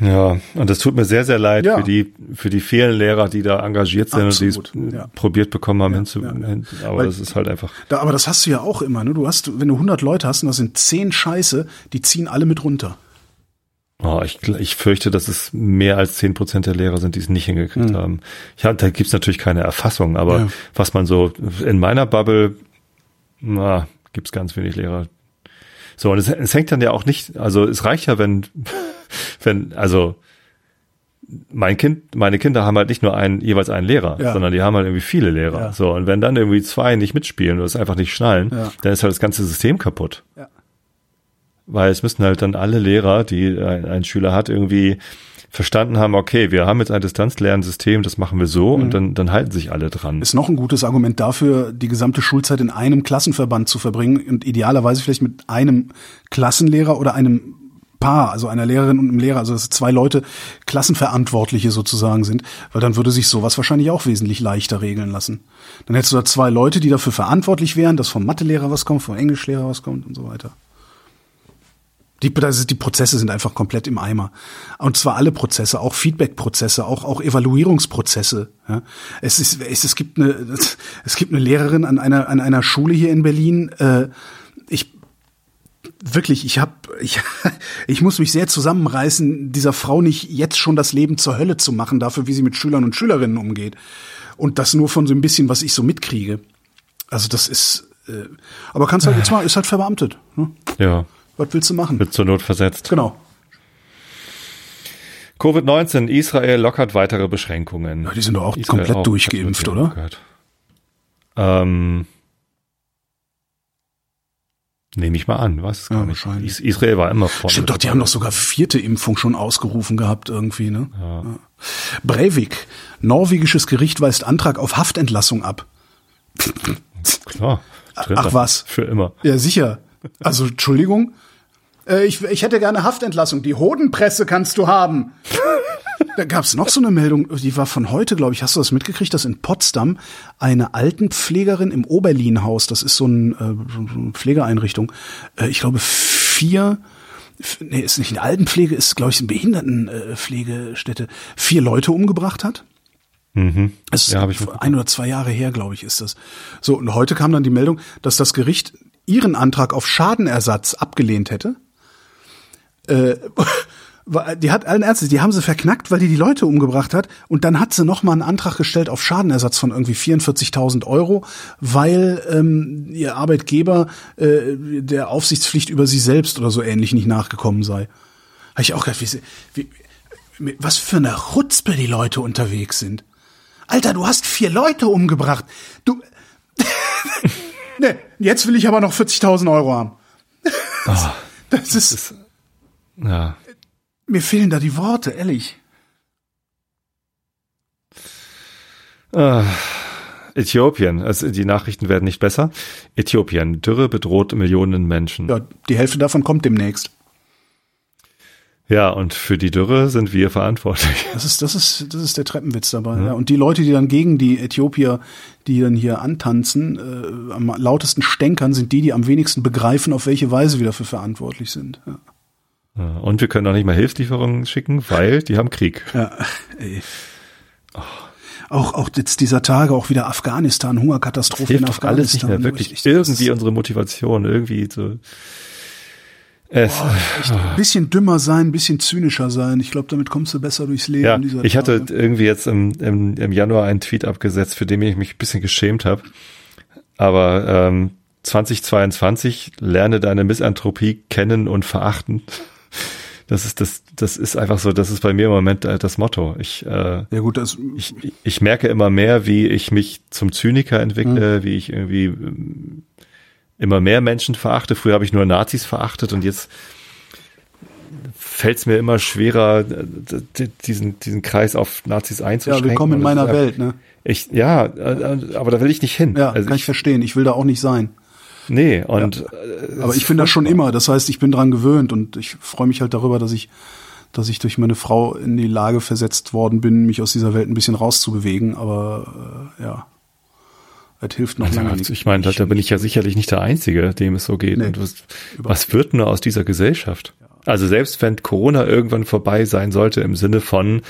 Ja, und das tut mir sehr, sehr leid Ja. für die, für die vielen Lehrer, die da engagiert sind Absolut, und die es ja. probiert bekommen haben Ja, hinzu, aber Weil- das ist halt einfach. Da, aber das hast du ja auch immer. Ne? Du hast, wenn du 100 Leute hast und das sind 10 Scheiße, die ziehen alle mit runter. Oh, ich, ich fürchte, dass es mehr als zehn Prozent der Lehrer sind, die es nicht hingekriegt haben. Ja, da gibt's natürlich keine Erfassung, aber was man so in meiner Bubble, na, gibt's ganz wenig Lehrer. So, und es, es hängt dann ja auch nicht, also es reicht ja, wenn, wenn, also mein Kind, meine Kinder haben halt nicht nur einen, jeweils einen Lehrer, Ja. sondern die haben halt irgendwie viele Lehrer. Ja. So, und wenn dann irgendwie zwei nicht mitspielen oder es einfach nicht schnallen, Ja. dann ist halt das ganze System kaputt. Weil es müssen halt dann alle Lehrer, die ein, ein Schüler hat, irgendwie verstanden haben, okay, wir haben jetzt ein Distanzlernsystem, das machen wir so und dann, dann halten sich alle dran. Ist noch ein gutes Argument dafür, die gesamte Schulzeit in einem Klassenverband zu verbringen und idealerweise vielleicht mit einem Klassenlehrer oder einem Paar, also einer Lehrerin und einem Lehrer, also dass zwei Leute Klassenverantwortliche sozusagen sind, weil dann würde sich sowas wahrscheinlich auch wesentlich leichter regeln lassen. Dann hättest du da zwei Leute, die dafür verantwortlich wären, dass vom Mathelehrer was kommt, vom Englischlehrer was kommt und so weiter. Die, ist, die Prozesse sind einfach komplett im Eimer. Und zwar alle Prozesse, auch Feedback-Prozesse, auch, auch Evaluierungsprozesse. Ja. Es, ist, es, es, gibt eine, es gibt eine Lehrerin an einer, an einer Schule hier in Berlin. Äh, wirklich, ich habe, ich, ich muss mich sehr zusammenreißen, dieser Frau nicht jetzt schon das Leben zur Hölle zu machen, dafür, wie sie mit Schülern und Schülerinnen umgeht. Und das nur von so ein bisschen, was ich so mitkriege. Also das ist, äh, aber kannst halt jetzt mal, ist halt verbeamtet. Ne? Ja, Was willst du machen? wird zur Not versetzt. Genau. Covid-19, Israel lockert weitere Beschränkungen. Ja, die sind doch auch Israel komplett durchgeimpft, oder? Ähm, Nehme ich mal an, es Ja, wahrscheinlich. Is Israel war immer vorne. Stimmt doch, die haben doch sogar vierte Impfung schon ausgerufen gehabt irgendwie, ne? Ja. Breivik, norwegisches Gericht weist Antrag auf Haftentlassung ab. Klar. Ach was. Für immer. Ja, sicher. Also, Entschuldigung. Äh, ich, ich hätte gerne Haftentlassung. Die Hodenpresse kannst du haben. Da gab's noch so eine Meldung, die war von heute, glaube ich. Hast du das mitgekriegt, dass in Potsdam eine Altenpflegerin im Oberlin-Haus, das ist so, ein, äh, so eine Pflegeeinrichtung, äh, ich glaube vier, nee, ist nicht eine Altenpflege, ist glaube ich eine Behindertenpflegestätte, vier Leute umgebracht hat? Es ist Ja, hab ich mitbekommen. ein oder zwei Jahre her, glaube ich, ist das. So, und heute kam dann die Meldung, dass das Gericht ihren Antrag auf Schadenersatz abgelehnt hätte. Äh, die hat allen Ernstes, die haben sie verknackt, weil die die Leute umgebracht hat. Und dann hat sie noch mal einen Antrag gestellt auf Schadenersatz von irgendwie 44.000 Euro, weil ähm, ihr Arbeitgeber äh, der Aufsichtspflicht über sie selbst oder so ähnlich nicht nachgekommen sei. Habe ich auch gedacht, wie, sie- wie, was für eine Chutzpe die Leute unterwegs sind. Alter, du hast vier Leute umgebracht. Du. ne, jetzt will ich aber noch 40.000 Euro haben. das ist, Ja. Mir fehlen da die Worte, ehrlich. Äthiopien, also die Nachrichten werden nicht besser. Äthiopien, Dürre bedroht Millionen Menschen. Ja, die Hälfte davon kommt demnächst. Ja, und für die Dürre sind wir verantwortlich. Das ist, das ist, das ist der Treppenwitz dabei. Ja. Und die Leute, die dann gegen die Äthiopier, die dann hier antanzen, äh, am lautesten stänkern, sind die, die am wenigsten begreifen, auf welche Weise wir dafür verantwortlich sind. Ja. Und wir können auch nicht mal Hilfslieferungen schicken, weil die haben Krieg. Ja, ey. Auch, auch jetzt dieser Tage, auch wieder Afghanistan, Hungerkatastrophe in Hilft doch alles nicht Afghanistan. mehr, wirklich. ich- ich- irgendwie unsere Motivation, irgendwie so. Es, Ein bisschen dümmer sein, ein bisschen zynischer sein. Ich glaube, damit kommst du besser durchs Leben. ja, ich hatte Tage. irgendwie jetzt im, im, im Januar einen Tweet abgesetzt, für den ich mich ein bisschen geschämt habe. Aber ähm, 2022 lerne deine Misanthropie kennen und verachten. Das ist das, das ist einfach so, das ist bei mir im Moment äh, das Motto. Ich, äh, Ja gut, das, ich, ich merke immer mehr, wie ich mich zum Zyniker Mhm. entwickle, wie ich irgendwie ähm, immer mehr Menschen verachte. Früher habe ich nur Nazis verachtet und jetzt fällt es mir immer schwerer, äh, diesen, diesen Kreis auf Nazis ja, einzuschränken. willkommen in meiner ist Welt, ne? Ich, ja, äh, aber da will ich nicht hin. Ja, also kann ich verstehen. Ich will da auch nicht sein. Nee, und äh, Aber ich bin das schon immer. Das heißt, ich bin dran gewöhnt und ich freue mich halt darüber, dass ich, dass ich durch meine Frau in die Lage versetzt worden bin, mich aus dieser Welt ein bisschen rauszubewegen. Aber äh, ja, das hilft noch lange nicht. Ich meine, da, da bin ich ja sicherlich nicht der Einzige, dem es so geht. Nee, und was, was wird nur aus dieser Gesellschaft? Also selbst wenn Corona irgendwann vorbei sein sollte, im Sinne von,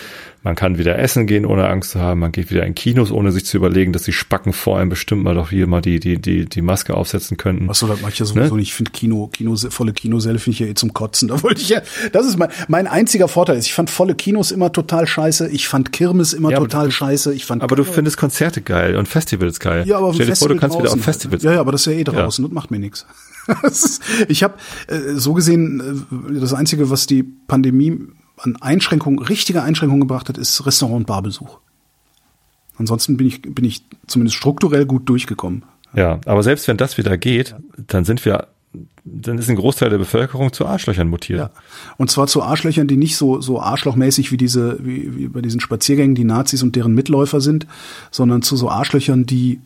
man kann wieder essen gehen, ohne Angst zu haben, man geht wieder in Kinos, ohne sich zu überlegen, dass die Spacken vor einem bestimmt mal doch hier mal die, die, die, die Maske aufsetzen könnten. Achso, das mache ich ja sowieso Ne? nicht. Ich finde Kino, Kino, volle Kinosäle finde ich ja eh zum Kotzen. Da wollte ich ja, das ist mein, mein einziger Vorteil. ist, Ich fand volle Kinos immer total scheiße. Ich fand Kirmes immer Ja, total scheiße. Ich fand Aber du findest Konzerte geil und Festivals geil. Ja, aber Stell dir vor, du kannst wieder auf draußen. Festivals. Ja, ja, aber das ist ja eh draußen, das macht mir nichts. Ich habe äh, so gesehen, äh, das Einzige, was die Pandemie an Einschränkungen, richtige Einschränkungen gebracht hat, ist Restaurant- und Barbesuch. Ansonsten bin ich, bin ich zumindest strukturell gut durchgekommen. Ja, aber selbst wenn das wieder geht, dann sind wir, dann ist ein Großteil der Bevölkerung zu Arschlöchern mutiert. Ja. Und zwar zu Arschlöchern, die nicht so, so arschlochmäßig wie diese, wie, wie bei diesen Spaziergängen die Nazis und deren Mitläufer sind, sondern zu so Arschlöchern, die,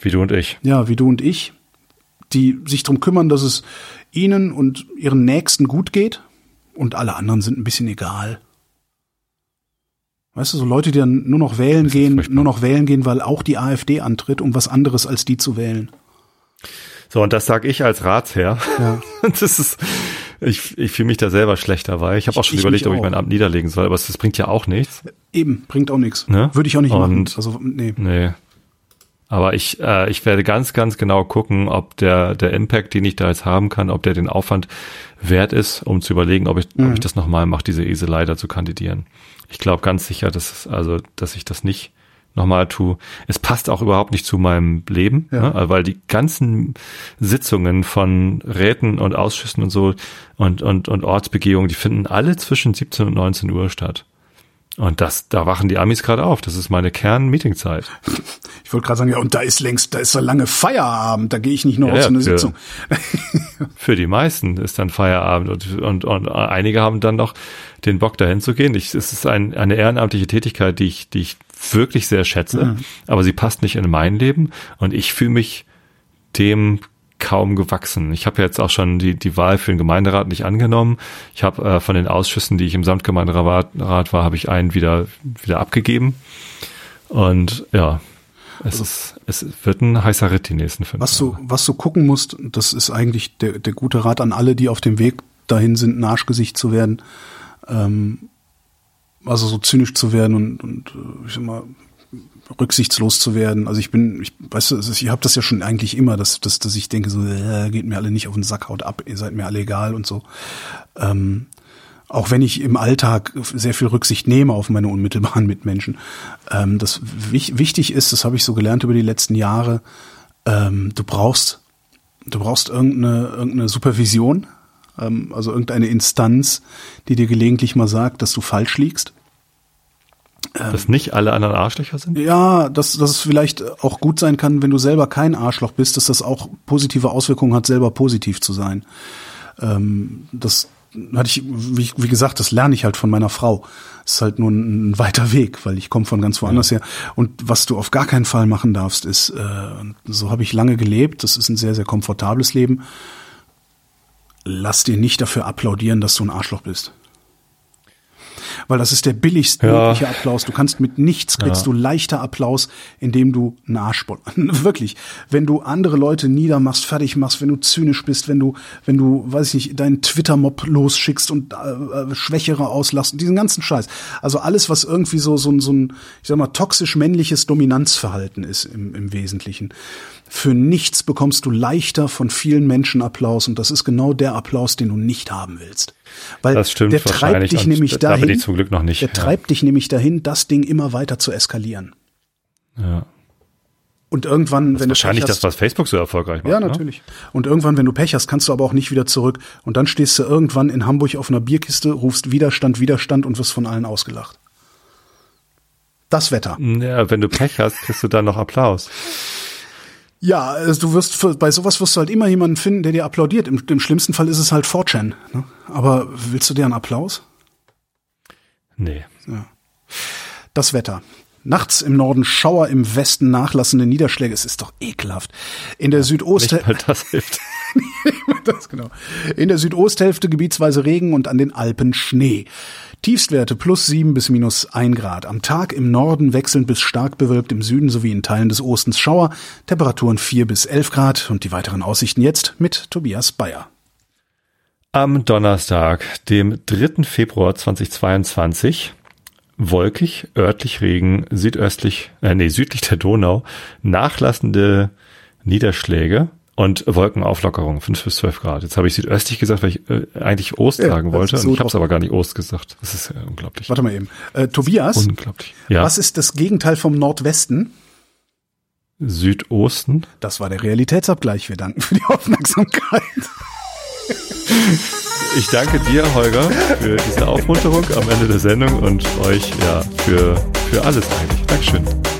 Wie du und ich. ja, wie du und ich, die sich drum kümmern, dass es ihnen und ihren Nächsten gut geht und alle anderen sind ein bisschen egal. Weißt du, so Leute, die dann nur noch wählen gehen, furchtbar. nur noch wählen gehen, weil auch die AfD antritt, um was anderes als die zu wählen. So, und das sage ich als Ratsherr. Ja. Das ist, ich, ich fühle mich da selber schlecht dabei. Ich habe auch schon Ich überlegt, ob ich mein Amt niederlegen soll, aber das bringt ja auch nichts. Eben, bringt auch nichts. Ne? Würde ich auch nicht machen. Und- Also, nee. Nee. Aber ich, äh, ich werde ganz, ganz genau gucken, ob der, der Impact, den ich da jetzt haben kann, ob der den Aufwand wert ist, um zu überlegen, ob ich, Mhm. ob ich das nochmal mache, diese Eselei da zu kandidieren. Ich glaube ganz sicher, dass es, also, dass ich das nicht nochmal tue. Es passt auch überhaupt nicht zu meinem Leben, Ja. ne? weil die ganzen Sitzungen von Räten und Ausschüssen und so und, und, und Ortsbegehungen, die finden alle zwischen 17 und 19 Uhr statt. Und das, da wachen die Amis gerade auf. Das ist meine Kern-Meetingzeit. Ich wollte gerade sagen, ja, und da ist längst, da ist so lange Feierabend, da gehe ich nicht nur ja, auf so eine für, Sitzung. für die meisten ist dann Feierabend und, und, und einige haben dann noch den Bock dahin zu gehen. Ich, es ist ein, eine ehrenamtliche Tätigkeit, die ich, die ich wirklich sehr schätze, mhm. aber sie passt nicht in mein Leben und ich fühle mich dem kaum gewachsen. Ich habe jetzt auch schon die, die Wahl für den Gemeinderat nicht angenommen. Ich habe äh, von den Ausschüssen, die ich im Samtgemeinderat war, habe ich einen wieder, wieder abgegeben. Und ja, es ist, es wird ein heißer Ritt die nächsten fünf was Jahre. Du, was du gucken musst, das ist eigentlich der, der gute Rat an alle, die auf dem Weg dahin sind, ein Arschgesicht zu werden. Ähm, also so zynisch zu werden und, und äh, ich sag mal, rücksichtslos zu werden. Also ich bin, ich weißt du, ich habe das ja schon eigentlich immer, dass, dass, dass ich denke, so, äh, geht mir alle nicht auf den Sack, haut ab, ihr seid mir alle egal und so. Ähm, auch wenn ich im Alltag sehr viel Rücksicht nehme auf meine unmittelbaren Mitmenschen. Ähm, das wich, wichtig ist, das habe ich so gelernt über die letzten Jahre, ähm, du brauchst, du brauchst irgendeine, irgendeine Supervision, ähm, also irgendeine Instanz, die dir gelegentlich mal sagt, dass du falsch liegst. Dass nicht alle anderen Arschlöcher sind? Ja, dass, dass es vielleicht auch gut sein kann, wenn du selber kein Arschloch bist, dass das auch positive Auswirkungen hat, selber positiv zu sein. Ähm, das hatte ich, wie, wie gesagt, das lerne ich halt von meiner Frau. Das ist halt nur ein, ein weiter Weg, weil ich komme von ganz woanders ja. her. Und was du auf gar keinen Fall machen darfst, ist, äh, so habe ich lange gelebt, das ist ein sehr, sehr komfortables Leben. Lass dir nicht dafür applaudieren, dass du ein Arschloch bist weil das ist der billigst ja. mögliche Applaus. Du kannst mit nichts kriegst ja. du leichter Applaus, indem du einen Arschboll. Wirklich, wenn du andere Leute niedermachst, fertig machst, wenn du zynisch bist, wenn du, wenn du, weiß ich nicht, deinen Twitter-Mob losschickst und äh, äh Schwächere auslachst, diesen ganzen Scheiß. Also alles, was irgendwie so so, so ein, ich sag mal, toxisch männliches Dominanzverhalten ist im, im Wesentlichen. Für nichts bekommst du leichter von vielen Menschen Applaus und das ist genau der Applaus, den du nicht haben willst. Weil das stimmt der treibt dich nämlich dahin, da zum Glück noch nicht. Der ja. treibt dich nämlich dahin, das Ding immer weiter zu eskalieren. Ja. Und irgendwann, das wenn du wahrscheinlich Pech hast, das, was Facebook so erfolgreich macht. Ja, ne? natürlich. Ne? Und irgendwann, wenn du Pech hast, kannst du aber auch nicht wieder zurück. Und dann stehst du irgendwann in Hamburg auf einer Bierkiste, rufst Widerstand, Widerstand und wirst von allen ausgelacht. Das Wetter. Ja, wenn du Pech hast, kriegst du dann noch Applaus. Ja, also du wirst für, bei sowas wirst du halt immer jemanden finden, der dir applaudiert. Im, im schlimmsten Fall ist es halt 4chan. Ne? Aber willst du dir einen Applaus? Nee. Ja. Das Wetter. Nachts im Norden Schauer, im Westen nachlassende Niederschläge. Es ist doch ekelhaft. In der Südosthälfte. Das hilft. das genau. In der Südosthälfte gebietsweise Regen und an den Alpen Schnee. Tiefstwerte plus sieben bis minus ein Grad. Am Tag im Norden wechselnd bis stark bewölkt, im Süden sowie in Teilen des Ostens Schauer. Temperaturen vier bis elf Grad und die weiteren Aussichten jetzt mit Tobias Bayer. Am Donnerstag, dem 3. Februar 2022, wolkig, örtlich Regen, südöstlich, äh, nee, südlich der Donau, nachlassende Niederschläge, und Wolkenauflockerung, 5 bis 12 Grad. Jetzt habe ich südöstlich gesagt, weil ich äh, eigentlich Ost ja, sagen wollte. So und ich habe es aber gar nicht Ost gesagt. Das ist ja unglaublich. Warte mal eben. Äh, Tobias, unglaublich. Ja. was ist das Gegenteil vom Nordwesten? Südosten. Das war der Realitätsabgleich. Wir danken für die Aufmerksamkeit. Ich danke dir, Holger, für diese Aufmunterung am Ende der Sendung und euch ja für, für alles eigentlich. Dankeschön.